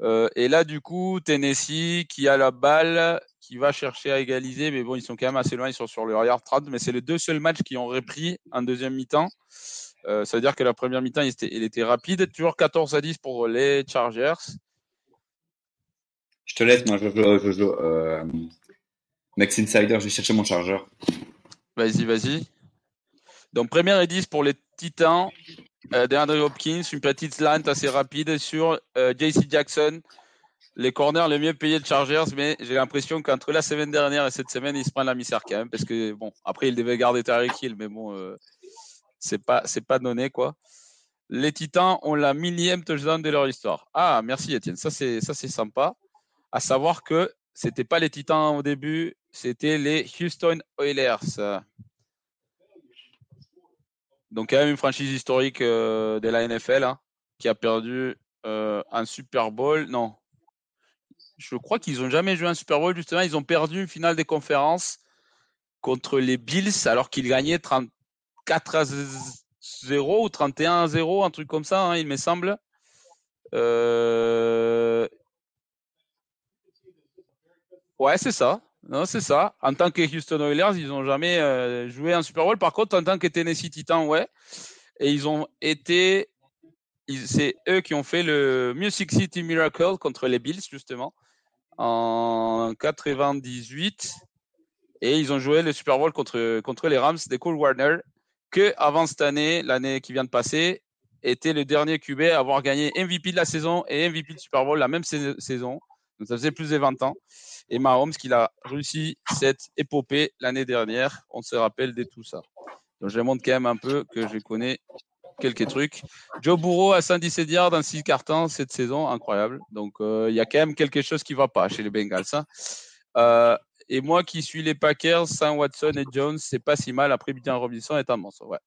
Euh, et là, du coup, Tennessee qui a la balle, qui va chercher à égaliser, mais bon, ils sont quand même assez loin, ils sont sur le yard 30, mais c'est les deux seuls matchs qui ont repris en deuxième mi-temps. Euh, ça veut dire que la première mi-temps, il était, il était, rapide. Toujours 14 à 10 pour les Chargers. Je te laisse, moi. Je joue euh, Next Insider, je vais chercher mon chargeur. Vas-y, vas-y. Donc, première et 10 pour les Titans. Euh, DeAndre Hopkins, une petite slant assez rapide sur euh, JC Jackson, les corners les mieux payés de Chargers, mais j'ai l'impression qu'entre la semaine dernière et cette semaine, il se prend la misère quand même, parce que bon, après il devait garder Tyreek Hill, mais bon, euh, c'est pas pas donné quoi. Les Titans ont la millième touchdown de leur histoire. Ah, merci Étienne, ça c'est sympa. À savoir que c'était pas les Titans au début, c'était les Houston Oilers. Donc, quand même une franchise historique euh, de la NFL hein, qui a perdu euh, un Super Bowl. Non. Je crois qu'ils n'ont jamais joué un Super Bowl, justement. Ils ont perdu une finale des conférences contre les Bills alors qu'ils gagnaient 34 à 0 ou 31 à 0, un truc comme ça, hein, il me semble. Euh, ouais, c'est ça. Non, c'est ça. En tant que Houston Oilers, ils n'ont jamais euh, joué un Super Bowl. Par contre, en tant que Tennessee Titans, ouais. Et ils ont été. C'est eux qui ont fait le Music City Miracle contre les Bills, justement, en 98. Et ils ont joué le Super Bowl contre, les Rams de Cole Warner, que avant cette année, l'année qui vient de passer, était le dernier QB à avoir gagné MVP de la saison et MVP de Super Bowl la même saison. Donc ça faisait plus de 20 ans. Et Mahomes qui a réussi cette épopée l'année dernière. On se rappelle de tout ça. Donc je montre quand même un peu que je connais quelques trucs. Joe Burrow à 117 yards dans 6 cartons cette saison, incroyable. Donc euh, il y a quand même quelque chose qui ne va pas chez les Bengals. Hein. Euh, et moi qui suis les Packers, Saint Watson et Jones, c'est pas si mal. Après, Bijan Robinson est un monstre. Ouais.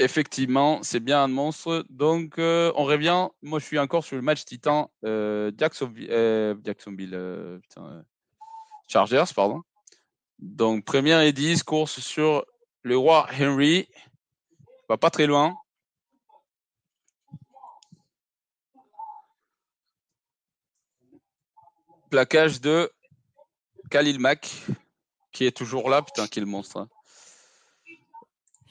Effectivement, c'est bien un monstre. Donc, euh, on revient. Moi, je suis encore sur le match Titan euh, Jacksonville, euh, Jacksonville Chargers, pardon. Donc, première et 10, course sur le roi Henry. Va pas très loin. Plaquage de Khalil Mack, qui est toujours là. Putain, quel monstre. Hein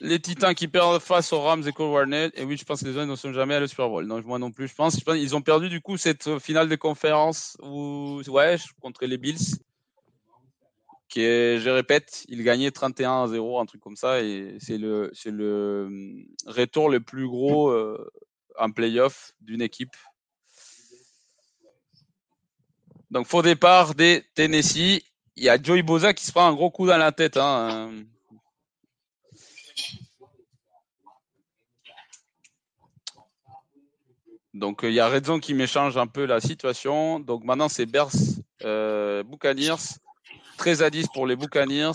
les Titans qui perdent face aux Rams et Cole Warner. Et oui, je pense que les gens ne sont jamais à le Super Bowl. Moi non plus. Je pense, qu'ils ont perdu du coup cette finale de conférence où, ouais, contre les Bills. Qui je répète, ils gagnaient 31 à 0, un truc comme ça. Et c'est le, hum, retour le plus gros euh, en playoff d'une équipe. Donc, faux départ des Tennessee. Il y a Joey Boza qui se prend un gros coup dans la tête. Hein. Donc, il y a Redzon qui m'échange un peu la situation. Donc, maintenant, c'est Bears euh, Buccaneers. 13 à 10 pour les Buccaneers.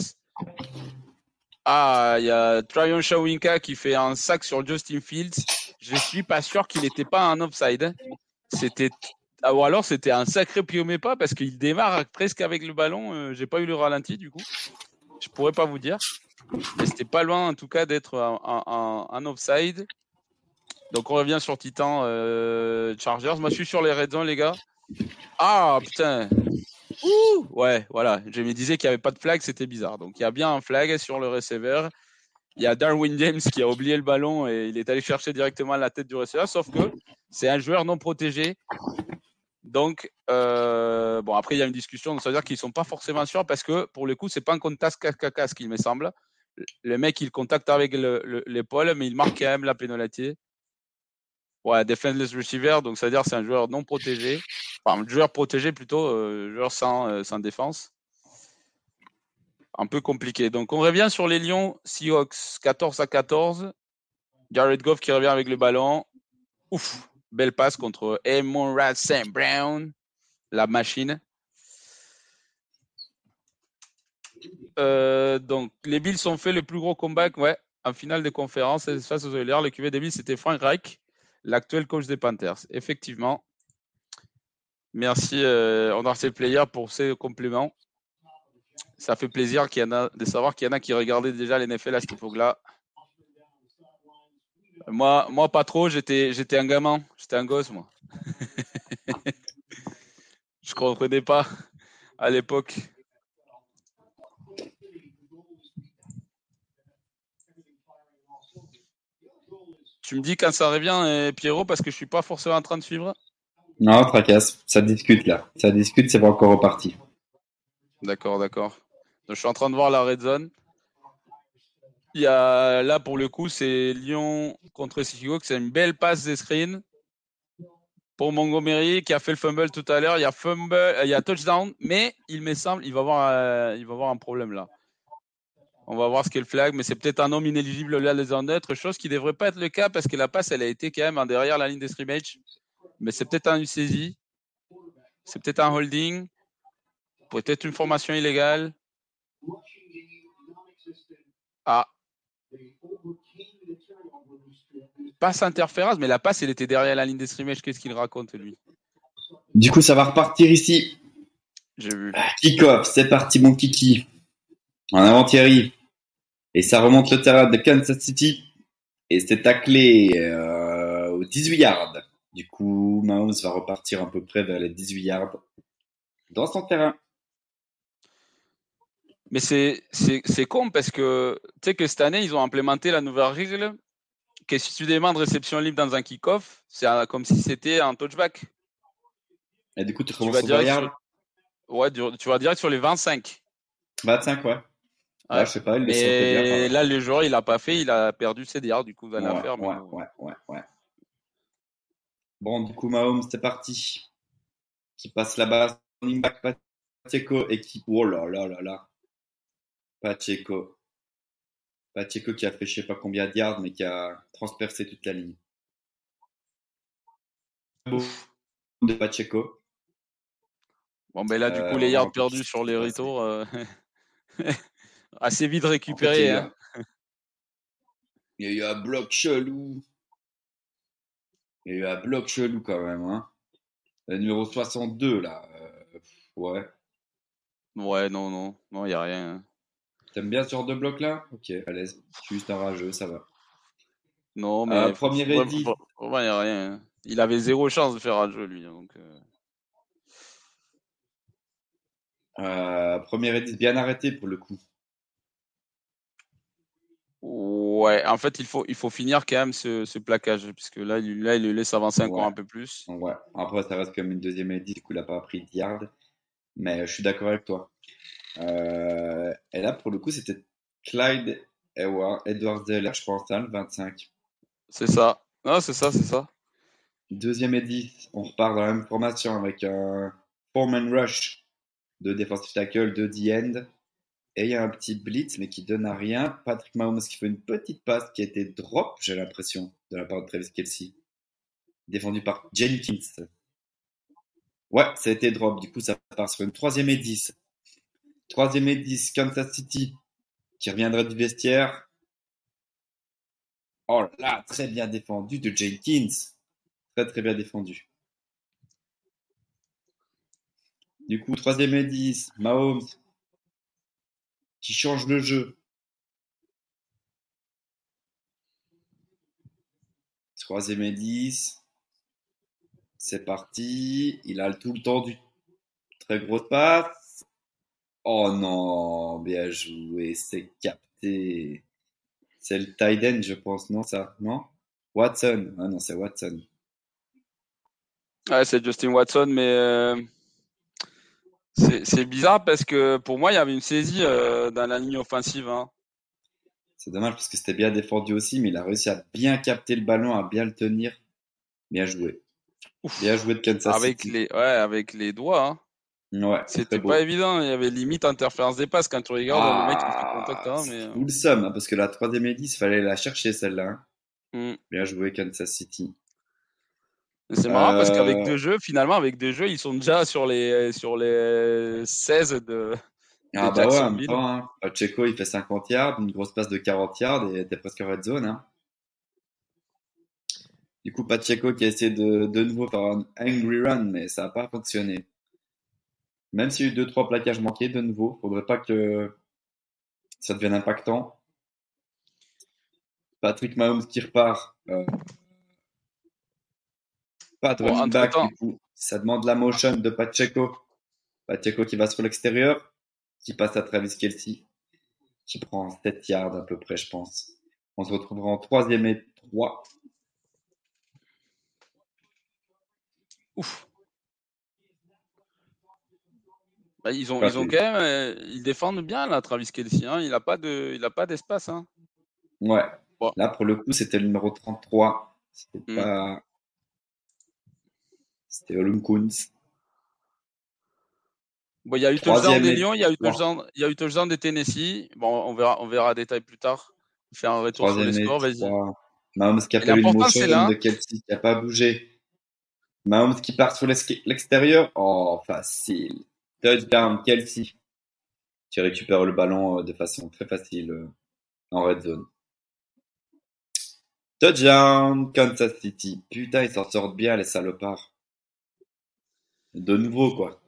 Ah, il y a Tryon Shawinka qui fait un sac sur Justin Fields. Je suis pas sûr qu'il n'était pas un offside. C'était ah, ou alors c'était un sacré pied pas parce qu'il démarre presque avec le ballon. Je euh, J'ai pas eu le ralenti du coup. Je pourrais pas vous dire. Mais c'était pas loin en tout cas d'être un offside. Donc on revient sur Titan euh, Chargers. Moi je suis sur les Red Zone les gars. Ah putain. Ouais, voilà. Je me disais qu'il n'y avait pas de flag, c'était bizarre. Donc il y a bien un flag sur le receiver. Il y a Darwin James qui a oublié le ballon et il est allé chercher directement la tête du receveur, sauf que c'est un joueur non protégé. Donc, euh, bon, après, il y a une discussion, donc ça veut dire qu'ils ne sont pas forcément sûrs parce que pour le coup, c'est pas un contact casque, il me semble. Le mec, il contacte avec l'épaule, mais il marque quand même la pénalité. Ouais, defenseless receiver, donc ça veut dire c'est un joueur non protégé. Enfin, un joueur protégé plutôt, euh, joueur sans, euh, sans défense. Un peu compliqué. Donc on revient sur les Lions Seahawks 14 à 14. Jared Goff qui revient avec le ballon. Ouf, belle passe contre Amon Sam Brown, la machine. Euh, donc les Bills ont fait le plus gros comeback ouais, en finale de conférence face aux Oilers. Le QV des Bills c'était Frank Reich l'actuel coach des Panthers. Effectivement. Merci, euh, on a Player, pour ces compléments. Ça fait plaisir qu'il y en a, de savoir qu'il y en a qui regardaient déjà l'NFL à cette époque-là. Moi, moi, pas trop, j'étais, j'étais un gamin, j'étais un gosse, moi. Je ne comprenais pas à l'époque. Tu me dis quand ça revient, Pierrot, parce que je suis pas forcément en train de suivre. Non, tracasse. Ça discute là. Ça discute, c'est pas encore reparti. D'accord, d'accord. Je suis en train de voir la red zone. Il y a là pour le coup, c'est Lyon contre Chicago, c'est une belle passe des screens pour Montgomery qui a fait le fumble tout à l'heure. Il y a fumble, il y a touchdown, mais il me semble, il va avoir, euh, il va avoir un problème là. On va voir ce qu'est le flag, mais c'est peut-être un homme inéligible là les autre chose qui ne devrait pas être le cas parce que la passe, elle a été quand même en derrière la ligne de scrimmage. Mais c'est peut-être un UCZ, c'est peut-être un holding, peut-être une formation illégale. Ah. Passe interférence, mais la passe, elle était derrière la ligne de scrimmage. Qu'est-ce qu'il raconte, lui? Du coup, ça va repartir ici. J'ai vu. Kick-off, c'est parti mon kiki. En avant Thierry. Et ça remonte le terrain de Kansas City. Et c'est taclé euh, aux 18 yards. Du coup, Mahomes va repartir à peu près vers les 18 yards dans son terrain. Mais c'est con parce que tu sais que cette année, ils ont implémenté la nouvelle règle que si tu demandes réception libre dans un kick-off, c'est comme si c'était un touchback. Et du coup, tu, tu vas direct sur... Ouais, tu vas direct sur les 25. 25, ouais. Ouais, je sais pas, il Mais là, le joueur, il a pas fait, il a perdu ses yards, du coup, allez ouais, faire. Ouais, ouais, ouais, ouais. Bon, du coup, Mahomes, c'est parti. Qui passe la base, running back Pacheco et qui. Oh là là là là. Pacheco. Pacheco qui a fait je sais pas combien de yards, mais qui a transpercé toute la ligne. De Pacheco. Bon, ben là, du coup, les euh, yards perdus sur les retours. Euh, assez vite. En fait, hein. il, y a... eu un bloc chelou. Il y a eu un bloc chelou quand même. Hein. Le numéro 62, là. Euh, ouais. Ouais, non, non. Non, il n'y a rien. Hein. T'aimes bien ce genre de bloc-là Ok, à l'aise. Juste un rageux, ça va. Non, mais. Euh, premier il n'y a rien. Hein. Il avait zéro chance de faire un jeu, lui. Donc, euh... Euh, premier ready bien arrêté pour le coup. Ouais, en fait, il faut, il faut finir quand même ce, ce plaquage, puisque là, il, là, il le laisse avancer encore un peu plus. Ouais, après, ça reste comme une deuxième edit, du coup, il n'a pas pris 10 yards. Mais je suis d'accord avec toi. Euh, et là, pour le coup, c'était Clyde Edward, Edward Zeller, je pense, hein, le 25. C'est ça. Non, c'est ça, c'est ça. Deuxième edit, on repart dans la même formation avec un foreman rush de defensive tackle, de the end. Et il y a un petit blitz, mais qui donne à rien. Patrick Mahomes qui fait une petite passe qui a été drop, j'ai l'impression, de la part de Travis Kelsey. Défendu par Jenkins. Ouais, ça a été drop. Du coup, ça part sur une troisième et 10. Troisième et 10, Kansas City, qui reviendra du vestiaire. Oh là, très bien défendu de Jenkins. Très très bien défendu. Du coup, troisième et 10, Mahomes, qui change le jeu. Troisième et 10. C'est parti. Il a tout le temps du très gros passe. Oh non, bien joué, c'est capté. C'est le tight je pense, non ça Non? Watson. Ah non, c'est Watson. C'est Justin Watson, mais euh, c'est bizarre parce que pour moi, il y avait une saisie euh, dans la ligne offensive. Hein. C'est dommage parce que c'était bien défendu aussi, mais il a réussi à bien capter le ballon, à bien le tenir. Bien joué. Bien joué de Kansas avec Les, ouais, avec les doigts. Hein. Ouais, c'était pas évident. Il y avait limite interférence des passes quand tu regardes le mec qui fait contact. Hein, mais... Full somme, hein, parce que la troisième 10, il fallait la chercher celle-là. Hein. Mm. Bien joué Kansas City. C'est marrant parce qu'avec euh. deux jeux, finalement, avec deux jeux, ils sont déjà sur les, sur les 16 de. Ah bah ouais, en même temps, hein. Pacheco, il fait 50 yards, une grosse passe de 40 yards et t'es presque red zone. Hein. Du coup, Pacheco qui a essayé de, de nouveau faire un angry run, mais ça n'a pas fonctionné. Même s'il y a eu 2-3 plaquages manqués, de nouveau, faudrait pas que ça devienne impactant. Patrick Mahomes qui repart. Euh, pas de running back, du coup. Ça demande la motion de Pacheco. Pacheco qui va sur l'extérieur, qui passe à Travis Kelsey, qui prend 7 yards à peu près, je pense. On se retrouvera en troisième et 3. Ouf. Bah, ils ont, ils ont quand même, euh, ils défendent bien là, Travis Kelsey. Hein. Il n'a pas de, il a pas d'espace. Hein. Ouais. Là pour le coup, c'était le numéro 33. C'était hmm. pas, c'était Olum Kunz. Bon, il y a eu touchdown des Lions, il y a eu touchdown, il y a eu touchdown des Tennessee. Bon, on verra, on verra détail plus tard. Faire un retour sur les scores, vas-y. Mahomes qui a fait une motion de Kelsey qui n'a pas bougé. Mahomes qui part sur l'extérieur. Oh, facile. Touchdown, Kelsey. Qui récupère le ballon euh, de façon très facile euh, en red zone. Touchdown, Kansas City. Putain, ils s'en sortent bien, les salopards. De nouveau, quoi.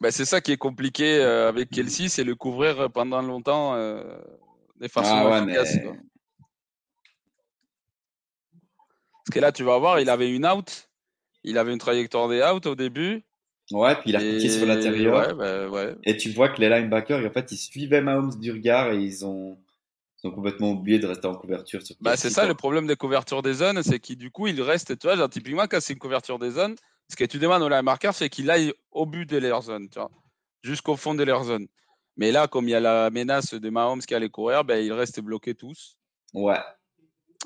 Bah, c'est ça qui est compliqué euh, avec Kelsey, c'est le couvrir pendant longtemps euh, de façon ah efficace. Parce que là, tu vas voir, il avait une out, il avait une trajectoire des out au début. Ouais, puis il a piqué sur l'intérieur. Bah, ouais, Et tu vois que les linebackers, en fait, ils suivaient Mahomes du regard et ils ont, ils ont complètement oublié de rester en couverture. bah, c'est ça le problème des couvertures des zones, c'est qu'il du coup, il reste, tu vois, genre, typiquement, quand c'est une couverture des zones, ce que tu demandes au linebacker, c'est qu'il aille au but de leur zone, tu vois, jusqu'au fond de leur zone. Mais là, comme il y a la menace de Mahomes qui allait courir, ben, ils restent bloqués tous. Ouais.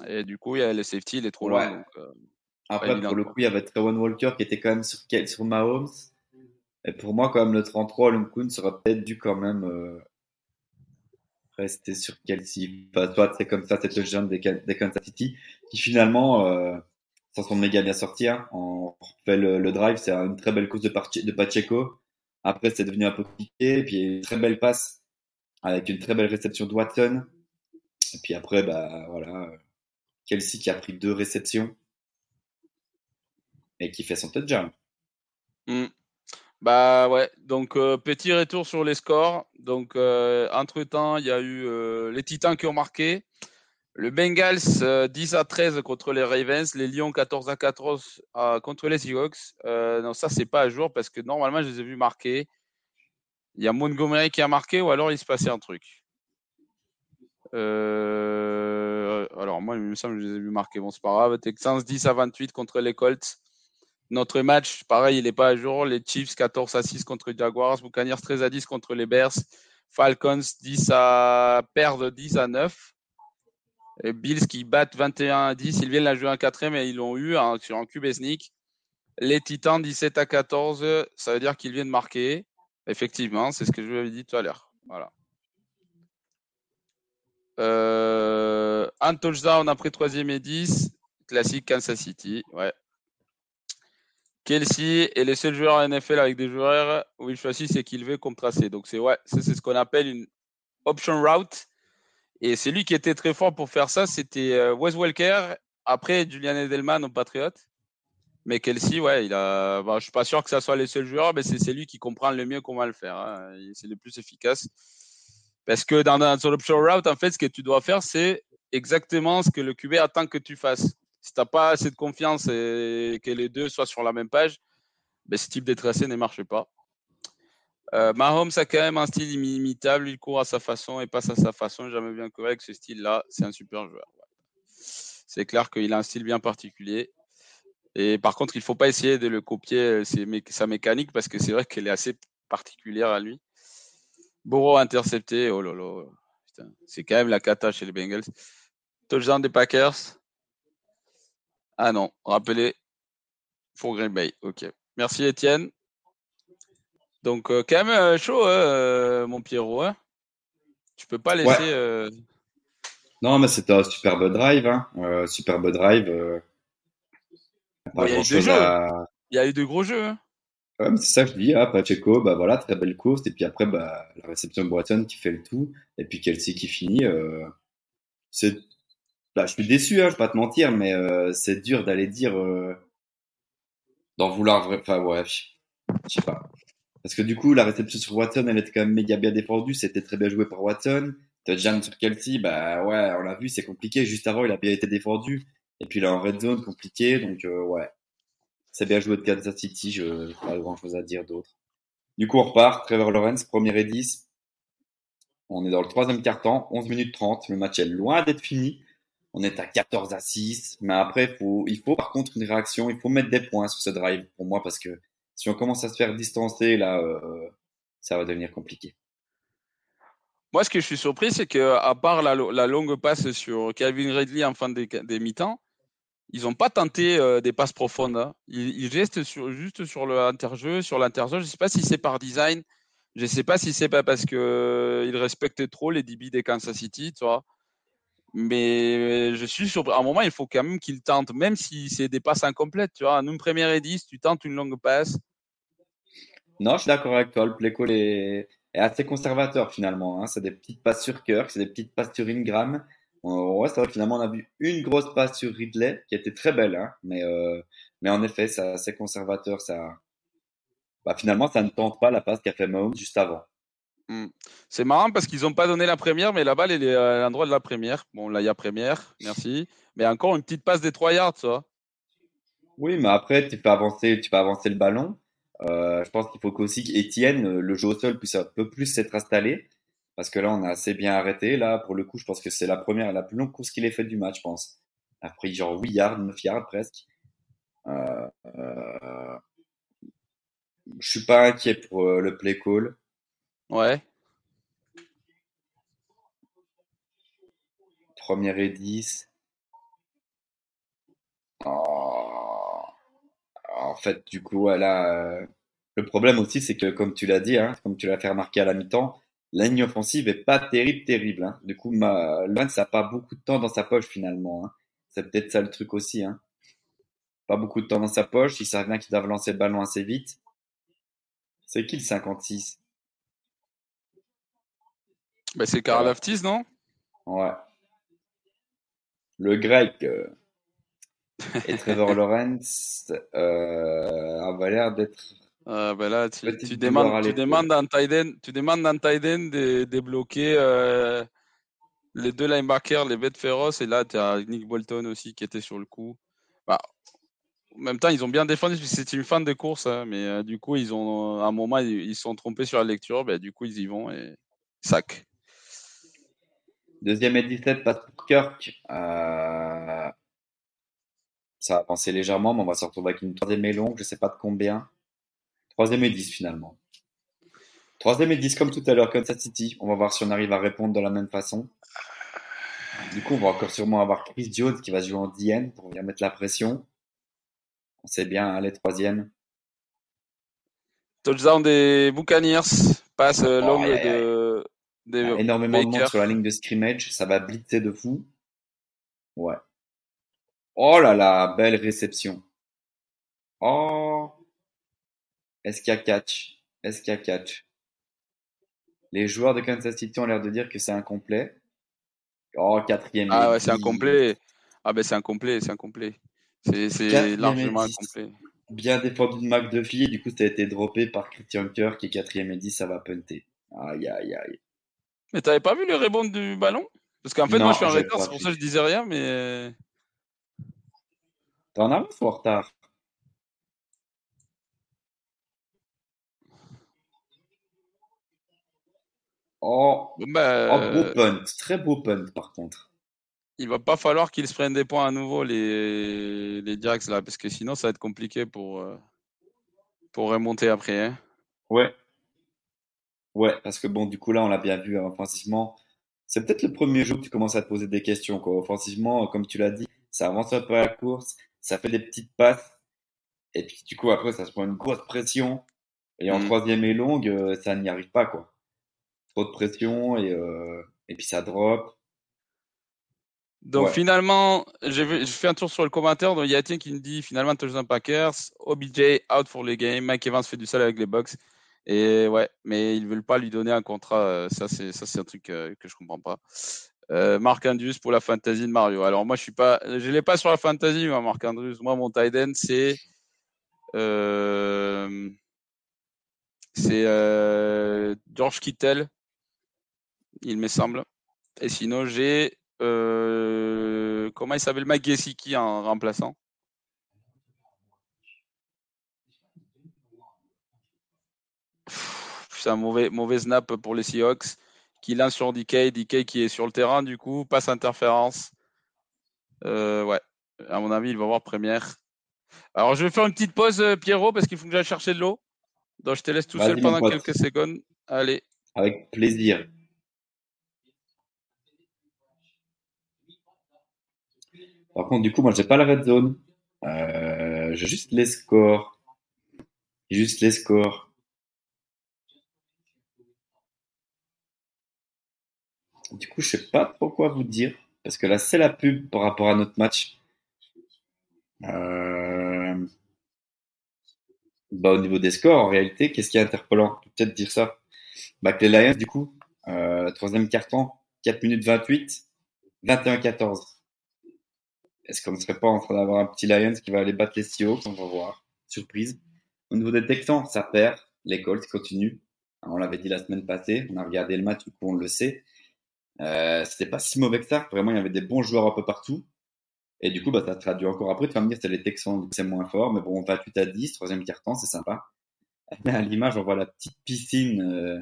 Et du coup, il y a le safety, il est trop loin. Euh, Après, pour le coup, il y avait Trevon Walker qui était quand même sur, sur Mahomes. Et pour moi, quand même, le 33, Kuhn serait peut-être dû quand même euh, rester sur Kelsey. Enfin, toi, c'est comme ça, c'est le jeune des, Kansas City qui finalement euh, s'en sont méga bien sortis. Hein. On fait le, drive, c'est une très belle course de, de Pacheco. Après, c'est devenu un peu compliqué. Puis, une très belle passe avec une très belle réception de Watson. Et puis après, bah voilà, Kelsey qui a pris deux réceptions et qui fait son touchdown. Mm. Bah ouais, donc euh, petit retour sur les scores. Donc euh, entre-temps, il y a eu euh, les Titans qui ont marqué. Le Bengals 10 à 13 contre les Ravens, les Lions 14 à 14 contre les Seahawks. non, ça c'est pas à jour parce que normalement je les ai vus marquer. Il y a Montgomery qui a marqué ou alors il se passait un truc? alors moi il me semble que je les ai vus marquer. Bon c'est pas grave. Texans 10 à 28 contre les Colts. Notre match, pareil, il n'est pas à jour. Les Chiefs 14 à 6 contre les Jaguars, Buccaneers 13 à 10 contre les Bears, Falcons 10 à perdre 10 à 9. Et Bills qui battent 21 à 10. Ils viennent la jouer un quatrième et ils l'ont eu sur un QB sneak. Les Titans 17 à 14, ça veut dire qu'ils viennent marquer. Effectivement, c'est ce que je vous avais dit tout à l'heure. Voilà. Euh, un touchdown après troisième et 10. Classique Kansas City. Ouais, Kelsey est le seul joueur en NFL avec des joueurs où il choisit c'est qu'il veut comme. Donc c'est ouais, c'est ce qu'on appelle une option route. Et c'est lui qui était très fort pour faire ça, c'était euh, Wes Welker, après Julian Edelman au Patriot. Mais Kelsey, ouais, il a. Bah, je suis pas sûr que ça soit les seuls joueurs, mais c'est lui qui comprend le mieux comment le faire. Hein. C'est le plus efficace. Parce que dans, dans l'option route, en fait, ce que tu dois faire, c'est exactement ce que le QB attend que tu fasses si tu n'as pas assez de confiance et que les deux soient sur la même page, ben, ce type de tracé ne marche pas. Euh, Mahomes a quand même un style inimitable, il court à sa façon et passe à sa façon. Jamais bien que avec ce style-là, c'est un super joueur. C'est clair qu'il a un style bien particulier. Et par contre, il ne faut pas essayer de le copier, euh, sa mécanique, parce que c'est vrai qu'elle est assez particulière à lui. Burrow intercepté, oh là là. C'est quand même la cata chez les Bengals. Touchdown des Packers. Ah non, rappelez pour Green Bay. Ok. Merci Étienne. Donc euh, quand même euh, chaud, hein, euh, mon Pierrot. Hein tu peux pas laisser. Non, mais c'était un superbe drive. Hein. superbe drive. il, y a eu de gros jeux. Hein. c'est ça que je dis. Hein, Pacheco, bah voilà, très belle course. Et puis après, bah, la réception de Breton qui fait le tout. Et puis Kelsey qui finit. c'est bah, je suis déçu, hein, je vais pas te mentir, mais c'est dur d'aller dire d'en vouloir. Enfin, ouais, je sais pas. Parce que du coup, la réception sur Watson, elle était quand même méga bien défendue. C'était très bien joué par Watson. Touchdown sur Kelsey, bah ouais, on l'a vu, c'est compliqué. Juste avant, il a bien été défendu. Et puis là, en red zone, compliqué. Donc, euh, ouais. C'est bien joué de Kansas City. Je pas grand chose à dire d'autre. Du coup, on repart. Trevor Lawrence, premier et 10. On est dans le troisième quart-temps, 11 minutes 30. Le match est loin d'être fini on est à 14 à 6. Mais après, faut, il faut par contre une réaction, il faut mettre des points sur ce drive pour moi parce que si on commence à se faire distancer, là, euh, ça va devenir compliqué. Moi, ce que je suis surpris, c'est que à part la, longue passe sur Calvin Ridley en fin des, des mi-temps, ils n'ont pas tenté euh, des passes profondes. Hein. Ils, gestent sur, juste sur l'interjeu, sur l'interjeu. Je ne sais pas si c'est par design. Je ne sais pas si c'est pas parce qu'ils euh, respectent trop les DB des Kansas City, tu vois. Mais je suis sur À un moment, il faut quand même qu'il tente, même si c'est des passes incomplètes. Tu vois, une première et 10, tu tentes une longue passe. Non, je suis d'accord avec toi. Le play call est, assez conservateur finalement. Hein. C'est des petites passes sur Kirk, c'est des petites passes sur Ingram. Ouais, c'est vrai que finalement, on a vu une grosse passe sur Ridley qui était très belle. Hein. Mais, euh, mais en effet, c'est assez conservateur. Ça, bah, finalement, ça ne tente pas la passe qu'a fait Mahomes juste avant. Hmm. C'est marrant parce qu'ils n'ont pas donné la première, mais la balle, elle est à l'endroit de la première. Bon, là, il y a première, merci. Mais encore une petite passe des 3 yards, ça. Oui, mais après, tu peux avancer, tu peux avancer le ballon. Euh, je pense qu'il faut qu'aussi Etienne, le jeu au sol, puisse un peu plus s'être installé. Parce que là, on a assez bien arrêté. Là, pour le coup, je pense que c'est la première, la plus longue course qu'il ait faite du match, je pense. Après, genre 8 yards, 9 yards presque. Euh, euh, je suis pas inquiet pour euh, le play call. Ouais. Première et 10. En fait, du coup, là, le problème aussi, c'est que, comme tu l'as dit, hein, comme tu l'as fait remarquer à la mi-temps, la ligne offensive est pas terrible, terrible. Hein. Du coup, ma... Lance n'a pas beaucoup de temps dans sa poche finalement. Hein. C'est peut-être ça le truc aussi. Hein. Pas beaucoup de temps dans sa poche. Il savent bien qu'ils doivent lancer le ballon assez vite. C'est qui le 56 bah, C'est Karl Aftis, non? Ouais. Le grec euh, et Trevor Lawrence euh, avait l'air d'être euh, là, tu, tu, demandes, tu, demandes en tu demandes en de débloquer euh, les deux linebackers, les bêtes féroces, et là, tu as Nick Bolton aussi qui était sur le coup. Bah, en même temps, ils ont bien défendu, c'est une fin de course, hein, mais euh, du coup, ils ont, à un moment, ils se sont trompés sur la lecture, bah, du coup, ils y vont et sac. Deuxième et 17, passe pour Kirk. Euh, ça a avancé légèrement, mais on va se retrouver avec une troisième et longue, je ne sais pas de combien. Troisième et 10 finalement. Troisième et 10 comme tout à l'heure, Kansas City. On va voir si on arrive à répondre de la même façon. Du coup, on va encore sûrement avoir Chris Jones qui va jouer en DN pour venir mettre la pression. On sait bien, hein, les troisièmes. Touchdown des Buccaneers. Passe longue de, de, Énormément de monde sur la ligne de scrimmage. Ça va blitzer de fou. Ouais. Oh là là, belle réception. Oh. Est-ce qu'il y a catch Est-ce qu'il y a catch Les joueurs de Kansas City ont l'air de dire que c'est incomplet. Oh, quatrième. Ah ouais, c'est incomplet. Ah ben c'est incomplet, c'est incomplet. C'est largement incomplet. Bien défendu de McDuffie, et du coup ça a été droppé par Christian Kerr qui est quatrième et 10, ça va punter. Aïe aïe aïe. Mais t'avais pas vu le rebond du ballon? Parce qu'en fait, moi je suis en retard, c'est pour ça que je disais rien, mais. T'en as ou en retard? Oh, bah, oh, beau punt, très beau punt par contre. Il va pas falloir qu'ils se prennent des points à nouveau les les Directs là, parce que sinon ça va être compliqué pour euh, pour remonter après. Hein. Ouais. Ouais, parce que bon, du coup là on l'a bien vu hein, offensivement. C'est peut-être le premier jour que tu commences à te poser des questions. Quoi. Offensivement, comme tu l'as dit, ça avance un peu à la course, ça fait des petites passes, et puis du coup après ça se prend une grosse pression. Et en mmh. troisième et longue, euh, ça n'y arrive pas quoi trop de pression et, euh, et puis ça drop. Donc finalement, je fais un tour sur le commentaire. Donc il y a Tien qui me dit finalement touchdown Packers, OBJ out for les games, Mike Evans fait du sale avec les Bucks. Et ouais, mais ils veulent pas lui donner un contrat. Euh, ça c'est ça c'est un truc euh, que je comprends pas. Euh, Marc Andrews pour la fantasy de Mario. Alors moi je suis pas, je l'ai pas sur la fantasy, Marc Andrews. Moi mon tight c'est euh, c'est euh, George Kittle il me semble. Et sinon, j'ai. Comment il s'appelle? Mike Gesicki en remplaçant C'est un mauvais, mauvais snap pour les Seahawks qui lance sur DK. DK qui est sur le terrain, du coup, passe interférence. Euh, ouais, à mon avis, il va avoir première. Alors, je vais faire une petite pause, euh, Pierrot, parce qu'il faut que j'aille chercher de l'eau. Donc, je te laisse tout seul pendant quelques secondes. Allez. Avec plaisir. Par contre, du coup, moi, j'ai pas la red zone. Euh, j'ai juste les scores. Juste les scores. Du coup, je sais pas trop quoi vous dire. Parce que là, c'est la pub par rapport à notre match. Euh... Bah, au niveau des scores, en réalité, qu'est-ce qui est interpellant? Peut-être dire ça. Bah, que les Lions, du coup, euh, troisième carton, 4 minutes 28, 21-14. Est-ce qu'on ne serait pas en train d'avoir un petit Lions qui va aller battre les Seahawks? On va voir. Surprise. Au niveau des Texans, ça perd. Les Colts continuent. On l'avait dit la semaine passée. On a regardé le match, du coup, on le sait. Euh, c'était pas si mauvais que ça. Vraiment, il y avait des bons joueurs un peu partout. Et du coup, bah, ça traduit encore après. Tu vas me dire, c'est les Texans, c'est moins fort. Mais bon, 28 à 10, troisième quart-temps, c'est sympa. à l'image, on voit la petite piscine, euh,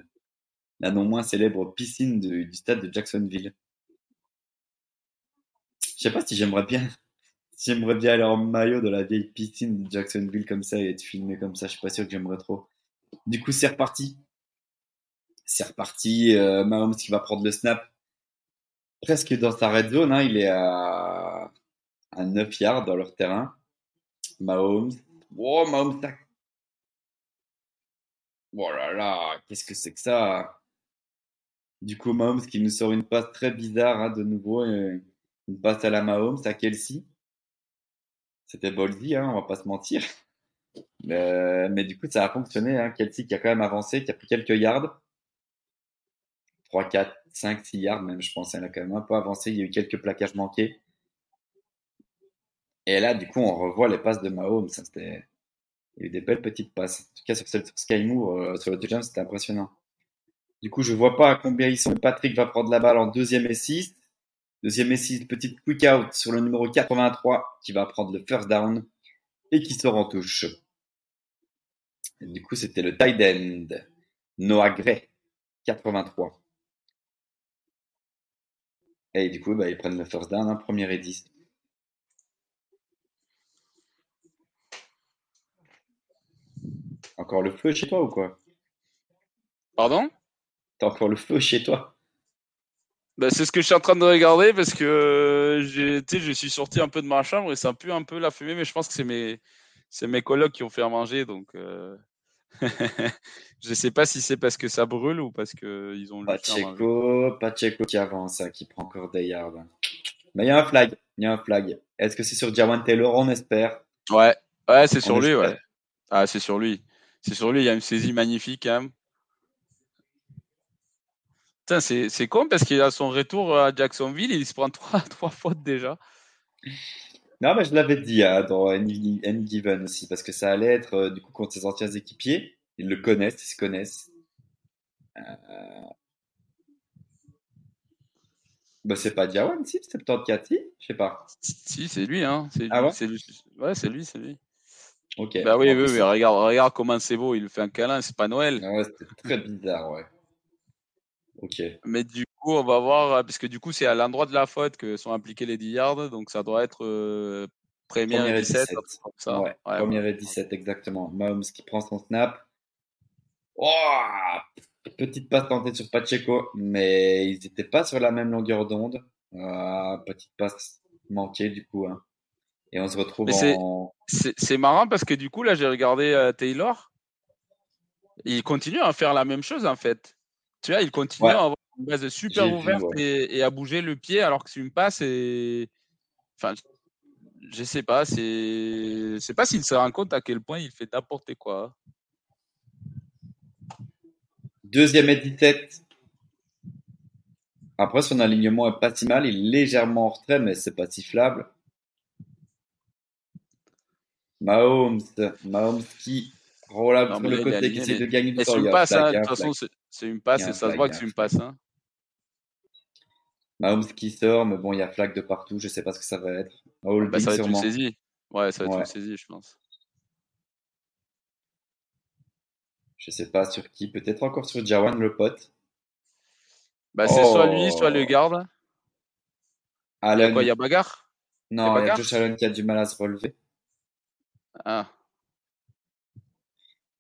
la non moins célèbre piscine du stade de Jacksonville. Je sais pas si j'aimerais bien, si j'aimerais bien aller en maillot de la vieille piscine de Jacksonville comme ça et être filmé comme ça. Je suis pas sûr que j'aimerais trop. Du coup, c'est reparti. C'est reparti. Euh, Mahomes qui va prendre le snap presque dans sa red zone. Hein. Il est à, à 9 yards dans leur terrain. Mahomes. Oh, Mahomes, tac. Oh là là, qu'est-ce que c'est que ça Du coup, Mahomes qui nous sort une passe très bizarre hein, de nouveau. Une passe à la Mahomes, à Kelsey. C'était Boldy, hein, on va pas se mentir. Euh, mais du coup, ça a fonctionné. Hein. Kelsey qui a quand même avancé, qui a pris quelques yards. 3, 4, 5, 6 yards même, je pense. Elle a quand même un peu avancé. Il y a eu quelques plaquages manqués. Et là, du coup, on revoit les passes de Mahomes. C'était... Il y a eu des belles petites passes. En tout cas, sur, Sky Moore, euh, sur le touchdown, c'était impressionnant. Du coup, je vois pas à combien ils sont. Patrick va prendre la balle en deuxième et 6. Deuxième et 6, petite quick out sur le numéro 83 qui va prendre le first down et qui sort en touche. du coup, c'était le tight end. Noah Gray, 83. Et du coup, bah, ils prennent le first down, un premier et 10. Encore le feu chez toi ou quoi? Pardon? T'as encore le feu chez toi? Bah, c'est ce que je suis en train de regarder parce que je suis sorti un peu de ma chambre et ça pue un peu la fumée, mais je pense que c'est mes, mes colocs qui ont fait à manger. Donc, euh... je sais pas si c'est parce que ça brûle ou parce qu'ils ont Pacheco, Pacheco qui avance, hein, qui prend encore des yards. Mais il y a un flag. Il y a un flag. Est-ce que c'est sur Diamant Taylor? On espère. Ouais, ouais c'est sur lui. Ouais. Ah, c'est sur lui. C'est sur lui. Il y a une saisie magnifique quand même c'est con parce qu'il a son retour à Jacksonville, il se prend trois, trois fautes déjà. Non, mais je l'avais dit hein, dans Any, Given aussi, parce que ça allait être euh, du coup contre ses anciens équipiers. Ils le connaissent, ils se connaissent. Euh... Bah, c'est pas Diawan, si, 74, si, je sais pas. Si, c'est lui, hein. C'est ah ouais, c'est lui, ouais, c'est lui, c'est lui. Ok. Bah oui, oui, oui, regarde, regarde comment c'est beau, il fait un câlin, c'est pas Noël. Ah ouais, c'était très bizarre, ouais. Ok. Mais du coup, on va voir, euh, parce que du coup, c'est à l'endroit de la faute que sont appliqués les 10 yards, donc ça doit être euh, première, et 17. Ça. Ouais, première et 17, exactement. Mahomes qui prend son snap. Oh petite passe tentée sur Pacheco, mais ils n'étaient pas sur la même longueur d'onde. Euh, petite passe manquée, du coup. Hein. Et on se retrouve en. C'est marrant parce que du coup, là, j'ai regardé euh, Taylor. Il continue à faire la même chose, en fait. Tu vois, il continue à avoir une base super ouverte et, à bouger le pied alors que c'est une passe et. Enfin, je sais pas, c'est. sais pas s'il se rend compte à quel point il fait n'importe quoi. Deuxième et 17. Après, son alignement est pas si mal. Il est légèrement en retrait, mais c'est pas sifflable. Mahomes, Mahomes qui roule sur le côté, qui essaie de gagner du temps. C'est une passe, hein, de toute façon, c'est une passe et ça se voit que c'est une passe. Hein. Mahomes qui sort, mais bon, il y a flag de partout, je sais pas ce que ça va être. Bah, ça va être une saisie. Ouais, ça va être une saisie, je pense. Je sais pas sur qui, peut-être encore sur Jawan, le pote. Bah, c'est soit lui, soit le garde. Il y a quoi, il y a bagarre Non, il y a Josh Allen qui a du mal à se relever. Ah.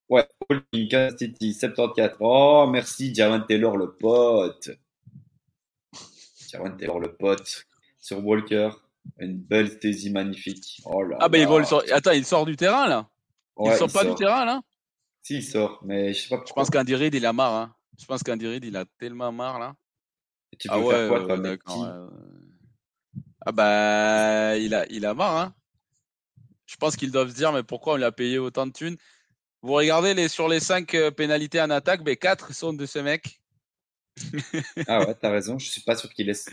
Ouais, Kansas City, 74. Oh, merci, Jawan Taylor, le pote. Jawan Taylor, le pote. Sur Walker, une belle saisie magnifique. Oh là ah, ben il sort... Attends, il sort du terrain, là? Il sort pas du terrain, là? Si, il sort, mais je sais pas pourquoi. Je pense qu'Andy Reid, il a marre. Hein. Je pense qu'Andy Reid, il a tellement marre, là. Et tu ah peux faire quoi, toi, Ah, bah, il a, il a marre, hein. Je pense qu'ils doivent se dire, mais pourquoi on lui a payé autant de thunes? Vous regardez les, sur les 5 euh, pénalités en attaque, mais 4 sont de ce mec. Ah ouais, t'as raison, je suis pas sûr qu'il laisse.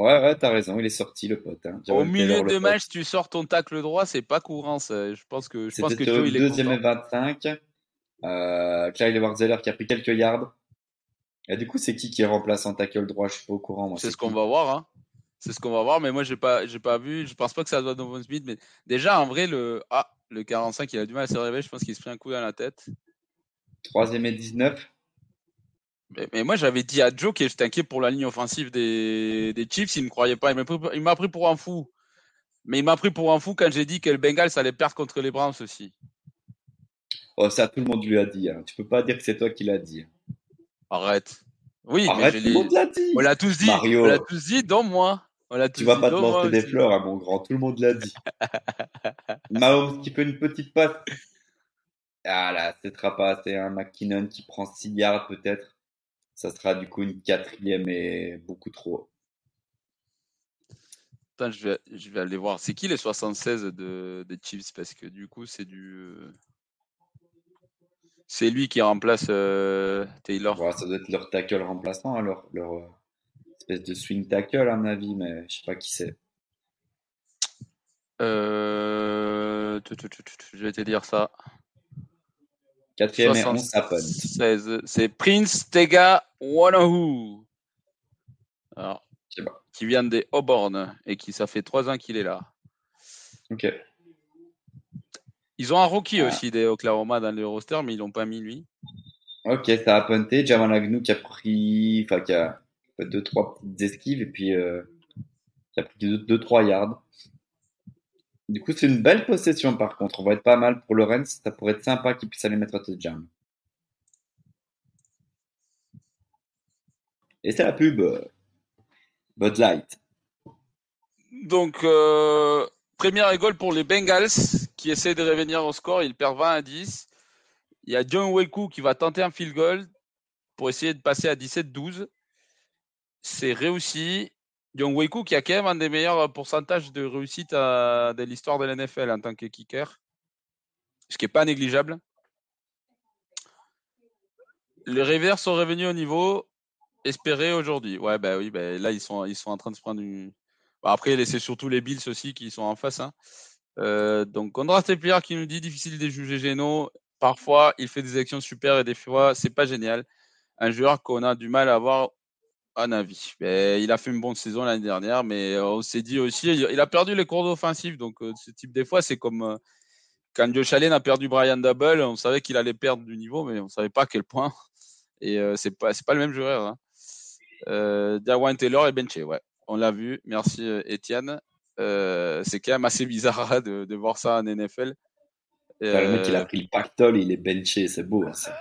Ouais, ouais, t'as raison, il est sorti le pote. Hein. Au milieu de match, tu sors ton tacle droit, c'est pas courant. Ça. Je pense que, je pense que Joe, il est deuxième et 25. Euh, Clyde Warzeller qui a pris quelques yards. Et du coup, c'est qui qui remplace en tackle droit? Je suis pas au courant. C'est ce qu'on va voir. Hein. C'est ce qu'on va voir, mais moi, j'ai pas, j'ai pas vu. Je pense pas que ça doit Donovan Smith. Mais déjà, en vrai, le, ah, le 45, il a du mal à se réveiller. Je pense qu'il se pris un coup dans la tête. Troisième et 19. Mais, moi, j'avais dit à Joe que j'étais inquiet pour la ligne offensive des, des Chiefs. Il ne croyait pas. Il m'a pris, pour un fou. Mais il m'a pris pour un fou quand j'ai dit que le Bengals allait perdre contre les Browns aussi. Oh, ça, tout le monde lui a dit. Hein. Tu peux pas dire que c'est toi qui l'as dit. Arrête. Oui, Arrête, tout le monde l'a dit. On l'a tous dit. On l'a tous dit, dont moi. On tu vas pas te lancer des fleurs, à mon grand. Tout le monde l'a dit. Mahomes qui fait une petite passe. Ah là, ce sera pas. C'est un McKinnon qui prend 6 yards peut-être ça sera du coup une quatrième et beaucoup trop. Attends, je vais, je vais aller voir. C'est qui les 76 de, des Chiefs? Parce que du coup, c'est du. Euh, c'est lui qui remplace euh, Taylor. ça doit être leur tackle remplaçant, alors hein, leur, euh, espèce de swing tackle, à mon avis, mais je sais pas qui c'est. je vais te dire ça. Quatrième et 11, C'est Prince Tega Wanahu. Alors, qui vient des Auburn et qui ça fait trois ans qu'il est là. Ok. Ils ont un rookie aussi des Oklahoma dans le roster, mais ils l'ont pas mis lui. Ok, ça a punté. Jamal Agnew qui a pris, enfin qui a fait deux trois petites esquives et puis euh, qui a pris deux, deux trois yards. Du coup, c'est une belle possession par contre. On va être pas mal pour Lorenz. Ça pourrait être sympa qu'il puisse aller mettre à jam. Et c'est la pub. Bud Light. Donc, euh, première égole pour les Bengals qui essaient de revenir au score. Ils perdent 20 à 10. Il y a John Weku qui va tenter un field goal pour essayer de passer à 17-12. C'est réussi. Young Weiku qui a quand même un des meilleurs pourcentages de réussite de l'histoire de l'NFL en tant que kicker, ce qui n'est pas négligeable. Les revers sont revenus au niveau espéré aujourd'hui. Ouais, bah oui, bah, là, ils sont, ils sont en train de se prendre du. Bah, après, c'est surtout les Bills aussi qui sont en face. Hein. Euh, donc, Condra Stepler qui nous dit difficile de juger Geno. Parfois, il fait des actions super et des fois, c'est pas génial. Un joueur qu'on a du mal à avoir un avis. il a fait une bonne saison l'année dernière, mais euh, on s'est dit aussi, il a perdu les cours d'offensive. Donc, euh, ce type des fois, c'est comme euh, quand Josh Allen a perdu Brian Double, on savait qu'il allait perdre du niveau, mais on ne savait pas à quel point. Et c'est pas, pas le même joueur. Hein. Euh, Taylor est benché, ouais. On l'a vu. Merci, Étienne. c'est quand même assez bizarre hein, de, voir ça en NFL. le mec, il a pris le pactole, il est benché, c'est beau. Hein, ça.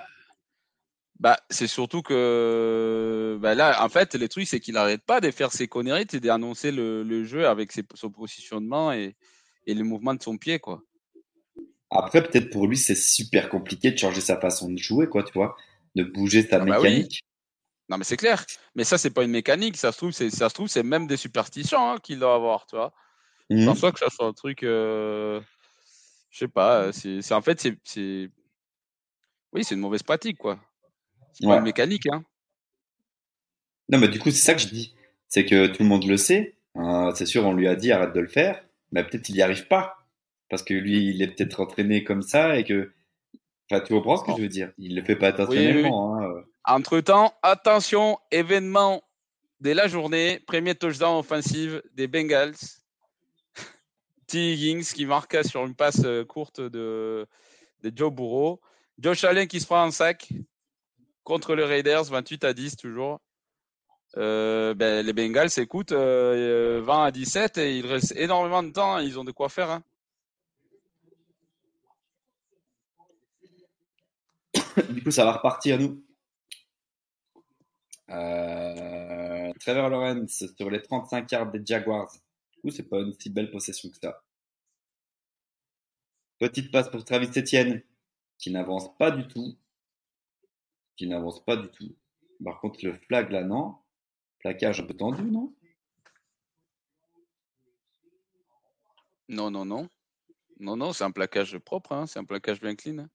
Bah, c'est surtout que bah là, en fait, le truc, c'est qu'il n'arrête pas de faire ses conneries et d'annoncer le, le jeu avec ses, son positionnement et, et le mouvement de son pied, quoi. Après, peut-être pour lui, c'est super compliqué de changer sa façon de jouer, quoi, tu vois, de bouger sa ah bah mécanique. Non, mais c'est clair. Mais ça, c'est pas une mécanique. Ça se trouve, c'est, ça se trouve, c'est même des superstitions hein, qu'il doit avoir, tu vois. Mmh. Je pense pas que ça soit un truc. Euh... Je sais pas. C'est, c'est en fait, c'est, c'est. Oui, c'est une mauvaise pratique, quoi. C'est pas une mécanique, hein. Non, mais du coup, c'est ça que je dis. C'est que tout le monde le sait. Hein, c'est sûr, on lui a dit arrête de le faire. Mais peut-être il n'y arrive pas. Parce que lui, il est peut-être entraîné comme ça et que. Enfin, tu comprends ce que je veux dire? Il le fait pas intentionnellement. Hein, euh. Entre-temps, attention, événement de la journée. Premier touchdown offensive des Bengals. T. Higgins qui marqua sur une passe euh, courte de, de Joe Burrow. Josh Allen qui se prend un sac contre les Raiders, 28 à 10 toujours. Euh, ben, les Bengals écoute 20 euh, à 17 et il reste énormément de temps. Ils ont de quoi faire. Hein. Du coup, ça va repartir nous. Euh, Trevor Lawrence sur les 35 yards des Jaguars. Du coup, c'est pas une si belle possession que ça. Petite passe pour Travis Etienne, qui n'avance pas du tout qui n'avance pas du tout. Par contre, le flag là, non. Plaquage un peu tendu, non? Non, non, non. Non, non, c'est un plaquage propre, hein. c'est un plaquage bien clean.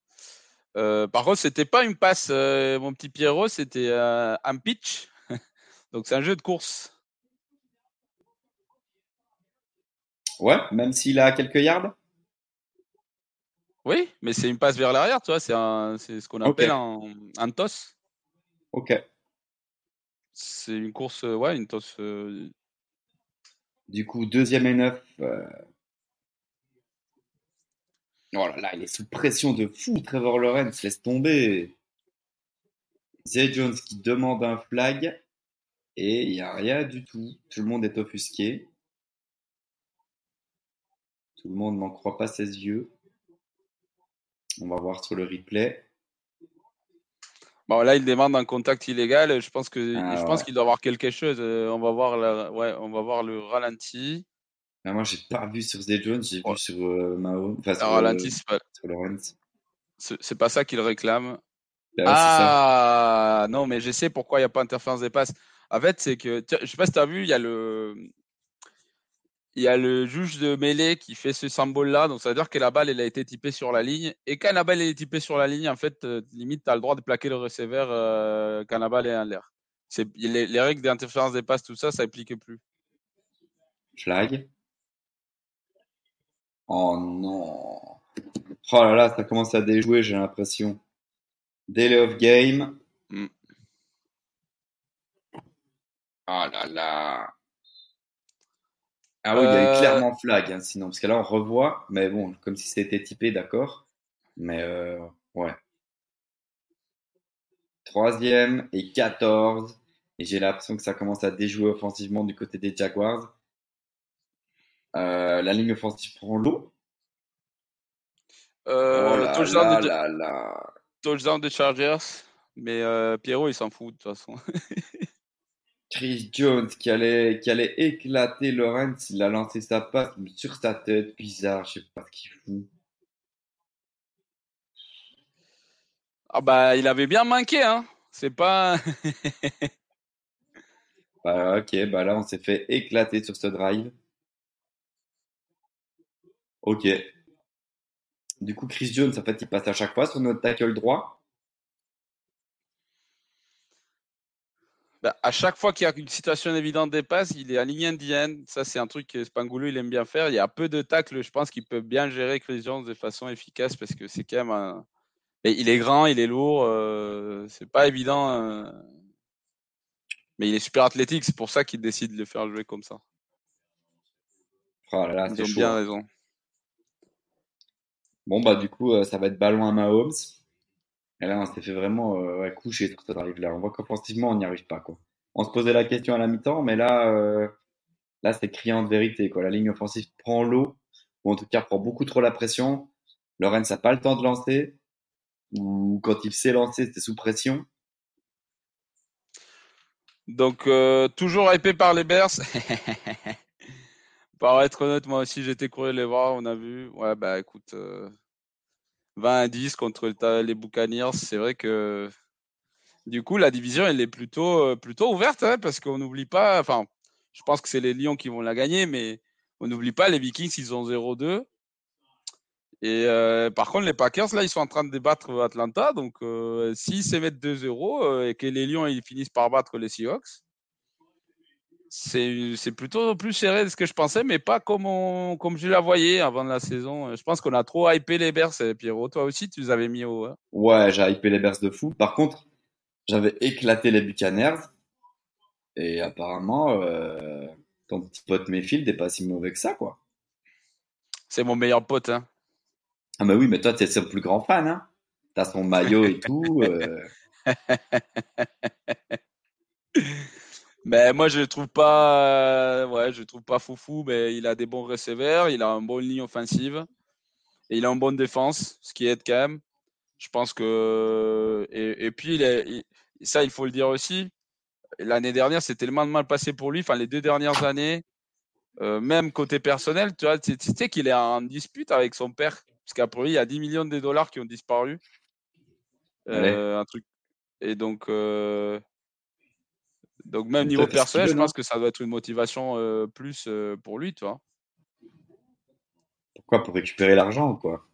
Euh, par contre, c'était pas une passe, euh, mon petit Pierrot, c'était euh, un pitch. Donc c'est un jeu de course. Ouais, même s'il a quelques yards? Oui, mais c'est une passe vers l'arrière, tu vois, c'est ce qu'on appelle un, un, toss. Ok. C'est une course, ouais, une toss. Euh, du coup, deuxième et neuf. Euh... Oh là là, il est sous pression de fou, Trevor Lawrence, laisse tomber. Zay Jones qui demande un flag et il n'y a rien du tout. Tout le monde est offusqué. Tout le monde n'en croit pas ses yeux. On va voir sur le replay. Bon, là, il demande un contact illégal. Je pense que ah je pense qu'il doit avoir quelque chose. Euh, on va voir ouais, on va voir le ralenti. Ah, moi, j'ai pas vu sur Zay Jones, j'ai vu sur euh, Mao. Enfin, sur, ralenti, c'est pas... C'est pas ça qu'il réclame. Bah ah non, mais je sais pourquoi il n'y a pas interférence des passes. En fait, c'est que je sais pas si tu as vu, il y a le il y a le juge de mêlée qui fait ce symbole-là. Donc, ça veut dire que la balle, elle a été typée sur la ligne. Et quand la balle est typée sur la ligne, en fait, euh, limite, tu as le droit de plaquer le receveur euh, quand la balle est en l'air. Les, les, règles d'interférence des passes, tout ça, ça n'applique plus. Flag. Oh non. Oh là là, ça commence à déjouer, j'ai l'impression. Delay of game. Mm. Oh là là. Ah oui, il y a eu euh, clairement flag, hein, sinon, parce que là on revoit, mais bon, comme si c'était typé, d'accord. Mais euh, ouais. Troisième et 14. Et j'ai l'impression que ça commence à déjouer offensivement du côté des Jaguars. Euh, la ligne offensive prend l'eau. Euh, oh là touchdown, de... touchdown de Chargers. Mais euh, Pierrot, il s'en fout de toute façon. Chris Jones qui allait, qui allait éclater Lawrence, il a lancé sa passe sur sa tête, bizarre, je sais pas ce qu'il fout. Ah bah il avait bien manqué, hein. C'est pas. bah, ok, bah là on s'est fait éclater sur ce drive. Ok. Du coup, Chris Jones, en fait, il passe à chaque fois sur notre tackle droit. Bah, à chaque fois qu'il y a une situation évidente des passes, il est aligné indienne. Ça, c'est un truc que Spangoulou il aime bien faire. Il y a peu de tacles, je pense, qu'il peut bien gérer Chris Jones de façon efficace parce que c'est quand même un. il est grand, il est lourd. Euh, c'est pas évident. Euh, mais il est super athlétique. C'est pour ça qu'il décide de le faire jouer comme ça. Oh là là, Ils ont bien raison. Bon, bah, du coup, euh, ça va être ballon à Mahomes. Et là, on s'est fait vraiment euh, coucher sur ce drive-là. On voit qu'offensivement, on n'y arrive pas. Quoi. On se posait la question à la mi-temps, mais là, euh, là c'est criant de vérité. Quoi. La ligne offensive prend l'eau, ou en tout cas prend beaucoup trop la pression. Lorenz n'a pas le temps de lancer, ou quand il s'est lancé, c'était sous pression. Donc, euh, toujours hypé par les Bears. Pour être honnête, moi aussi, j'étais couru les voir, on a vu. Ouais, bah écoute, 20 à 10 contre les Buccaneers. C'est vrai que du coup, la division, elle est plutôt, euh, plutôt ouverte hein, parce qu'on n'oublie pas. Enfin, je pense que c'est les Lions qui vont la gagner, mais on n'oublie pas les Vikings, ils ont 0-2. Et euh, par contre, les Packers, là, ils sont en train de débattre Atlanta. Donc, euh, s'ils se mettent 2-0 et que les Lions ils finissent par battre les Seahawks, c'est plutôt plus serré de ce que je pensais, mais pas comme, comme je la voyais avant la saison. Je pense qu'on a trop hypé les Bears, eh, Pierrot. Toi aussi, tu les avais mis au. Hein. Ouais, j'ai hypé les Bears de fou. Par contre, j'avais éclaté les Buccaneers. Et apparemment, euh, ton petit pote Mayfield n'est pas si mauvais que ça, quoi. C'est mon meilleur pote, hein. Ah, bah oui, mais toi, tu es son plus grand fan, hein. T'as son maillot et tout. Euh... Mais moi, je le trouve pas, euh, ouais, je trouve pas foufou, mais il a des bons receveurs, il a une bonne ligne offensive et il a une bonne défense, ce qui aide quand même. Je pense que et, puis il ça, il faut le dire aussi. L'année dernière, c'est tellement mal passé pour lui. Enfin, les deux dernières années, euh, même côté personnel, tu vois, tu sais qu'il est en dispute avec son père, parce qu'après lui, il y a 10 millions de dollars qui ont disparu. Euh, un truc. Et donc, donc même niveau personnel, je pense que ça doit être une motivation euh, plus euh, pour lui, tu vois. Pourquoi? Pour récupérer l'argent ou quoi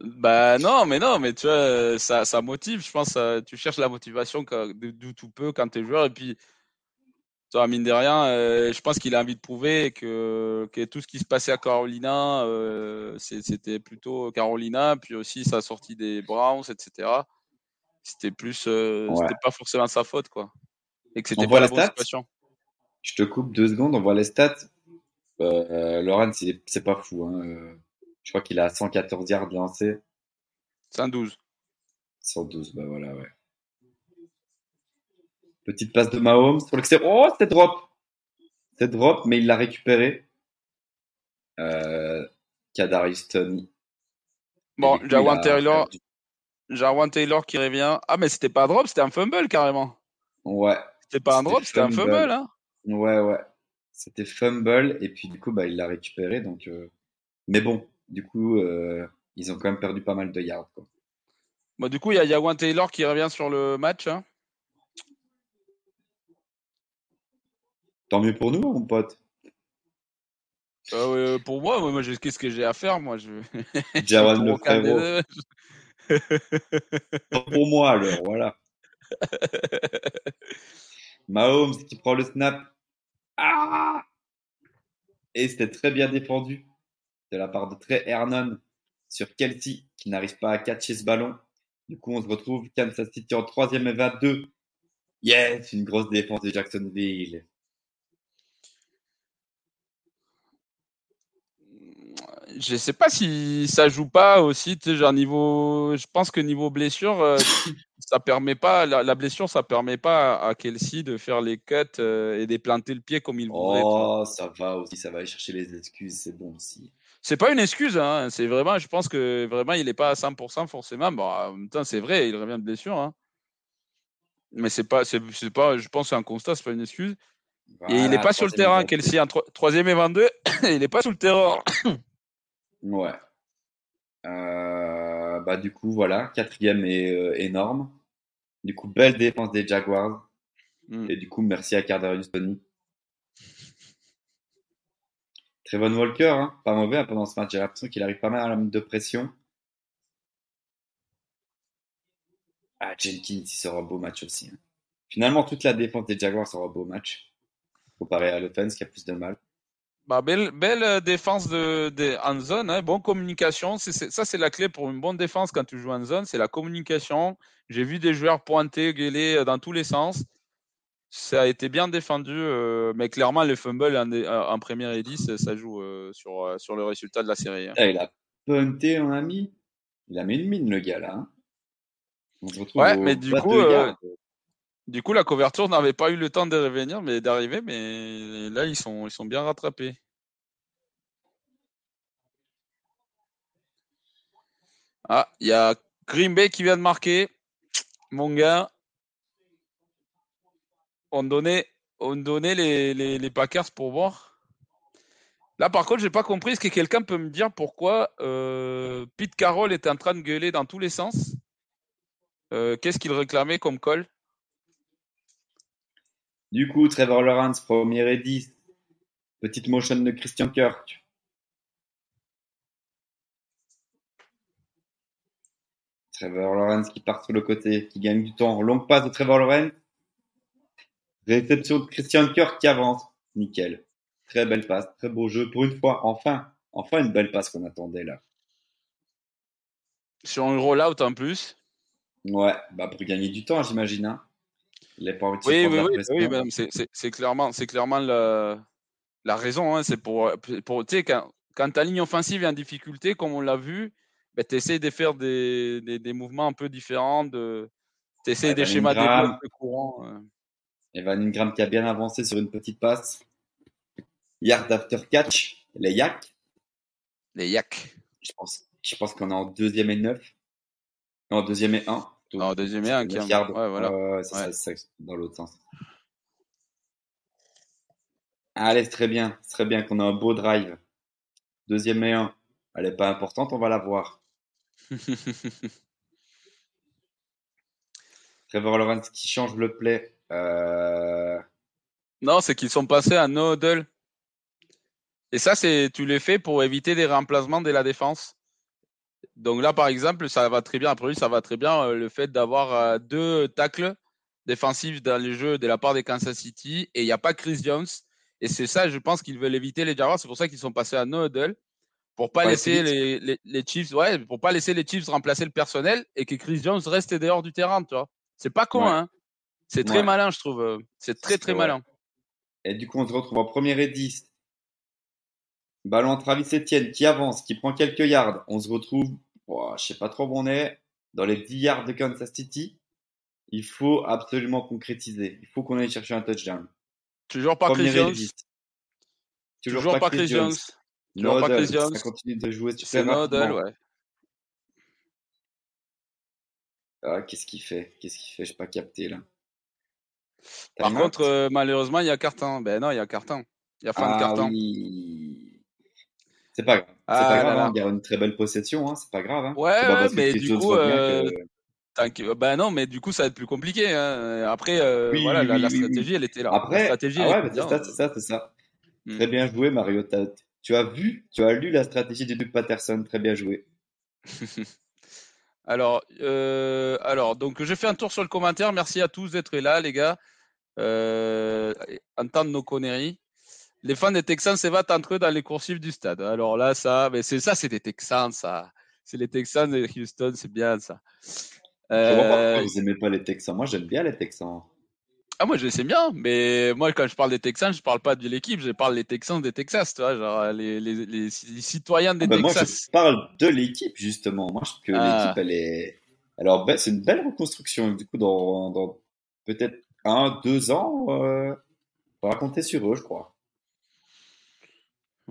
Bah non, mais non, mais tu vois, ça, ça motive. Je pense, tu cherches la motivation d'où tout peu quand tu es joueur. Et puis, toi, mine de rien, euh, je pense qu'il a envie de prouver que, que tout ce qui se passait à Carolina, euh, c'était plutôt Carolina, puis aussi sa sortie des Browns, etc. C'était plus, euh, c'était pas forcément sa faute, quoi. Et que c'était pas la bonne situation. Je te coupe deux secondes, on voit les stats. Euh, Laurent, c'est pas fou. Hein. Je crois qu'il a 114 yards lancés. 112. 112, bah voilà, ouais. Petite passe de Mahomes l'extérieur. Oh, c'était drop. C'était drop, mais il l'a récupéré. Euh, Kadarius Tony. Bon, Jawan Taylor. Jawan Taylor qui revient. Ah, mais c'était pas un drop, c'était un fumble carrément. Ouais. C'était pas un drop, c'était un fumble. Hein ouais, ouais. C'était fumble, et puis du coup, bah, il l'a récupéré. Donc, euh, Mais bon, du coup, euh, ils ont quand même perdu pas mal de yards. Quoi. Bon, du coup, il y a Jawan Taylor qui revient sur le match. Hein Tant mieux pour nous, mon pote. Euh, pour moi, moi, qu'est-ce que j'ai à faire, moi je... Jawan le frérot. Pour moi, alors, voilà. Mahomes qui prend le snap. Ah Et c'était très bien défendu de la part de Trey Hernon sur Kelsey qui n'arrive pas à catcher ce ballon. Du coup, on se retrouve Kansas City en troisième et 22. Yes, une grosse défense de Jacksonville. Je sais pas si ça joue pas aussi, tu sais, genre niveau, je pense que niveau blessure, euh, ça permet pas, la, blessure, ça permet pas à Kelsey de faire les cuts euh, et de planter le pied comme il voudrait. Oh, ça va aussi, ça va aller chercher les excuses, c'est bon aussi. C'est pas une excuse, hein, c'est vraiment, je pense que vraiment il est pas à 100% forcément. Bon, en même temps, c'est vrai, il revient de blessure, hein. Mais c'est pas, c'est pas, je pense c'est un constat, c'est pas une excuse. et il n'est pas sur le terrain, Kelsey, en troisième et 22, il n'est pas sur le terrain. Ouais. Euh, bah, du coup, voilà, quatrième est euh, énorme. Du coup, belle défense des Jaguars. Mm. Et du coup, merci à Cardarius Tony. Trevon Walker, hein, pas mauvais hein, pendant ce match. J'ai l'impression qu'il arrive pas mal à la de pression. Ah, Jenkins, il sera un beau match aussi. Hein. Finalement, toute la défense des Jaguars sera un beau match. Comparé à l'offense qui a plus de mal. Bah, belle, belle euh, défense de, de, en zone, hein, bonne communication. ça, c'est la clé pour une bonne défense quand tu joues en zone, c'est la communication. J'ai vu des joueurs pointer, gueuler euh, dans tous les sens. Ça a été bien défendu, euh, mais clairement, le fumble en, en première et 10, ça joue sur, sur le résultat de la série. Hein. Ah, il a punté, mon ami. Il a mis une mine, le gars, là. Hein. On se retrouve ouais, mais du coup, du coup, la couverture n'avait pas eu le temps de revenir, mais d'arriver, mais là, ils sont, bien rattrapés. Ah, il y a Green Bay qui vient de marquer. Mon gars, on donnait, on donnait les, les, Packers pour voir. Là, par contre, j'ai pas compris. Est-ce que quelqu'un peut me dire pourquoi euh, Pete Carroll est en train de gueuler dans tous les sens? Euh, Qu'est-ce qu'il réclamait comme call? Du coup, Trevor Lawrence, premier et 10. Petite motion de Christian Kirk. Trevor Lawrence qui part sur le côté, qui gagne du temps. Longue passe de Trevor Lawrence. Réception de Christian Kirk qui avance. Nickel. Très belle passe, très beau jeu. Pour une fois, enfin, enfin une belle passe qu'on attendait là. Sur un rollout en plus. Ouais, bah pour gagner du temps, j'imagine. Hein. Oui, oui, oui, oui c'est clairement, la, la raison. Hein, c'est pour, pour tu sais, quand, quand, ta ligne offensive est en difficulté, comme on l'a vu, ben, tu essaies de faire des, des, des, mouvements un peu différents, de, tu essaies des schémas de plus courants. Euh. Evan Ingram qui a bien avancé sur une petite passe. Yard after catch, les Yak. Les Yak. Je pense, je pense qu'on est en deuxième et neuf. En deuxième et un. Deuxième et un qui Ouais, voilà. c'est ça, dans l'autre sens. Allez, c'est très bien. C'est très bien qu'on a un beau drive. Deuxième et un. Elle n'est pas importante, on va la voir. Trevor Lawrence qui change le play. Euh... Non, c'est qu'ils sont passés à no huddle. Et ça, c'est tu les fais pour éviter des remplacements de la défense. Donc là, par exemple, ça va très bien. Après lui, ça va très bien euh, le fait d'avoir euh, deux tacles défensif dans les jeux de la part des Kansas City et il n'y a pas Chris Jones. Et c'est ça, je pense qu'ils veulent éviter les Jaguars. C'est pour ça qu'ils sont passés à no huddle pour pas laisser les, les, Chiefs, ouais, pour pas laisser les Chiefs remplacer le personnel et que Chris Jones reste dehors du terrain, tu vois. C'est pas con, hein. C'est très malin, je trouve. C'est très très malin. Et du coup, on se retrouve en première et 10. Ballon Travis Etienne qui avance, qui prend quelques yards. On se retrouve, oh, je sais pas trop où on est, dans les 10 yards de Kansas City. Il faut absolument concrétiser. Il faut qu'on aille chercher un touchdown. Toujours pas Chris Jones. Toujours, pas Chris Jones. Toujours pas Chris Jones. Ça continue de jouer super rapidement. ouais. Ah, qu'est-ce qu'il fait? Qu'est-ce qu'il fait? Je n'ai pas capté là. Par contre, euh, malheureusement, il y a carton. Ben non, il y a carton. Il y a fin de ah carton. Oui. C'est pas grave. Pas ah grave. Hein. Il y a une très belle possession. Hein. C'est pas grave. Hein. Ouais, mais du coup, euh... ben non, mais du coup, ça va être plus compliqué. Hein. Après, euh, voilà, la, stratégie, elle était là. Après, la stratégie, ah ouais, c'est ça, c'est ça, c'est ça. Hmm. Très bien joué, Mario. Tu as vu, tu as lu la stratégie de Doug Patterson. Très bien joué. Alors, euh, alors, donc je fais un tour sur le commentaire. Merci à tous d'être là, les gars. Euh, entendre nos conneries. Les fans des Texans se battent entre eux dans les coursives du stade. Alors là, ça, mais c'est ça, c'est des Texans, ça. C'est les Texans de Houston, c'est bien ça. Euh, je vois pas pourquoi vous aimez pas les Texans. Moi, j'aime bien les Texans. Ah, moi, je les sais bien, mais moi, quand je parle des Texans, je parle pas de l'équipe, je parle des Texans des Texas, tu vois, genre les, les, les, citoyens des ah ben, Texas. Moi, je parle de l'équipe, justement. Moi, je trouve que ah. l'équipe, elle est. Alors, ben, c'est une belle reconstruction. Du coup, dans, dans peut-être un, deux ans, euh, on va compter sur eux, je crois.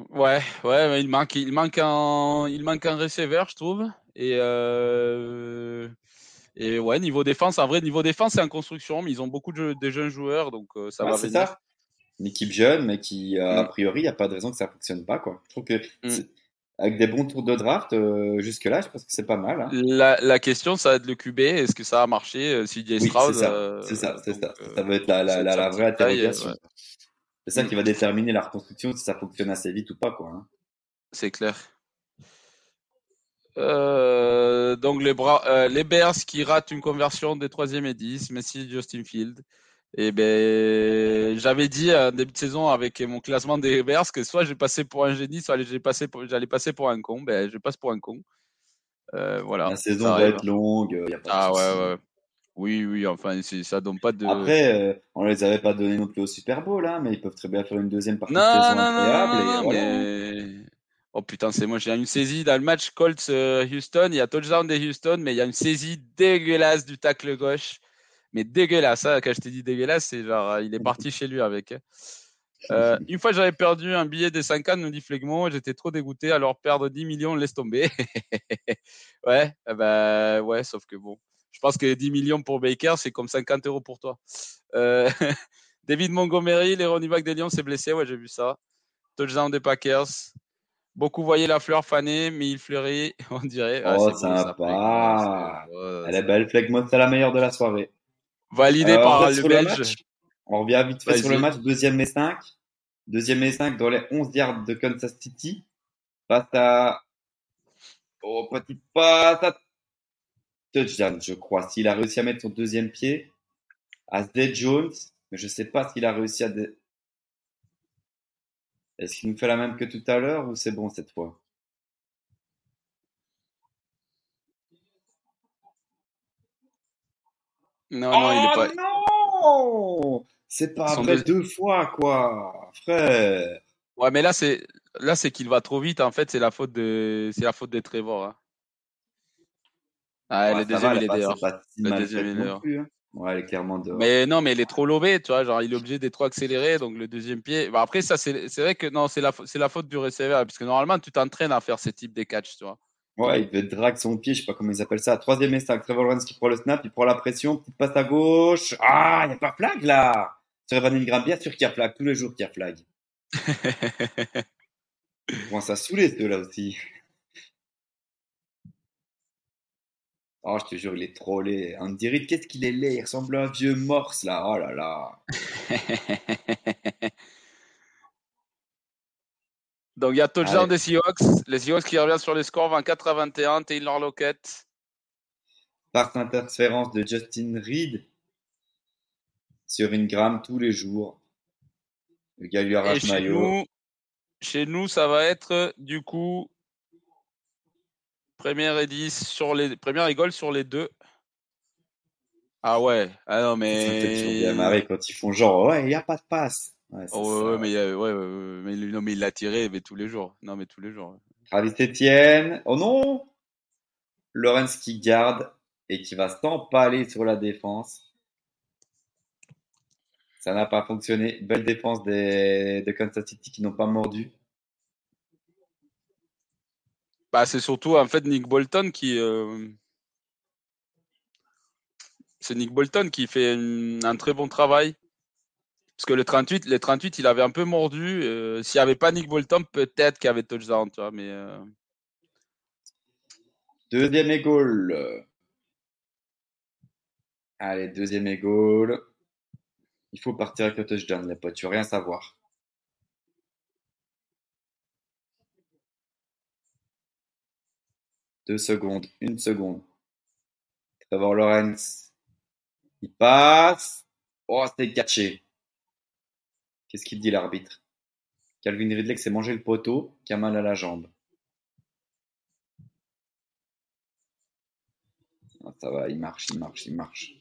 Ouais, ouais, mais il manque, il manque un, il manque un receiver, je trouve. Et euh, et ouais, niveau défense, en vrai, niveau défense, c'est en construction, mais ils ont beaucoup de, jeunes joueurs, donc euh, ça va venir. Ça. Une équipe jeune, mais qui, a mm. priori, il n'y a pas de raison que ça ne fonctionne pas. Quoi. Je trouve que mm. avec des bons tours de draft, euh, jusque-là, je pense que c'est pas mal. Hein. La, question, ça va être le QB. Est-ce que ça a marché euh, si oui, Stroud C'est ça, c'est ça, ça. va être la, la, la, vraie interrogation. C'est ça mm. qui va déterminer la reconstruction, si ça fonctionne assez vite ou pas. quoi. Hein. C'est clair. Euh, donc les, bras, euh, les Bears qui ratent une conversion des 3e et 10, Messi, Justin Field. Et ben, j'avais dit en début de saison avec mon classement des Bears que soit j'ai passé pour un génie, soit j'allais passer pour, passer pour un con. Ben, je passe pour un con. Euh, voilà. La saison va être longue. Y a pas ah ouais, ouais. Oui, oui, enfin, ça donne pas de. Après, on les avait pas donné non plus au Super Bowl, hein, mais ils peuvent très bien faire une deuxième partie non, de saison non, Non, non, mais Oh putain, c'est moi, j'ai une saisie dans le match Colts-Houston. Euh, il y a touchdown des Houston, mais il y a une saisie dégueulasse du tacle gauche. Mais dégueulasse, hein, quand je t'ai dit dégueulasse, c'est genre, euh, il est parti chez lui avec. Hein. Euh, une fois, j'avais perdu un billet des 5 ans, nous dit Flegmont, j'étais trop dégoûté, alors perdre 10 millions, laisse tomber. ouais, bah, ouais, sauf que bon, je pense que 10 millions pour Baker, c'est comme 50 euros pour toi. David Montgomery, les running des Lions, s'est blessé, ouais, j'ai vu ça. Touchdown des Packers. Beaucoup voyaient la fleur fanée, mais il fleurit, on dirait. Ah, oh, sympa. Elle est belle, Flegmont, c'est la meilleure de la soirée. Validé par le Belge. on revient vite fait sur le match, deuxième et 5. Deuxième et 5 dans les 11 yards de Kansas City. Face à. Oh, petit pas. Touchdown, je crois. S'il a réussi à mettre son deuxième pied à Zed Jones, mais je sais pas s'il a réussi à, est-ce qu'il nous fait la même que tout à l'heure ou c'est bon cette fois? Non, non, il est pas. Oh non C'est pas vrai deux fois, quoi, frère. Ouais, mais là, c'est là, c'est qu'il va trop vite. En fait, c'est la faute de, c'est la faute de Trevor. Hein. Ah, le deuxième, il est dehors. Le deuxième, il est dehors. Ouais, elle est clairement dehors. Mais non, mais elle est trop lobée, tu vois. Genre, il est obligé d'être trop accéléré, donc le deuxième pied. Bah, après, ça, c'est vrai que non, c'est la, la faute du receveur, puisque normalement, tu t'entraînes à faire ce type de catch, tu vois. Ouais, il peut drag son pied, je sais pas comment ils appellent ça. Troisième essai, Trevor Lawrence qui prend le snap, il prend la pression, petite passe à gauche. Ah, il n'y a pas flag là Evan Ingram, bien sûr qu'il y a flag, tous les jours qu'il y a flag. Comment ça saouler ceux là aussi. Oh, je te jure, il est trop laid. On dirait, qu'est-ce qu'il est laid? Il ressemble à un vieux morse, là. Oh là là. Donc, il y a touchdown des Seahawks. Les Seahawks qui reviennent sur les scores 24 à 21. Taylor Lockett. Par interférence de Justin Reed. sur Ingram tous les jours. Le gars lui arrache maillot. nous, chez nous, ça va être du coup première et 10 sur les première et goal sur les deux. Ah ouais, ah non mais bien marrer quand ils font genre, ouais, il n'y a pas de passe. Ouais, Oh, ouais, mais, euh, ouais, mais, non, mais il l'a tiré mais tous les jours. Non, mais tous les jours. Travis Etienne. Oh non! Lorenz qui garde et qui va s'empaler sur la défense. Ça n'a pas fonctionné. Belle défense des, de Kansas City qui n'ont pas mordu. Bah, c'est surtout en fait Nick Bolton qui. euh, C'est Nick Bolton qui fait un très bon travail. Parce que le 38, le 38, il avait un peu mordu. euh, S'il n'y avait pas Nick Bolton, peut-être qu'il y avait touchdown, tu vois. Mais euh, Deuxième goal. Allez, deuxième goal. Il faut partir avec le touchdown, les potes. Tu veux rien savoir. Deux secondes, une seconde. Trevor Lawrence. Il passe. Oh, c'est catché. Qu'est-ce qu'il dit l'arbitre? Calvin Ridley s'est mangé le poteau, qui a mal à la jambe. Ah, ça va, il marche, il marche, il marche.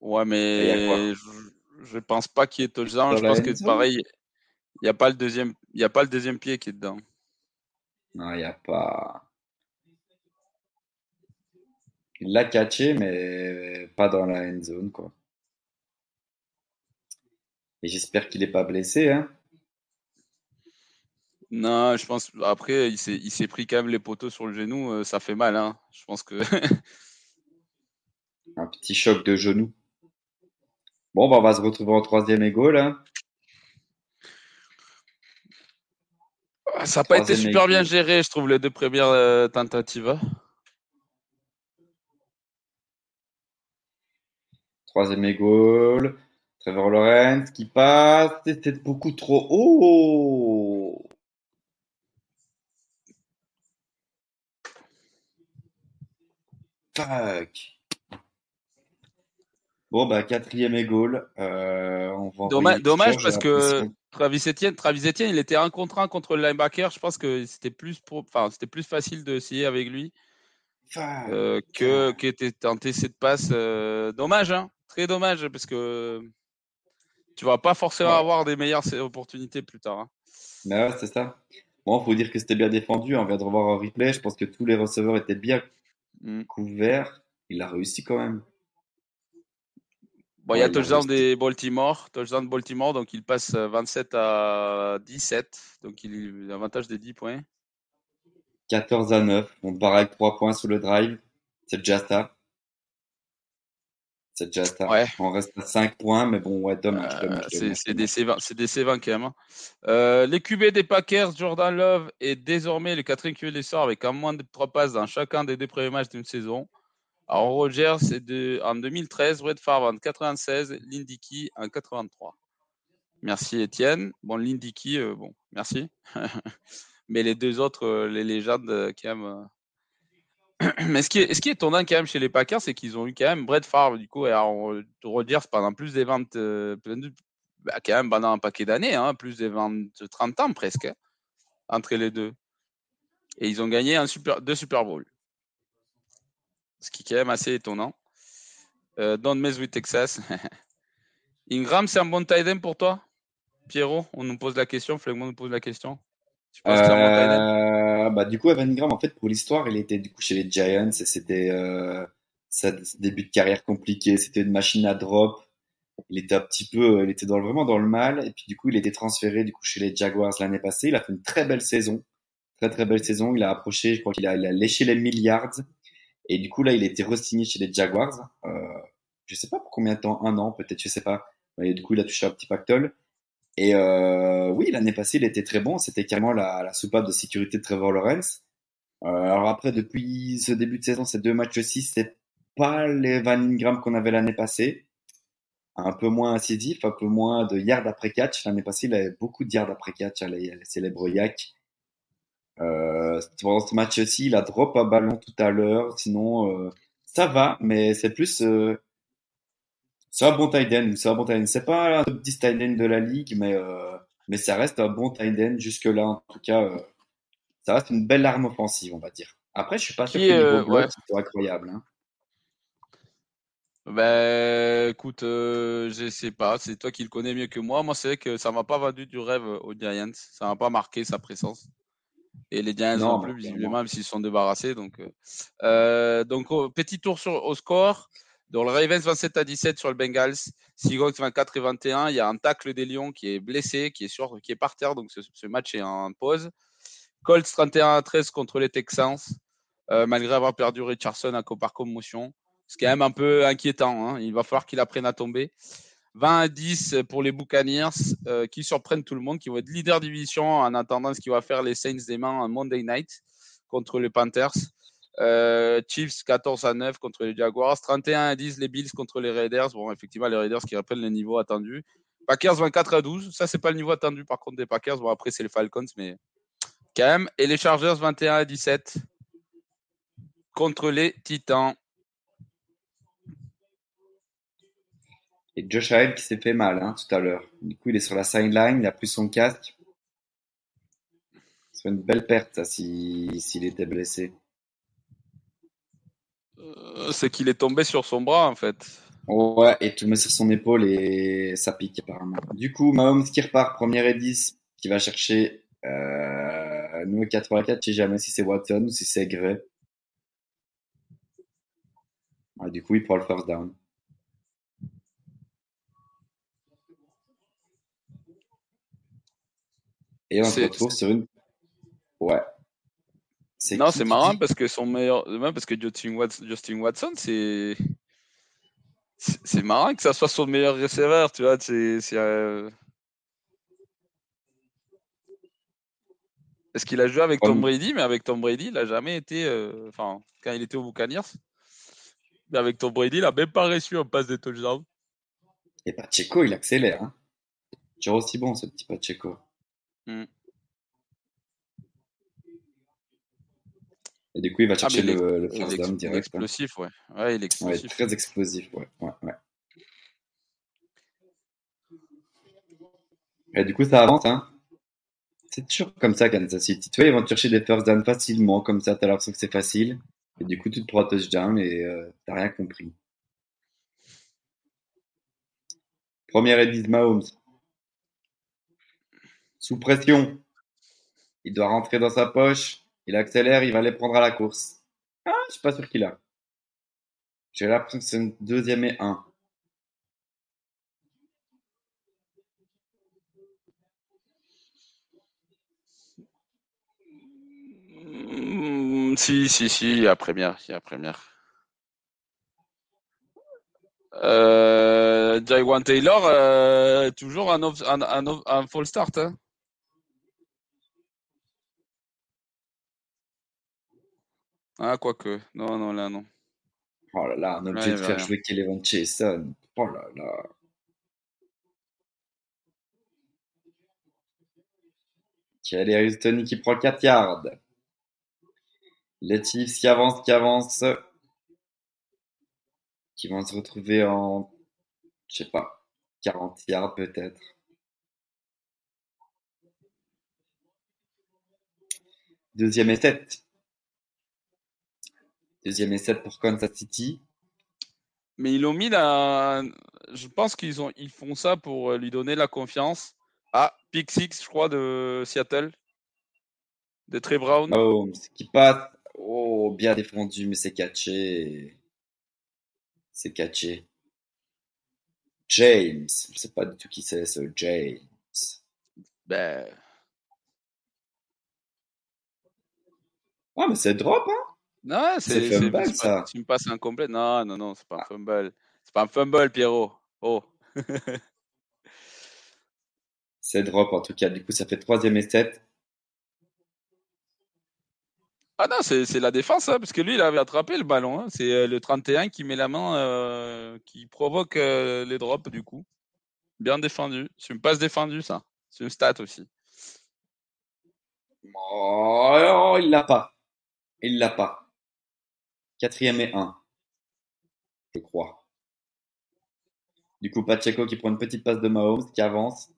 ouais, mais je, je pense pas qu'il y ait touchdown. Je pense que pareil, il n'y a pas le deuxième, il y a pas le deuxième pied qui est dedans. Non, il n'y a pas. Il l'a catché, mais pas dans la end zone, quoi. Et j'espère qu'il n'est pas blessé, hein. Non, je pense. Après, il s'est, pris quand même les poteaux sur le genou. euh, ça fait mal, hein. Je pense que. Un petit choc de genou. Bon, bah, on va se retrouver en troisième et goal, hein. ça n'a pas été super bien géré, je trouve, les deux premières euh, tentatives. Troisième goal. Trevor Lawrence qui passe. C'était beaucoup trop haut. Fuck. Bon, bah, quatrième et goal. Euh, on va Dommage, parce que. Travis Etienne, Travis Etienne, il était un contre un contre le linebacker. Je pense que c'était plus, pro- enfin, c'était plus facile d'essayer avec lui euh, que que de tenter cette passe. euh, dommage, hein. Très dommage parce que tu vas pas forcément Ouais. avoir des meilleures opportunités plus tard. hein. Mais ouais, c'est ça. Bon, faut dire que c'était bien défendu. On vient de revoir un replay. Je pense que tous les receveurs étaient bien Mm. couverts. Il a réussi quand même. Bon, il y a touchdown des Baltimore, touchdown de Baltimore, donc il passe euh, 27 à 17, donc il a avantage des 10 points. 14 à 9. On part avec 3 points sur le drive. C'est déjà ça. C'est déjà ça. Ouais. On reste à 5 points, mais bon, ouais, dommage, Euh, c'est c'est décevant quand même. hein. Euh, les QB des Packers, Jordan Love est désormais le quatrième QB de l'histoire avec un moins de 3 passes dans chacun des deux premiers matchs d'une saison. Alors Rogers c'est de, en 2013, Brett Favre en 96, Lindiki en 83. Merci Étienne. Bon, Lindiki, euh, bon, merci. Mais les deux autres, euh, les légendes, euh, quand même. Mais ce qui, est, ce quand même chez les Packers, c'est qu'ils ont eu quand même Brett Favre, du coup, et euh, Rodgers pendant plus des ventes, euh, plein de- bah, quand même pendant un paquet d'années, hein, plus des ventes de 30 ans presque, hein, entre les deux. Et ils ont gagné un super, deux Super Bowl. Ce qui est quand même assez étonnant. Euh, don't mess with Texas. Ingram, c'est un bon tight end pour toi? Pierrot, on nous pose la question, Flegmont nous pose la question. Euh, bah, du coup, Evan Ingram, en fait, pour l'histoire, il était du coup chez les Giants et c'était euh, sa début de carrière compliqué. C'était une machine à drop. Il était un petit peu, il était dans vraiment dans le mal. Et puis, du coup, il été transféré du coup chez les Jaguars l'année passée. Il a fait une très belle saison. Très, très belle saison. Il a approché, je crois qu'il a, a léché les milliards. Et du coup, là, il a été re-signé chez les Jaguars. Euh, je sais pas pour combien de temps, un an, peut-être, je sais pas. Et du coup, il a touché un petit pactole. Et euh, oui, l'année passée, il était très bon. C'était carrément la, la soupape de sécurité de Trevor Lawrence. Euh, alors après, depuis ce début de saison, ces deux matchs aussi, c'est pas les Van Ingram qu'on avait l'année passée. Un peu moins incisif, un peu moins de yards après catch. L'année passée, il avait beaucoup de yards après catch, les, les célèbres yak. Euh, pendant ce match aussi, il a drop un ballon tout à l'heure. Sinon, euh, ça va, mais c'est plus, euh, C'est un bon tight end. C'est un bon tight C'est pas un top 10 tight end de la ligue, mais, euh, mais ça reste un bon tight end jusque-là. En tout cas, euh, ça reste une belle arme offensive, on va dire. Après, je suis pas sûr que niveau soit incroyable. Hein. Ben, écoute, euh, je sais pas, c'est toi qui le connais mieux que moi. Moi, c'est vrai que ça m'a pas vendu du rêve aux Giants. Ça m'a pas marqué sa présence. Et les Giants non, plus, visiblement, même s'ils sont débarrassés. Donc, euh, euh donc petit tour sur, au score. Dans le Ravens 27 à 17 sur le Bengals, Seahawks 24 et 21. Il y a un tacle des Lions qui est blessé, qui est sur, qui est par terre. Donc, ce, ce match est en pause. Colts 31 à 13 contre les Texans, euh, malgré avoir perdu Richardson à, par commotion. C'est quand même un peu inquiétant. Hein. Il va falloir qu'il apprenne à tomber. 20 à 10 pour les Buccaneers euh, qui surprennent tout le monde, qui vont être leader division en attendant ce qu'il va faire les Saints des mains en Monday night contre les Panthers. Euh, Chiefs 14 à 9 contre les Jaguars. 31 à 10 les Bills contre les Raiders. Bon, effectivement, les Raiders qui rappellent le niveau attendu. Packers 24 à 12. Ça, c'est pas le niveau attendu par contre des Packers. Bon, après, c'est les Falcons, mais quand même. Et les Chargers 21 à 17 contre les Titans. Et Josh Allen qui s'est fait mal hein, tout à l'heure. Du coup, il est sur la sideline, il a plus son casque. C'est une belle perte, ça, s'il était blessé. Euh, c'est qu'il est tombé sur son bras, en fait. Ouais, et tombé sur son épaule et ça pique, apparemment. Du coup, Mahomes qui repart, première et 10, qui va chercher euh, nous, 84, je sais jamais si c'est Watson ou si c'est Gray. du coup, il prend le first down. Et on se retrouve sur une. Ouais. Non, c'est marrant parce que son meilleur. parce que Justin Watson, Justin Watson c'est. C'est marrant que ça soit son meilleur receveur, tu vois. C'est. Euh... Parce qu'il a joué avec Tom Brady, mais avec Tom Brady, il n'a jamais été. Euh, enfin, quand il était au Buccaneers. Mais avec Tom Brady, il n'a même pas reçu un passe de touchdown. Et Pacheco, il accélère. Hein. Toujours aussi bon, ce petit Pacheco. Hmm. Et du coup, il va ah, chercher le, le first down direct. Explosif, ouais. ouais. il est explosif. Ouais, très explosif, ouais. ouais, ouais. Et du coup, ça avance, hein. C'est toujours comme ça, Kansas City. Tu vois, ils vont te chercher des first down facilement, comme ça, t'as l'impression que c'est facile. Et du coup, tu te prends touchdown et euh, t'as rien compris. Première et Mahomes. Sous pression. Il doit rentrer dans sa poche. Il accélère, il va les prendre à la course. Ah, je suis pas sûr qu'il a. J'ai l'impression que c'est une deuxième et un. Mm, si, si, si, il y a première, il y a première. Euh, Taylor, euh, toujours un, full start. Hein. Ah, quoique. Non, non, là, non. Oh là là, on a obligé de faire jouer Kevin Jason. Oh là là. Kelly Houston qui prend 4 yards. Les Chiefs qui avancent, qui avancent, qui vont se retrouver en, je sais pas, 40 yards peut-être. Deuxième et 7. Deuxième 7 pour Kansas City. Mais ils l'ont mis là. Je pense qu'ils ont ils font ça pour lui donner la confiance. Ah, pick 6, je crois, de Seattle. De Trey Brown. Oh, qui passe Oh, bien défendu, mais c'est catché. C'est catché. James. Je sais pas du tout qui c'est, ce James. Ben. Ah, mais c'est drop, hein? Non, c'est fumble, ça. Tu me passes un complet. Non, non, non, c'est pas un fumble. C'est pas un fumble, Pierrot. Oh. c'est drop, en tout cas. Du coup, ça fait troisième et 7. Ah non, c'est la défense, hein, parce que lui, il avait attrapé le ballon. Hein. C'est euh, le 31 qui met la main, euh, qui provoque euh, les drops, du coup. Bien défendu. C'est une passe défendue, ça. C'est une stat aussi. Oh, il l'a pas. Il l'a pas. Quatrième et un. Je crois. Du coup, Pacheco qui prend une petite passe de Mahomes, qui avance.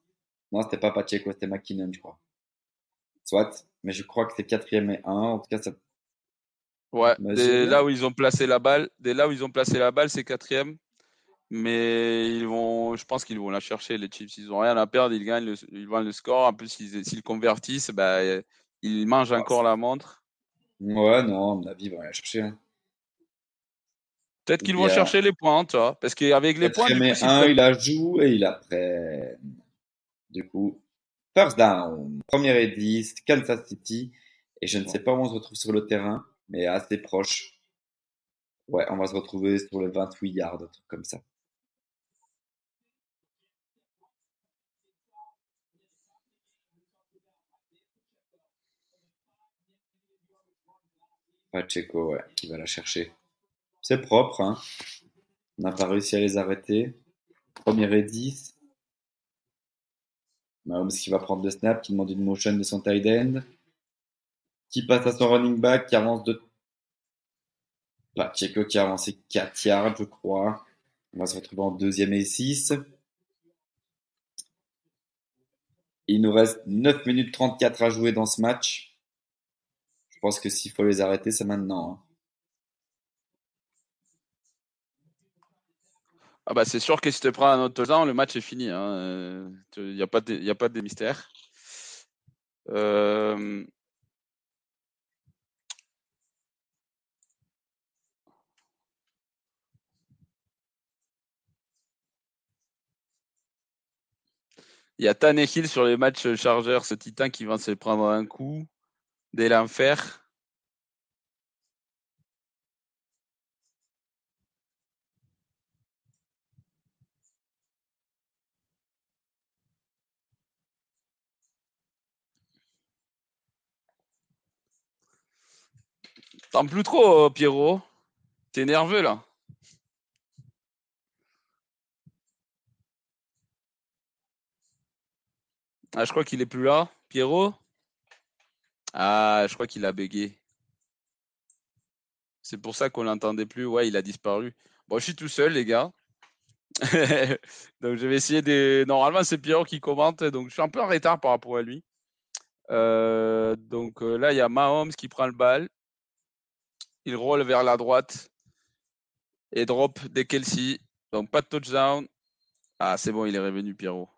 Non, c'était pas Pacheco, c'était McKinnon, je crois. Soit, mais je crois que c'est quatrième et un. En tout cas, ça. Ouais, dès là où ils ont placé la balle, dès là où ils ont placé la balle, c'est quatrième. Mais ils vont, je pense qu'ils vont la chercher, les Chiefs. Ils n'ont rien à perdre, ils gagnent le, ils le score. En plus, s'ils convertissent, bah, ils mangent ah, encore la montre. Ouais, non, à mon avis, ils vont la chercher. Hein. Peut-être qu'ils vont chercher les points, tu vois. Parce qu'avec les points. Mais un, il a joue et il a prêt. Du coup, first down, première et 10, Kansas City. Et je ne sais pas où on se retrouve sur le terrain, mais assez proche. Ouais, on va se retrouver sur les 28 yards, un truc comme ça. Pacheco, ouais, qui va la chercher. C'est propre, hein. On n'a pas réussi à les arrêter. Première et 10. Mahomes qui va prendre le snap, qui demande une motion de son tight end. Qui passe à son running back, qui avance de. Pacheco qui a avancé 4 yards, je crois. On va se retrouver en deuxième et 6. Il nous reste 9 minutes 34 à jouer dans ce match. Je pense que s'il faut les arrêter, c'est maintenant. Hein. Ah bah c'est sûr que si tu prends un autre temps, le match est fini. Il hein. n'y a, pas de, a pas de mystère. Euh, il y a Tannehill sur les matchs Chargers, ce titan qui va se prendre un coup de l'enfer. T'en plus trop, euh, Pierrot. T'es nerveux là. Ah, je crois qu'il est plus là. Pierrot? Ah, je crois qu'il a bugué. C'est pour ça qu'on l'entendait plus. Ouais, il a disparu. Bon, je suis tout seul, les gars. donc, je vais essayer de. Normalement, c'est Pierrot qui commente, donc je suis un peu en retard par rapport à lui. Euh, donc euh, là, il y a Mahomes qui prend le bal. Il roule vers la droite et drop des Kelsey. Donc, pas de touchdown. Ah, c'est bon, il est revenu, Pierrot.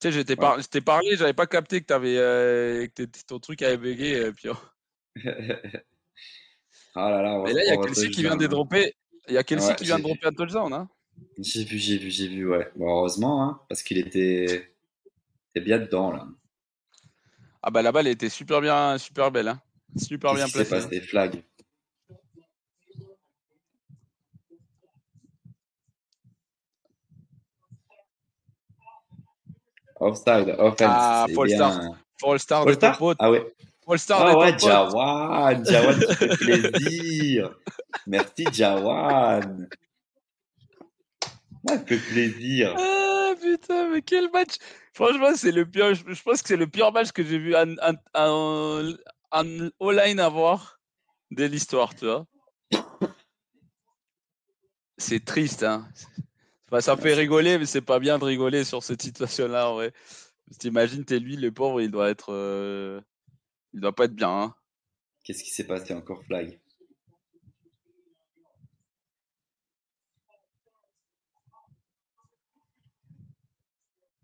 Tu sais, je t'ai parlé, j'avais pas capté que, avais, euh, que ton truc avait bugué, euh, Pio. ah là là, Et là, il y a Kelsey qui vient de dropper. Il y a Kelsey qui vient de dropper un touchdown, hein J'ai vu, j'ai vu, j'ai vu, ouais. Bon, heureusement, hein, parce qu'il était... était bien dedans, là. Ah bah la balle était super bien, super belle, hein. Super bien placée. C'est pas des flags. Offside, offense. Ah, Paul Star. Paul Star de Star pote. Ah ouais. Paul Star ah ouais, Jawan. Jawan, tu fais plaisir. Merci, Jawan. Ça fait plaisir. Ah putain, mais quel match. Franchement, c'est le pire. Je pense que c'est le pire match que j'ai vu en, en, en, line avoir de l'histoire, tu vois. C'est triste, hein. Bah, ça fait rigoler, mais c'est pas bien de rigoler sur cette situation-là, en vrai. T'imagines, t'es lui, le pauvre, il doit être. Euh, il doit pas être bien. Hein. Qu'est-ce qui s'est passé encore, Flag?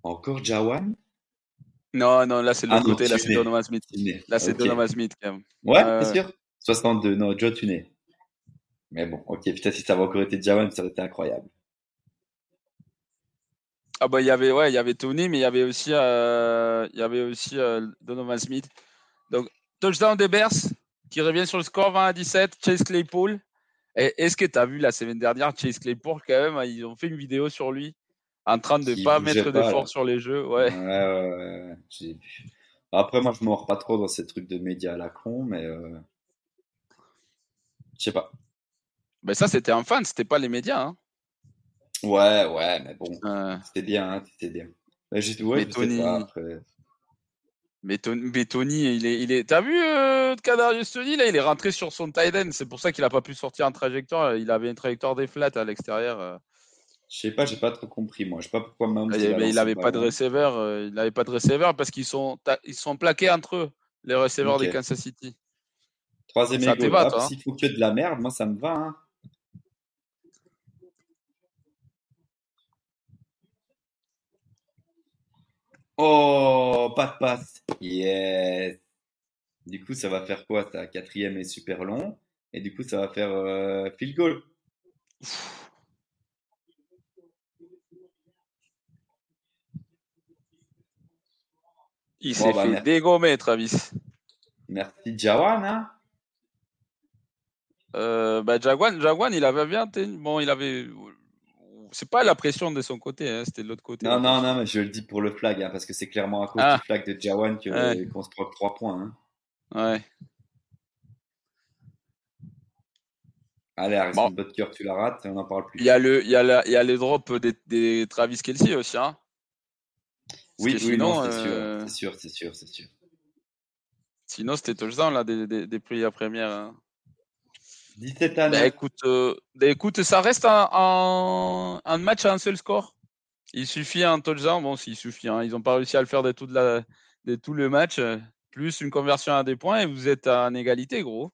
Encore Jawan? Non, non, là c'est le ah côté, là c'est Donovan Smith. Là c'est Donovan Smith quand même. Ouais, c'est sûr 62, non, Joe Tuné. Mais bon, ok, putain, si ça avait encore été Jawan, ça aurait été incroyable. Ah bah il y avait ouais, il y avait Tony, mais il y avait aussi euh, il y avait aussi euh, Donovan Smith. Donc touchdown des Bears qui revient sur le score 20 à 17, Chase Claypool. Est-ce que tu as vu la semaine dernière Chase Claypool quand même, ils ont fait une vidéo sur lui en train de ne pas mettre d'efforts sur les jeux, ouais. ouais, ouais Après moi je mords pas trop dans ces trucs de médias à la con, mais euh... je sais pas. Mais ça c'était un fan, c'était pas les médias hein. Ouais, ouais, mais bon, c'était bien, hein, c'était bien. Mais, juste, ouais, mais, Tony... Pas, après... mais, Tony, il est, il est... T'as vu euh, Kadarius Tony là, il est rentré sur son tight end. C'est pour ça qu'il a pas pu sortir en trajectoire. Il avait une trajectoire des flats à l'extérieur. Je sais pas, j'ai pas trop compris moi. Je sais pas pourquoi Mahomes. Ah, il, il avait pas de receveur, euh, il n'avait pas de receveur parce qu'ils sont ils sont plaqués entre eux, les receveurs des Kansas City. Troisième ego. Ah, s'il faut que de la merde, moi ça me va. Hein. Oh, pas de passe. Yes. Du coup, ça va faire quoi Ta quatrième est super long. Et du coup, ça va faire euh, field goal. Il s'est bah, fait dégommer, Travis. Merci, Jawan. Hein euh, bah, Jaguan, il avait bien. Bon, il avait c'est pas la pression de son côté, hein, c'était de l'autre côté. Non, non, non, mais je le dis pour le flag, hein, parce que c'est clairement à cause ah. du flag de Jawan qu'on se proque 3 points. Hein. Ouais. Allez, Harrison bon. cœur, tu la rates, on n'en parle plus. Il y a le, il y a la, il y a les drops des, des Travis Kelsey aussi, hein. Oui, oui, sinon, euh, c'est sûr, c'est sûr, c'est sûr, Sinon, c'était touchdown là des, des, des prix à première. Hein. 17 années. Bah, écoute, euh, bah, écoute, ça reste un, un, match à un seul score. Il suffit un touchdown. Bon, s'il suffit, hein, ils n'ont pas réussi à le faire de tout, la, de tout le match. Plus une conversion à des points et vous êtes en égalité, gros.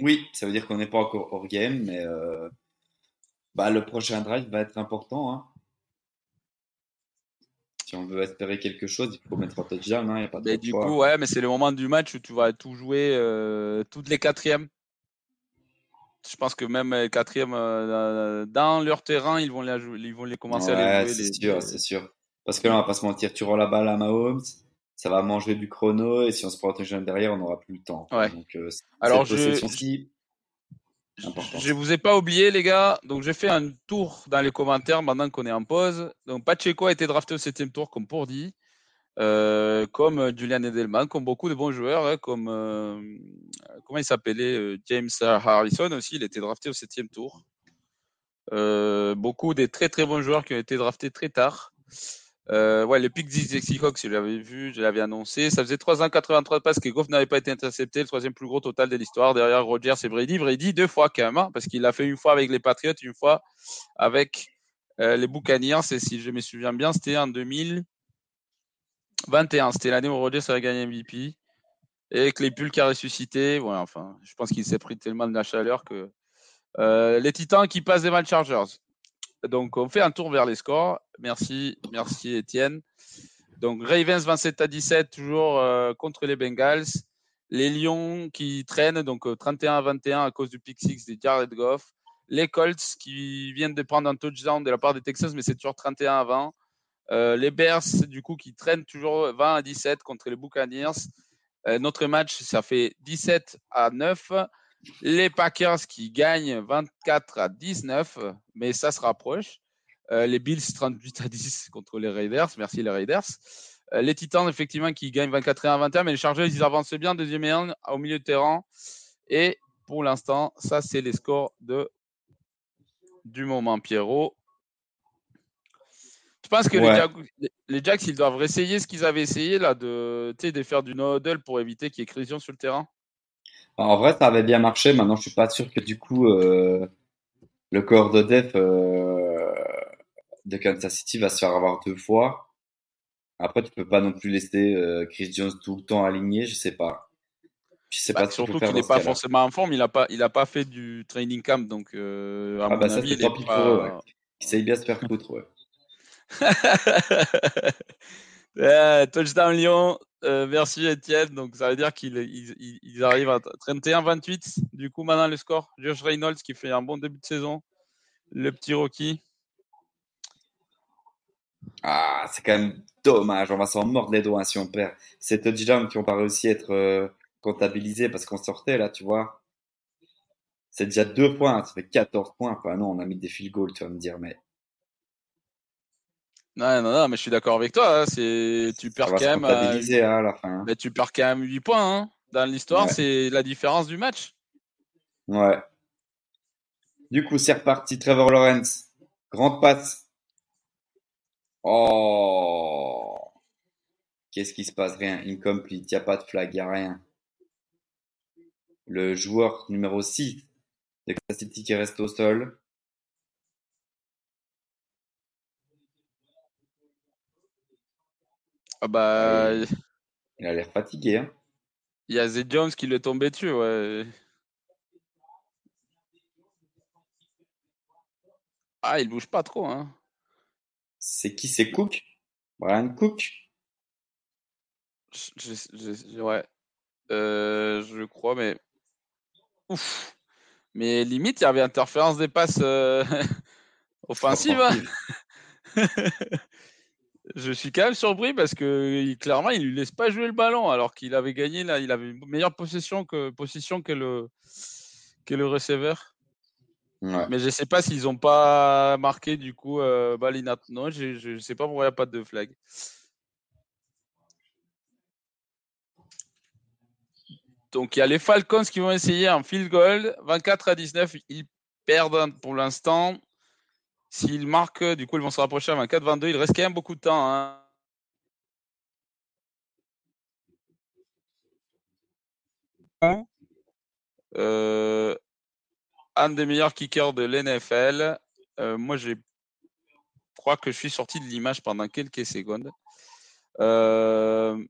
Oui, ça veut dire qu'on n'est pas encore hors game, mais euh, bah, le prochain drive va être important. Hein. Si on veut espérer quelque chose, il faut mettre un touchdown. Hein, y a pas mais du coup, ouais, mais c'est le moment du match où tu vas tout jouer euh, toutes les quatrièmes je pense que même les quatrièmes euh, dans leur terrain, ils vont les, ils vont les commencer à les jouer. C'est sûr, c'est sûr. Parce que là, on va pas se mentir, tu rends la balle à Mahomes, ça va manger du chrono, et si on se protège derrière, on n'aura plus le temps. Donc, euh, Alors, je, je vous ai pas oublié, les gars. Donc, j'ai fait un tour dans les commentaires maintenant qu'on est en pause. Donc, Pacheco a été drafté au septième tour, comme pour dit. Euh, comme Julian Edelman, comme beaucoup de bons joueurs, hein, comme euh, comment il s'appelait euh, James Harrison aussi, il était drafté au septième tour. beaucoup des très très bons joueurs qui ont été draftés très tard. Ouais, le pick des Seahawks, je l'avais vu, je l'avais annoncé. Ça faisait 383 passes que Goff n'avait pas été intercepté, le troisième plus gros total de l'histoire derrière Rogers et Brady. Brady deux fois quand même, hein, parce qu'il l'a fait une fois avec les Patriots, une fois avec les Buccaneers. Et si je me souviens bien, c'était en 2000. 21, c'était l'année où Rodgers avait gagné MVP. Et Claypool qui a ressuscité. Enfin, je pense qu'il s'est pris tellement de la chaleur que. Euh, les Titans qui passent des Chargers. Donc, on fait un tour vers les scores. Merci, merci Étienne. Donc, Ravens 27 à 17, toujours euh, contre les Bengals. Les Lions qui traînent, donc 31 euh, à 21 à cause du pick 6 de Jared Goff. Les Colts qui viennent de prendre un touchdown de la part des Texans, mais c'est toujours 31 à 20. Euh, les Bears, du coup, qui traînent toujours 20 à 17 contre les Buccaneers. Notre match, ça fait 17 à 9. Les Packers qui gagnent 24 à 19, mais ça se rapproche. Euh, les Bills 38 à 10 contre les Raiders. Merci les Raiders. les Titans, effectivement, qui gagnent 24 à 21, mais les Chargers, ils avancent bien. Deuxième et un au milieu de terrain. Et pour l'instant, ça, c'est les scores de, du moment, Pierrot. Je pense que les, Jacks, ils doivent réessayer ce qu'ils avaient essayé là, de, de faire du no-huddle pour éviter qu'il y ait collision sur le terrain? En vrai, ça avait bien marché. Maintenant, je suis pas sûr que du coup, euh, le corps de def euh, de Kansas City va se faire avoir deux fois. Après, tu peux pas non plus laisser euh, Chris Jones tout le temps aligné. Je sais pas. Je sais pas bah, surtout qu'il n'est pas forcément en forme. Il a pas, il a pas fait du training camp, donc à ah mon bah avis, il est pas... Il sait bien se faire foutre, ouais. touchdown Lyon. Euh, merci Etienne. Donc ça veut dire qu'ils il, arrivent à 31-28. Du coup, maintenant le score. Josh Reynolds qui fait un bon début de saison. Le petit Rocky. Ah, c'est quand même dommage. On va s'en mordre les doigts si on perd. Ces touchdowns qui n'ont pas réussi à être euh, comptabilisés parce qu'on sortait là, tu vois. C'est déjà deux points, ça fait 14 points. Enfin, non, on a mis des field goals, tu vas me dire, mais non, non, non, mais je suis d'accord avec toi. Hein, c'est tu perds quand même. Euh, hein, à la fin. Hein. Mais tu perds quand même 8 points. Dans l'histoire, c'est la différence du match. Ouais. Du coup, c'est reparti. Trevor Lawrence. Grande passe. Oh. Qu'est-ce qui se passe? Rien. Incomplete. Il n'y a pas de flag. Il n'y a rien. Le joueur numéro 6 de City qui reste au sol. Ah bah. Il a l'air fatigué. Hein. Il y a Zed Jones qui est tombé dessus, ouais. Ah, il bouge pas trop, hein. C'est qui C'est Cook? Brian Cook? Je, Ouais. Euh, je crois, mais. Ouf. Mais limite, il y avait interférence des passes euh, offensives. Je suis quand même surpris parce que clairement, il lui laisse pas jouer le ballon alors qu'il avait gagné là, il avait une meilleure possession que position que le que le receveur. Mais je sais pas s'ils ont pas marqué du coup euh, Balinat. Non, je, ne sais pas pourquoi il n'y a pas de flag. Donc il y a les Falcons qui vont essayer un field goal. 24 à 19, ils perdent pour l'instant. S'ils marquent, du coup, ils vont se rapprocher à 24-22. Il reste quand même beaucoup de temps. Hein. Euh, un des meilleurs kickers de l'NFL. Euh, moi, je crois que je suis sorti de l'image pendant quelques secondes. Euh,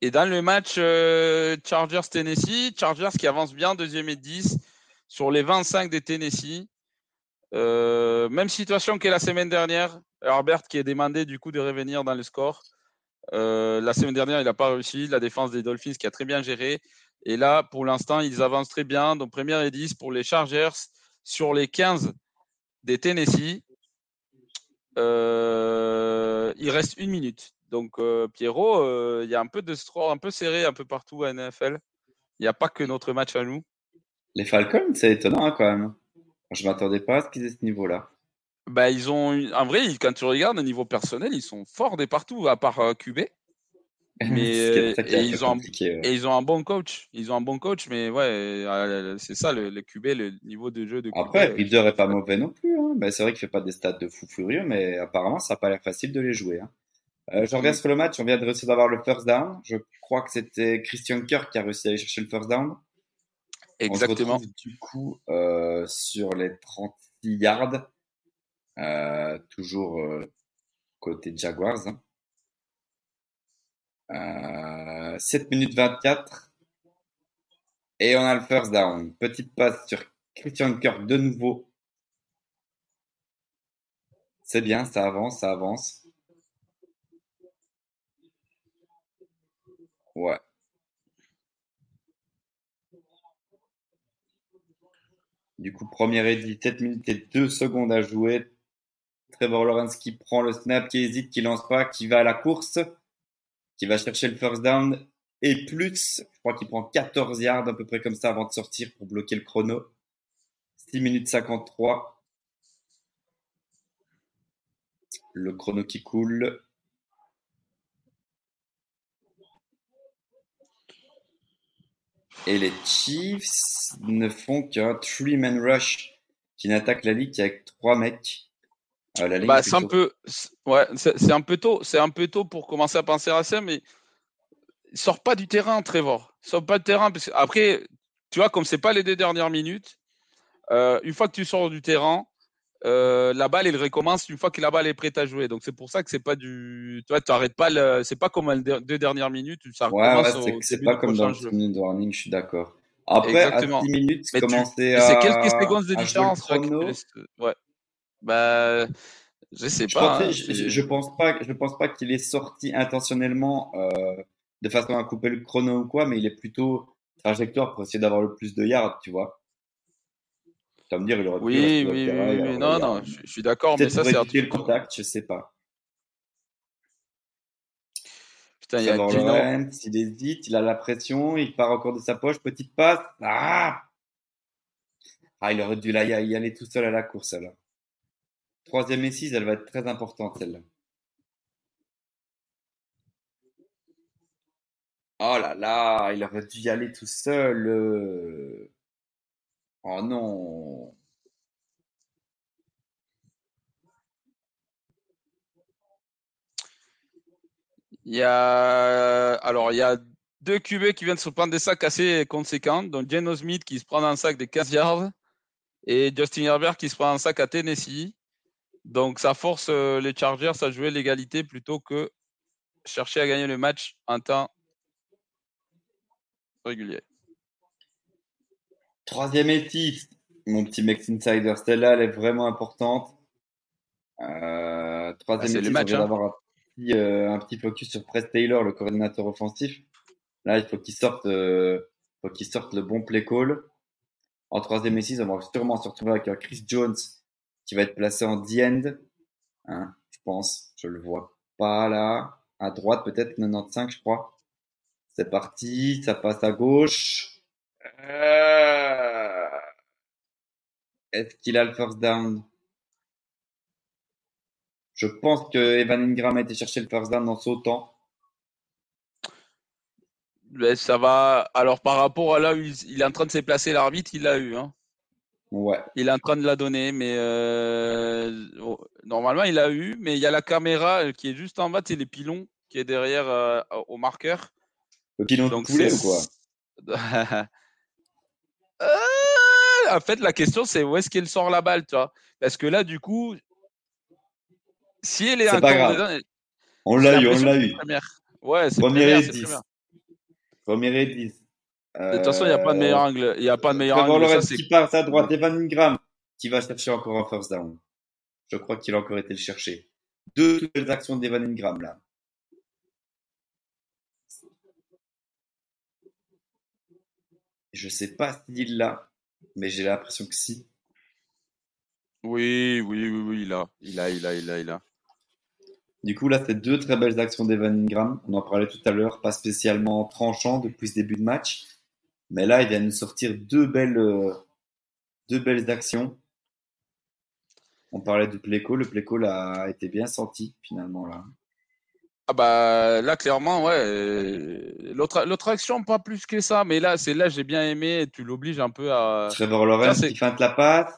et dans le match euh, Chargers-Tennessee, Chargers qui avance bien, deuxième et 10 sur les 25 des Tennessee. Euh, même situation que la semaine dernière. Herbert qui est demandé du coup de revenir dans le score. Euh, la semaine dernière, il n'a pas réussi. La défense des Dolphins qui a très bien géré. Et là, pour l'instant, ils avancent très bien. Donc, première et 10 pour les Chargers sur les 15 des Tennessee. il reste une minute. Donc, euh, Pierrot, euh, il y a un peu de score un peu serré un peu partout à NFL. Il n'y a pas que notre match à nous. Les Falcons, c'est étonnant quand même. Je ne m'attendais pas à ce qu'ils aient ce niveau-là. Bah, ils ont, en vrai, quand tu regardes au niveau personnel, ils sont forts des partout, à part euh, QB. Mais et ils, ont un, et ils ont un bon coach. Ils ont un bon coach, mais ouais, c'est ça le, le, QB, le niveau de jeu de QB. Après, Reader est pas mauvais non plus. Hein. c'est vrai qu'il fait pas des stats de fou furieux, mais apparemment, ça n'a pas l'air facile de les jouer. Hein. Euh, je regarde sur le match, on vient de réussir d'avoir le first down. Je crois que c'était Christian Kirk qui a réussi à aller chercher le first down. Exactement. On se retrouve, du coup euh, sur les 36 yards, euh, toujours euh, côté Jaguars. Hein. 7 euh, minutes 24 et on a le first down. Petite passe sur Christian Kirk de nouveau. C'est bien, ça avance, ça avance. Ouais. Du coup, première et 17 minutes et 2 secondes à jouer. Trevor Lawrence qui prend le snap, qui hésite, qui lance pas, qui va à la course, qui va chercher le first down. Et plus, je crois qu'il prend 14 yards à peu près comme ça avant de sortir pour bloquer le chrono. 6 minutes 53. Le chrono qui coule. Et les Chiefs ne font qu'un three-man rush qui n'attaque la ligue qu'avec trois mecs. Euh, bah, c'est un peu, ouais, c'est un peu tôt, c'est un peu tôt pour commencer à penser à ça, mais il sort pas du terrain, Trevor. Il sort pas du terrain parce après, tu vois, comme c'est pas les deux dernières minutes, euh, une fois que tu sors du terrain, euh, la balle, elle recommence une fois que la balle est prête à jouer. Donc c'est pour ça que c'est pas du, tu vois, tu arrêtes pas le, c'est pas comme les deux dernières minutes, ça recommence. Ouais, ouais c'est pas comme dans le minute warning, je suis d'accord. Après, à 10 minutes, commencer à. C'est quelques secondes de différence. Ouais. Bah, je sais pas. Hein, je, je, pense pas, je pense pas qu'il est sorti intentionnellement euh, de façon à couper le chrono ou quoi, mais il est plutôt trajectoire pour essayer d'avoir le plus de yards, tu vois. Tu vas me dire, il aurait pu. Oui, oui, oui, non, non, je, suis d'accord, mais ça, c'est un truc. le contact, je sais pas. Putain, il y a il hésite, il a la pression, il part encore de sa poche, petite passe. Ah Ah, il aurait dû là, y aller tout seul à la course, là. Troisième et six, elle va être très importante, celle-là. Oh là là, il aurait dû y aller tout seul. Oh non. Il y a alors il y a deux QB qui viennent se prendre des sacs assez conséquents, donc Geno Smith qui se prend un sac de 15 yards et Justin Herbert qui se prend un sac à Tennessee. Donc ça force euh, les Chargers à jouer l'égalité plutôt que chercher à gagner le match en temps régulier. Troisième équipe, mon petit Mex Insider, celle-là, elle est vraiment importante. Euh, troisième bah, match, on hein. d'avoir un, petit, euh, un petit focus sur Press Taylor, le coordinateur offensif. Là, il faut qu'il sorte, euh, faut qu'il sorte le bon play call. En troisième et six, on va sûrement se retrouver avec Chris Jones qui va être placé en the end. Hein, je pense. Je le vois pas là. À droite, peut-être 95, je crois. C'est parti. Ça passe à gauche. Euh... Est-ce qu'il a le first down? Je pense que Evan Ingram a été chercher le first down en sautant. Mais ça va. Alors, par rapport à là où il est en train de se placer l'arbitre, il l'a eu. Hein. Ouais. Il est en train de la donner, mais euh, normalement il a eu, mais il y a la caméra euh, qui est juste en bas, c'est les pilons qui est derrière euh, au marqueur. Le pilon Donc, poulet ou quoi? En fait, la question c'est où est-ce qu'il sort la balle, tu vois? Parce que là, du coup, si elle est, encore dedans, on l'a eu, on l'a eu. Ouais, c'est première, 10. Première et 10. De toute façon, il n'y a pas de meilleur angle. Il n'y a pas de meilleur angle. Ça, qui passe à droite, Evan Ingram, qui va chercher encore un first down. Je crois qu'il a encore été le chercher. Deux belles actions d'Evan Ingram, là. Je sais pas s'il l'a, mais j'ai l'impression que si. Oui, oui, oui, oui, il a. Il a, il a, il a, il a. Du coup, là, c'est deux très belles actions d'Evan Ingram. On en parlait tout à l'heure, pas spécialement tranchant depuis ce début de match. Mais là, il vient de nous sortir deux belles, euh, deux belles actions. On parlait du playcall. Le playcall a été bien senti finalement là. Ah bah là clairement ouais l'autre l'autre action pas plus que ça mais là c'est là j'ai bien aimé tu l'obliges un peu à Trevor Lawrence qui feinte la passe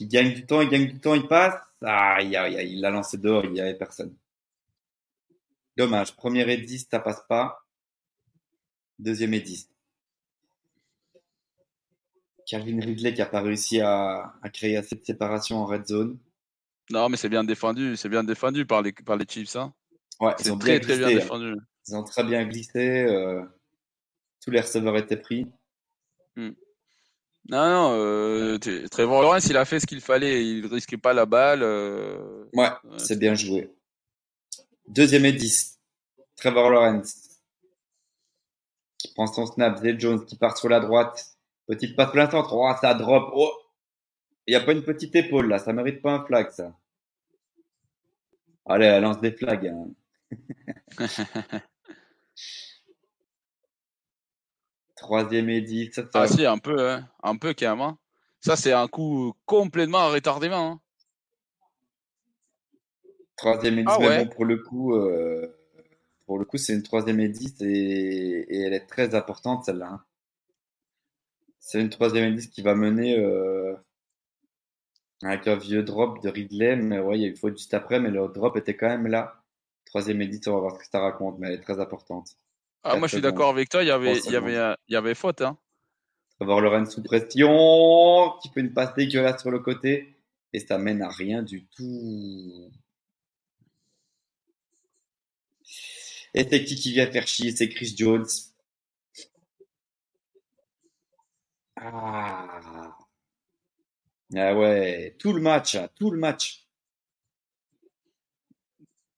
il gagne du temps il gagne du temps il passe ah il a, il l'a lancé dehors il n'y avait personne dommage premier et 10 ça passe pas deuxième et 10 Calvin Ridley qui n'a pas réussi à, créer assez de séparation en red zone. Non, mais c'est bien défendu, c'est bien défendu par les, par les Chiefs. Hein. Ouais, ils ont très, très bien hein. défendu. Ils ont très bien glissé. Euh, tous les receveurs étaient pris. Hmm. Non, non, euh, Trevor Lawrence, il a fait ce qu'il fallait. Il ne risquait pas la balle. Euh, ouais, c'est bien joué. Deuxième et 10. Trevor Lawrence qui prend son snap. Zay Jones qui part sur la droite. Petite passe plein centre. Oh, ça drop. Oh. Il n'y a pas une petite épaule là. Ça mérite pas un flag, ça. Allez, elle lance des flags. Hein. Troisième et dix. ah si, un peu, hein. un peu même. Hein. Ça, c'est un coup complètement retardement. Hein. Troisième dix, ah bon, pour le coup, euh, pour le coup, c'est une troisième dix et, et elle est très importante celle-là. Hein. C'est une troisième indice qui va mener euh, avec un vieux drop de Ridley. Mais ouais, il y a eu faute juste après, mais le drop était quand même là. Troisième édite, on va voir ce que ça raconte, mais elle est très importante. Ah, moi, je suis d'accord avec toi. Il y avait, il y avait, il y avait faute. Hein. Avoir Lorenz sous pression, qui fait une passe dégueulasse sur le côté, et ça mène à rien du tout. Et c'est qui qui vient faire chier? C'est Chris Jones. Ah. Ah ouais, tout le match, tout le match.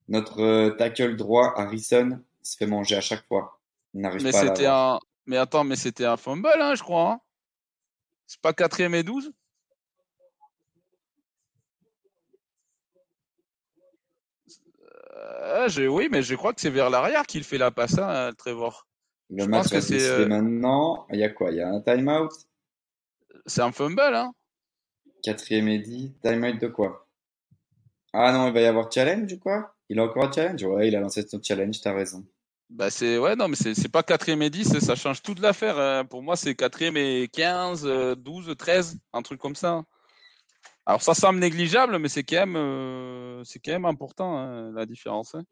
Notre euh, tackle droit, Harrison, se fait manger à chaque fois. Il n'arrive mais pas c'était un... Mais attends, mais c'était un fumble, hein, je crois. Hein. C'est pas 4 et 12 euh, Oui, mais je crois que c'est vers l'arrière qu'il fait la passe, hein, Trevor. Le match va se euh... maintenant. Il y a quoi? Il y a un timeout? C'est un fumble, hein Quatrième et 10. Timeout de quoi? Ah non, il va y avoir challenge quoi? Il a encore un challenge? Ouais, il a lancé son challenge, t'as raison. Bah c'est ouais non mais c'est pas quatrième et 10 ça change toute l'affaire hein. pour moi c'est quatrième et 15 12 13 un truc comme ça alors ça semble négligeable mais c'est quand même euh, c'est quand même important hein, la différence hein.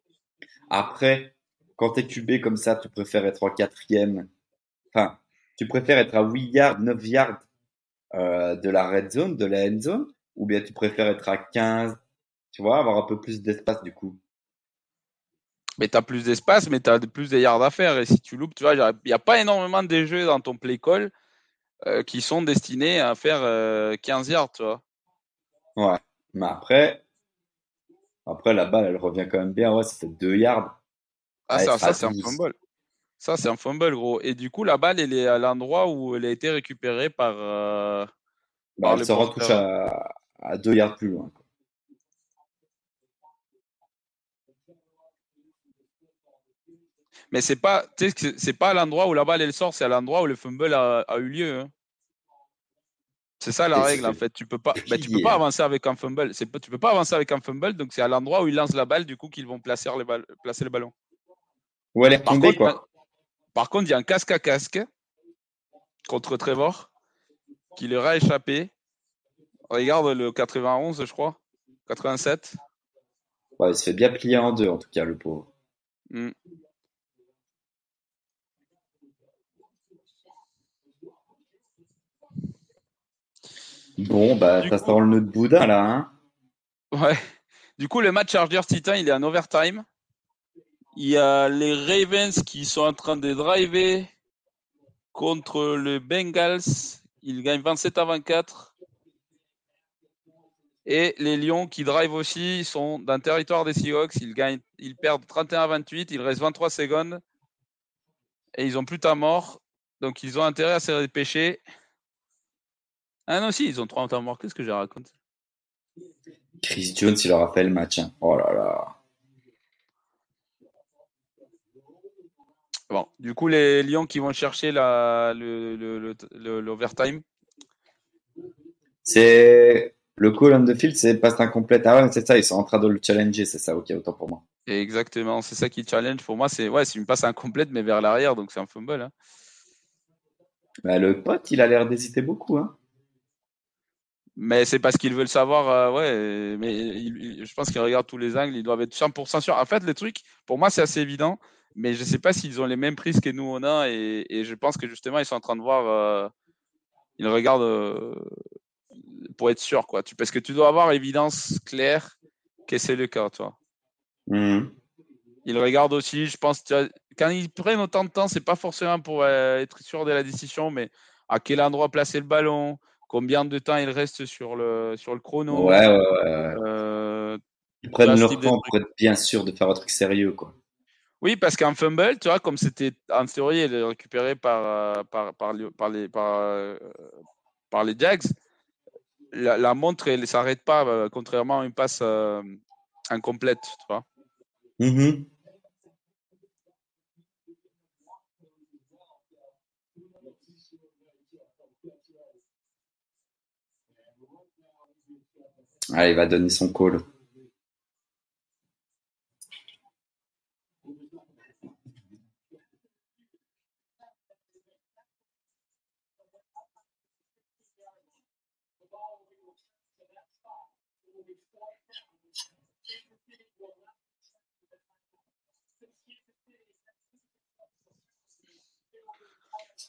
après quand t'es QB comme ça tu préfères être en quatrième enfin tu préfères être à 8 yards 9 yards euh, de la red zone, de la end zone, ou bien tu préfères être à 15, tu vois, avoir un peu plus d'espace du coup? Mais tu as plus d'espace, mais tu as plus de yards à faire. Et si tu loupes, tu vois, il n'y a pas énormément de jeux dans ton play call euh, qui sont destinés à faire 15 yards, tu vois. Ouais. Mais après, après la balle, elle revient quand même bien. Ouais, c'était 2 yards. Ah, ça, ça c'est un fumble. Ça, c'est un fumble, gros. Et du coup, la balle, elle est à l'endroit où elle a été récupérée par. Euh, bah, elle se retouche à, à 2 yards plus loin. Mais c'est pas, c'est pas à l'endroit où la balle elle sort, c'est à l'endroit où le fumble a, eu lieu. Hein. C'est ça la règle en fait. Tu peux pas, bah, tu peux pas avancer avec un fumble. C'est tu peux pas avancer avec un fumble, donc c'est à l'endroit où ils lancent la balle du coup qu'ils vont placer les balles, placer le ballon. Ou elle est tombée quoi. Par contre, il y a un casque à casque contre Trevor qui leur a échappé. Regarde le 91, je crois. 87. Ouais, il se fait bien plier en deux, en tout cas, le pauvre. Hmm. Bon, bah, ça sent le nœud de Bouddha, là, hein Ouais. Du coup, le match Chargers-Titan, il est en overtime. Il y a les Ravens qui sont en train de driver contre le Bengals. Ils gagnent 27 à 24. Et les Lions qui drive aussi sont dans le territoire des Seahawks. Ils, gagnent, ils perdent 31 à 28. Il reste 23 secondes. Et ils ont plus ta mort. Donc ils ont intérêt à se dépêcher. Ah non, si, ils ont trois temps mort. Qu'est-ce que j'ai raconté Chris Jones, il leur a fait le match. Hein. Oh là là. Bon, du coup, les Lions qui vont chercher l'overtime? C'est le call on the field, c'est passe incomplète. Ah ouais, c'est ça, ils sont en train de le challenger, c'est ça, ok, autant pour moi. Exactement, c'est ça qui challenge. Pour moi, c'est ouais, c'est une passe incomplète, mais vers l'arrière, donc c'est un fumble. Hein. Bah, le pote, il a l'air d'hésiter beaucoup. Hein. Mais c'est parce qu'ils veulent savoir, euh, ouais, mais je pense qu'ils regardent tous les angles, ils doivent être 100% sûrs. En fait, le truc, pour moi, c'est assez évident, mais je ne sais pas s'ils ont les mêmes prises que nous on a, et, je pense que justement, ils sont en train de voir, euh, ils regardent euh, pour être sûr, quoi. Tu, parce que tu dois avoir évidence claire que c'est le cas, toi. Mmh. Ils regardent aussi, je pense, quand ils prennent autant de temps, c'est pas forcément pour être sûr de la décision, mais à quel endroit placer le ballon, combien de temps il reste sur le, sur le chrono. Ouais, ouais, ouais. Euh, Ils prennent leur temps pour être bien sûr de faire un truc sérieux, quoi. Oui, parce qu'un fumble, tu vois, comme c'était en théorie, il est récupéré par, euh, par, par, par, les, par, euh, par les Jags, la, montre, elle ne s'arrête pas, contrairement à une passe incomplète, tu vois. Mm-hmm. Ah, il va donner son call.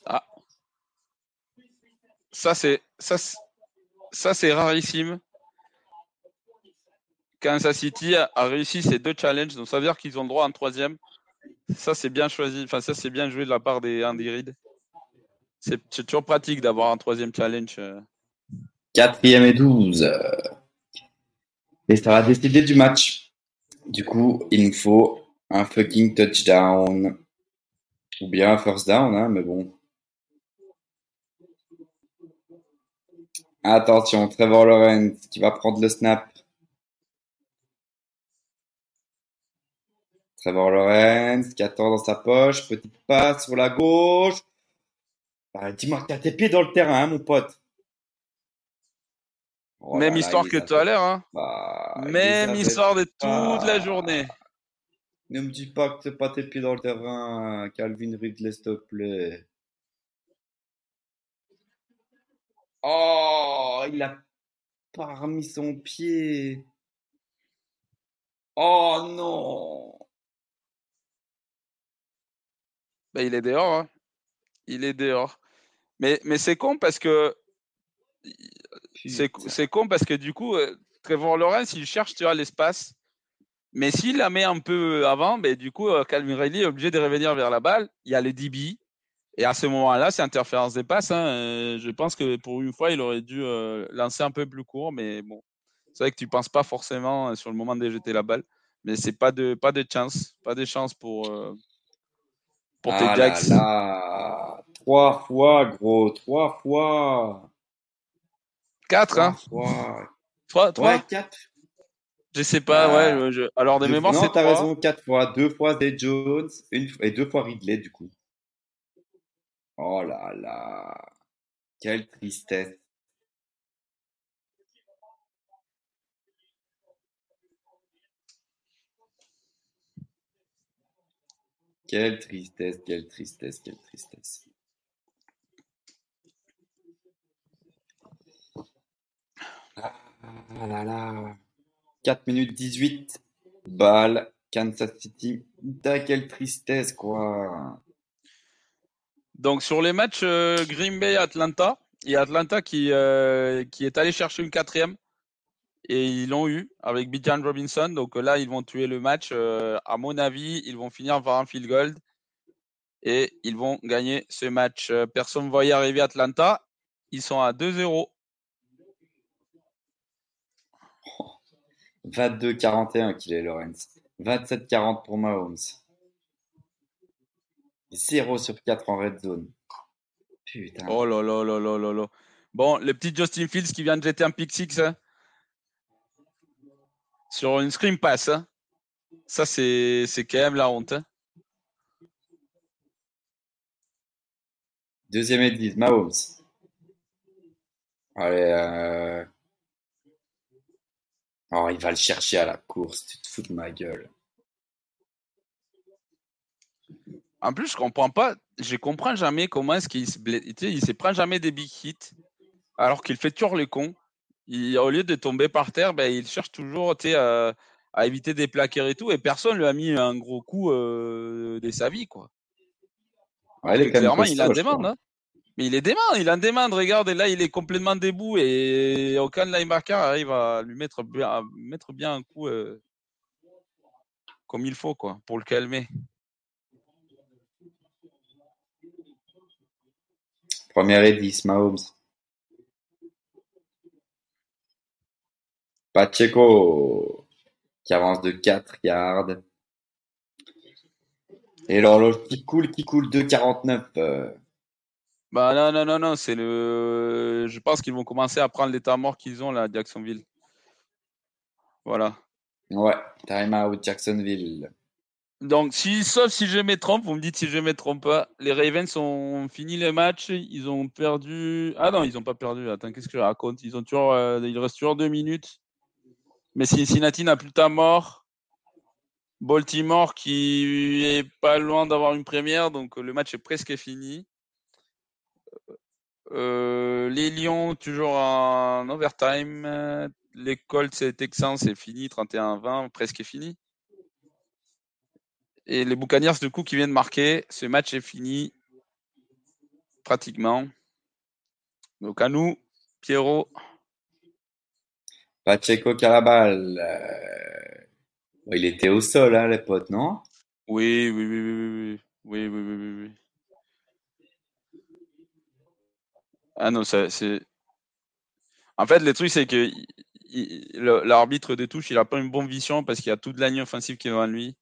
Ah. Ça c'est ça ça c'est rarissime. Kansas City a réussi ces deux challenges, donc ça veut dire qu'ils ont le droit à un troisième. Ça, c'est bien choisi. Enfin, ça, c'est bien joué de la part des Reid. C'est toujours pratique d'avoir un troisième challenge. Euh. Quatrième et 12. Et ça va décider du match. Du coup, il nous faut un fucking touchdown. Ou bien un first down, hein, mais bon. Attention, Trevor Lawrence qui va prendre le snap. Trevor Lawrence qui attend dans sa poche, petite passe sur la gauche. Bah, Dis-moi que t'as tes pieds dans le terrain, hein, mon pote. Oh Même histoire que tout à l'heure. Hein. Bah, Même histoire de toute la journée. Ne me dis pas que t'as pas tes pieds dans le terrain, Calvin Ridley, s'il te plaît. Oh, il a pas remis son pied. Oh non. Bah, il est dehors. Hein. Il est dehors. Mais, mais c'est con parce que. C'est con parce que du coup, euh, Trevor Lawrence, il cherche tu vois, l'espace. Mais s'il la met un peu avant, ben, du coup, Calvin Riley est obligé de revenir vers la balle. Il y a les DB. Et à ce moment-là, c'est interférence des passes. Hein. Je pense que pour une fois, il aurait dû lancer un peu plus court. Mais bon, c'est vrai que tu ne penses pas forcément sur le moment de jeter la balle. Mais c'est pas de pas de chance, pas de chance pour pour tes ah Trois fois, gros, trois fois. Quatre, hein Trois, trois. Ouais, quatre. Je sais pas, ouais. Je... Alors de mémoire, c'est. Non, t'as raison, quatre fois. Deux fois des Jones une... et deux fois Ridley, du coup. Oh là là. Quelle tristesse. Quelle tristesse, quelle tristesse, quelle tristesse. Ah là là. 4 minutes 18 balles. Kansas City. quelle tristesse, quoi. Donc, sur les matchs euh, Green Bay-Atlanta, il y a Atlanta euh, qui est allé chercher une quatrième et ils l'ont eu avec Bijan Robinson. Donc là, ils vont tuer le match. Euh, à mon avis, ils vont finir par un field goal et ils vont gagner ce match. Euh, personne ne y arriver Atlanta. Ils sont à 2-0. 22-41 qu'il est Lorenz. 27-40 pour Mahomes. 0 sur 4 en red zone. Putain. Oh là là là là là là. Bon, le petit Justin Fields qui vient de jeter un pick six. Hein sur une screen pass. Hein. Ça, c'est, quand même la honte. Hein. Deuxième et 10, Mahomes. Allez. Euh... Oh, il va le chercher à la course. Tu te fous de ma gueule. En plus, je comprends pas. Je comprends jamais comment est-ce qu'il se Il se prend jamais des big hits alors qu'il fait toujours les cons au lieu de tomber par terre, ben, il cherche toujours à, à éviter des plaquaires et tout, et personne lui a mis un gros coup euh, de sa vie. Quoi. clairement, il a demande. Hein. Mais il est demande, il a demande. Regarde, et là, il est complètement debout et aucun linebacker arrive à lui mettre bien, mettre bien un coup euh, comme il faut, quoi, pour le calmer. Première et 10, Mahomes. Pacheco qui avance de 4 yards. Et l'horloge qui coule, qui coule de 49. Euh. Bah non, non, non, non, c'est le. Je pense qu'ils vont commencer à prendre l'état mort qu'ils ont là à Jacksonville. Voilà. Ouais, time out Jacksonville. Donc, si, sauf si je me trompe, vous me dites si je me trompe pas, les Ravens ont fini le match, ils ont perdu. Ah non, ils n'ont pas perdu. Attends, qu'est-ce que je raconte? Ils ont toujours, euh, il reste toujours deux minutes. Mais Cincinnati n'a plus ta mort. Baltimore qui est pas loin d'avoir une première, donc le match est presque fini. Euh, les Lions toujours en overtime. Les Colts et Texans c'est fini, 31-20, presque fini. Et les Buccaneers du coup qui viennent marquer, ce match est fini pratiquement. Donc à nous, Pierrot. Pacheco Carabal, euh, il était au sol, hein, les potes, non? Oui oui oui, oui, oui, oui, oui, oui, oui, Ah non, c'est. En fait, le truc, c'est que l'arbitre de touche, il n'a pas une bonne vision parce qu'il y a toute la ligne offensive qui est devant lui.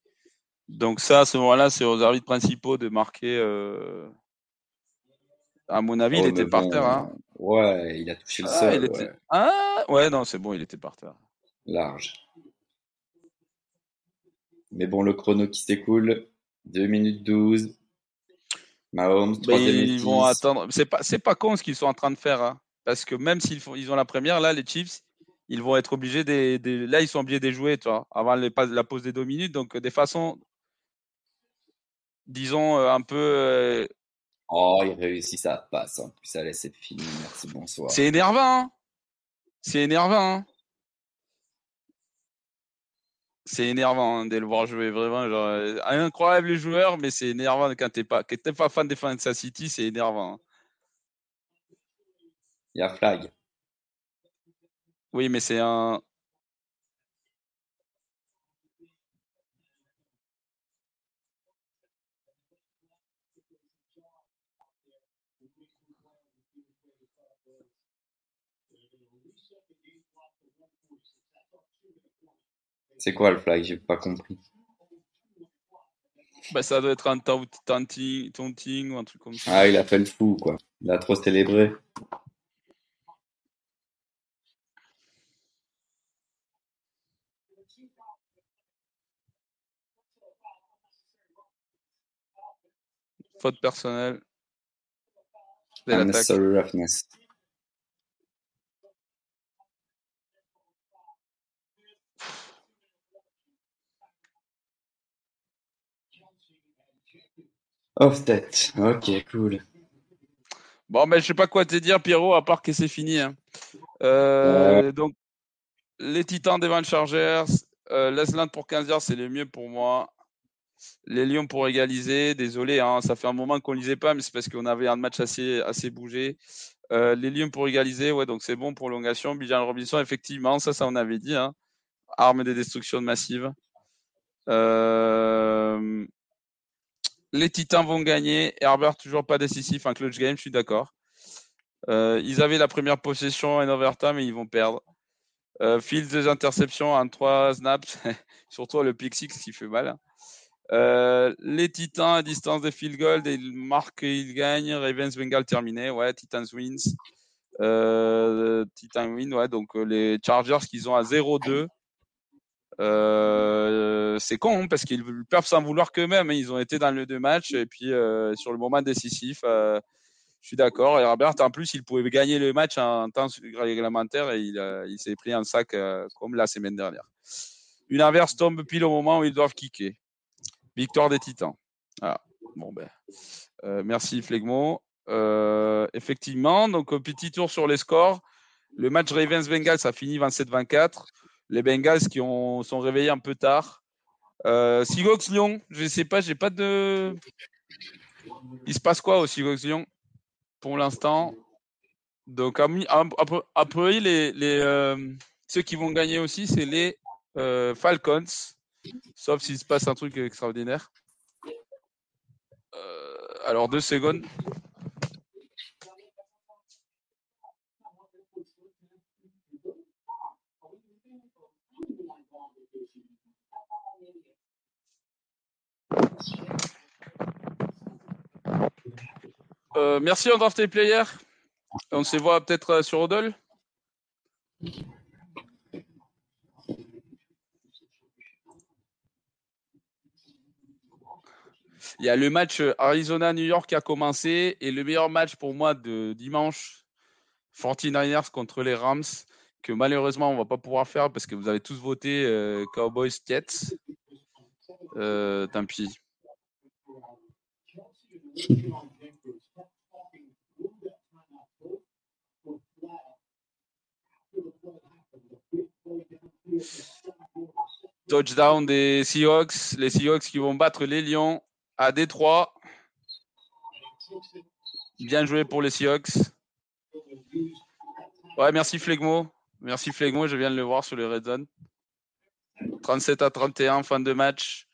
Donc ça, à ce moment-là, c'est aux arbitres principaux de marquer. Euh, à mon avis, il oh, était par terre. Hein. Ouais, il a touché le ah, sol. Ouais. Ah, ouais, non, c'est bon, il était par terre. Large. Mais bon, le chrono qui s'écoule, 2 minutes 12. Mahomes, 3 Ils vont attendre. C'est pas, c'est pas con ce qu'ils sont en train de faire. Hein. Parce que même s'ils font, ils ont la première, là, les Chiefs, ils vont être obligés de, là, ils sont obligés de jouer, tu vois, avant la pause des deux minutes. Donc, des façons, disons, euh, un peu euh, Oh, il réussit, ça passe. En plus, allez, c'est fini. Merci, bonsoir. C'est énervant. Hein. c'est énervant. Hein. c'est énervant hein, de le voir jouer vraiment. Genre, euh, incroyable les joueurs, mais c'est énervant quand t'es pas, quand pas fan des fans de sa City, c'est énervant. Il y a flag. Oui, mais c'est un. C'est quoi le flag? J'ai pas compris. Bah, ça doit être un taunting, ou un truc comme ça. Ah, il a fait le fou, quoi. Il a trop célébré. Faute personnelle. Unnecessary roughness. Off tête. Ok, cool. Bon, ben, je sais pas quoi te dire, Pierrot, à part que c'est fini. Hein. Euh, donc, les Titans des Chargers, euh, Lesland pour 15 heures, c'est le mieux pour moi. Les Lions pour égaliser, désolé, hein, ça fait un moment qu'on ne lisait pas, mais c'est parce qu'on avait un match assez, assez bougé. Euh, les Lions pour égaliser, ouais, donc c'est bon, prolongation. Bijan Robinson, effectivement, ça, ça on avait dit. Hein. Arme de destruction massive. Euh, les Titans vont gagner. Herbert, toujours pas décisif, un clutch game, je suis d'accord. Euh, ils avaient la première possession en overtime et ils vont perdre. Euh, Fields des interceptions en trois snaps, surtout le pick qui fait mal. Hein. Euh, les Titans à distance de field goal, ils marquent et ils gagnent. Ravens Bengal terminé, ouais. Titans wins. Euh, Titans win, ouais. Donc les Chargers qu'ils ont à 0-2. Euh, c'est con hein, parce qu'ils peuvent s'en vouloir qu'eux-mêmes. Hein. Ils ont été dans le deux matchs et puis euh, sur le moment décisif, euh, je suis d'accord. Et Herbert, en plus, il pouvait gagner le match en temps réglementaire et il, s'est pris un sac comme la semaine dernière. Une inverse tombe pile au moment où ils doivent kicker. Victoire des Titans. Bon ben, merci Flegmo. effectivement, donc petit tour sur les scores. Le match Ravens-Bengals, ça finit 27-24 les Bengals qui ont, sont réveillés un peu tard. Euh, Seahawks Lyon, je sais pas, j'ai pas de. Il se passe quoi au Seahawks Lyon pour l'instant? Donc après, les, les euh, ceux qui vont gagner aussi, c'est les euh, Falcons, sauf s'il se passe un truc extraordinaire. alors deux secondes. Euh, merci en draft player. On se voit peut-être euh, sur Odol. Il y a le match euh, Arizona-New York qui a commencé et le meilleur match pour moi de dimanche, 49ers contre les Rams, que malheureusement on ne va pas pouvoir faire parce que vous avez tous voté Cowboys Jets. tant pis. Touchdown des Seahawks. Les Seahawks qui vont battre les Lions à Détroit. Bien joué pour les Seahawks. Ouais, merci Flegmo. Merci Flegmo, je viens de le voir sur le Red Zone. 37 à 31, fin de match.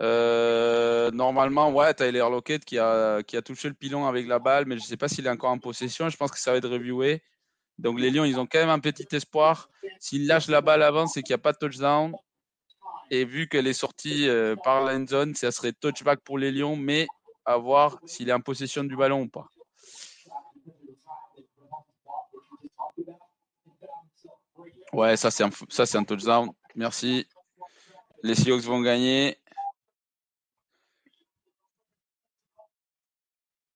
Euh, normalement, ouais, Tyler Lockett qui a, qui a touché le pilon avec la balle, mais je ne sais pas s'il est encore en possession. Je pense que ça va être reviewé. Donc les Lions, ils ont quand même un petit espoir. S'ils lâchent la balle avant, c'est qu'il n'y a pas de touchdown. Et vu qu'elle est sortie euh, par la zone, ça serait touchback pour les Lions, mais à voir s'il est en possession du ballon ou pas. Ouais, ça c'est un, un touchdown. Merci. Les Seahawks vont gagner.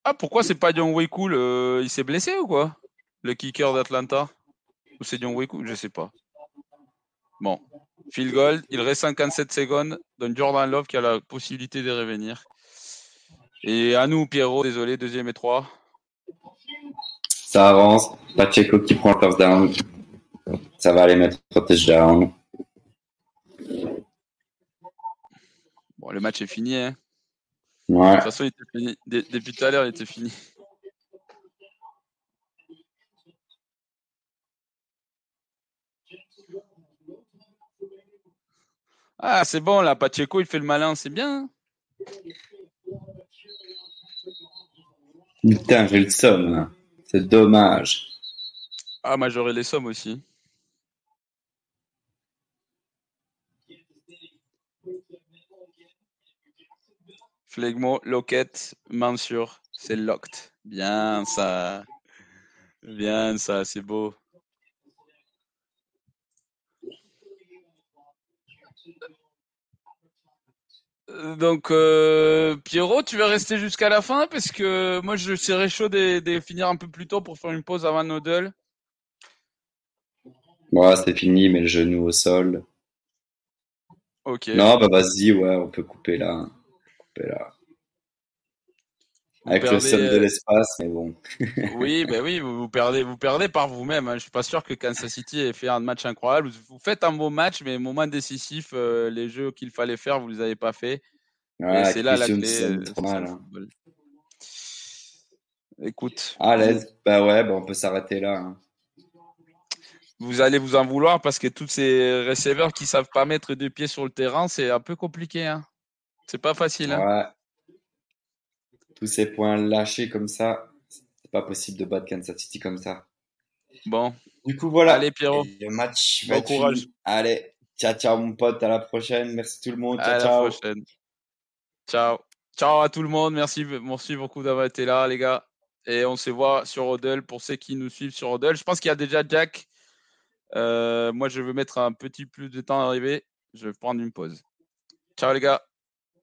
Ah, pourquoi c'est pas John Way Cool Il s'est blessé ou quoi? Le kicker d'Atlanta? Ou c'est John Wick Je sais pas. Bon, Phil Gold, il reste 57 secondes. Donne Jordan Love qui a la possibilité de revenir. Et à nous, Pierrot, désolé, deuxième et trois. Ça avance. Pacheco qui prend le first down. Ça va aller mettre touchdown. Bon, le match est fini. Hein. Ouais. De toute façon, il était fini. Depuis tout à l'heure, il était fini. Ah, c'est bon, là, Pacheco, il fait le malin, c'est bien. Putain, j'ai le somme, C'est dommage. Ah, moi j'aurais les sommes aussi. Flegmo, Loquette, Mansur, c'est locked. Bien ça. Bien ça, c'est beau. Donc, euh, Pierrot, tu vas rester jusqu'à la fin? Parce que moi, je serais chaud de, finir un peu plus tôt pour faire une pause avant Nodel. Moi, c'est fini, mais le genou au sol. Ok. Non, bah vas-y, ouais, on peut couper là. Avec le sol de euh, l'espace, mais bon. oui, ben oui, vous, perdez, vous perdez par vous-même. Hein. Je suis pas sûr que Kansas City ait fait un match incroyable. Vous faites un beau match, mais moment décisif, euh, les jeux qu'il fallait faire, vous les avez pas fait. c'est là la clé. Euh, hein. Écoute. À l'aise. Bah ouais, bah on peut s'arrêter là. Hein. Vous allez vous en vouloir parce que tous ces receveurs qui savent pas mettre deux pieds sur le terrain, c'est un peu compliqué. Hein. C'est pas facile. Hein. Ouais tous ces points lâchés comme ça, c'est pas possible de battre Kansas City comme ça. Bon. Du coup, voilà. Allez, Pierrot. le match bon courage. Allez, ciao, ciao, mon pote. À la prochaine. Merci tout le monde. Ciao, à ciao. la prochaine. Ciao. Ciao à tout le monde. Merci, merci beaucoup d'avoir été là, les gars. Et on se voit sur Odell pour ceux qui nous suivent sur Odell. Je pense qu'il y a déjà Jack. Euh, moi, je veux mettre un petit plus de temps à arriver. Je vais prendre une pause. Ciao, les gars.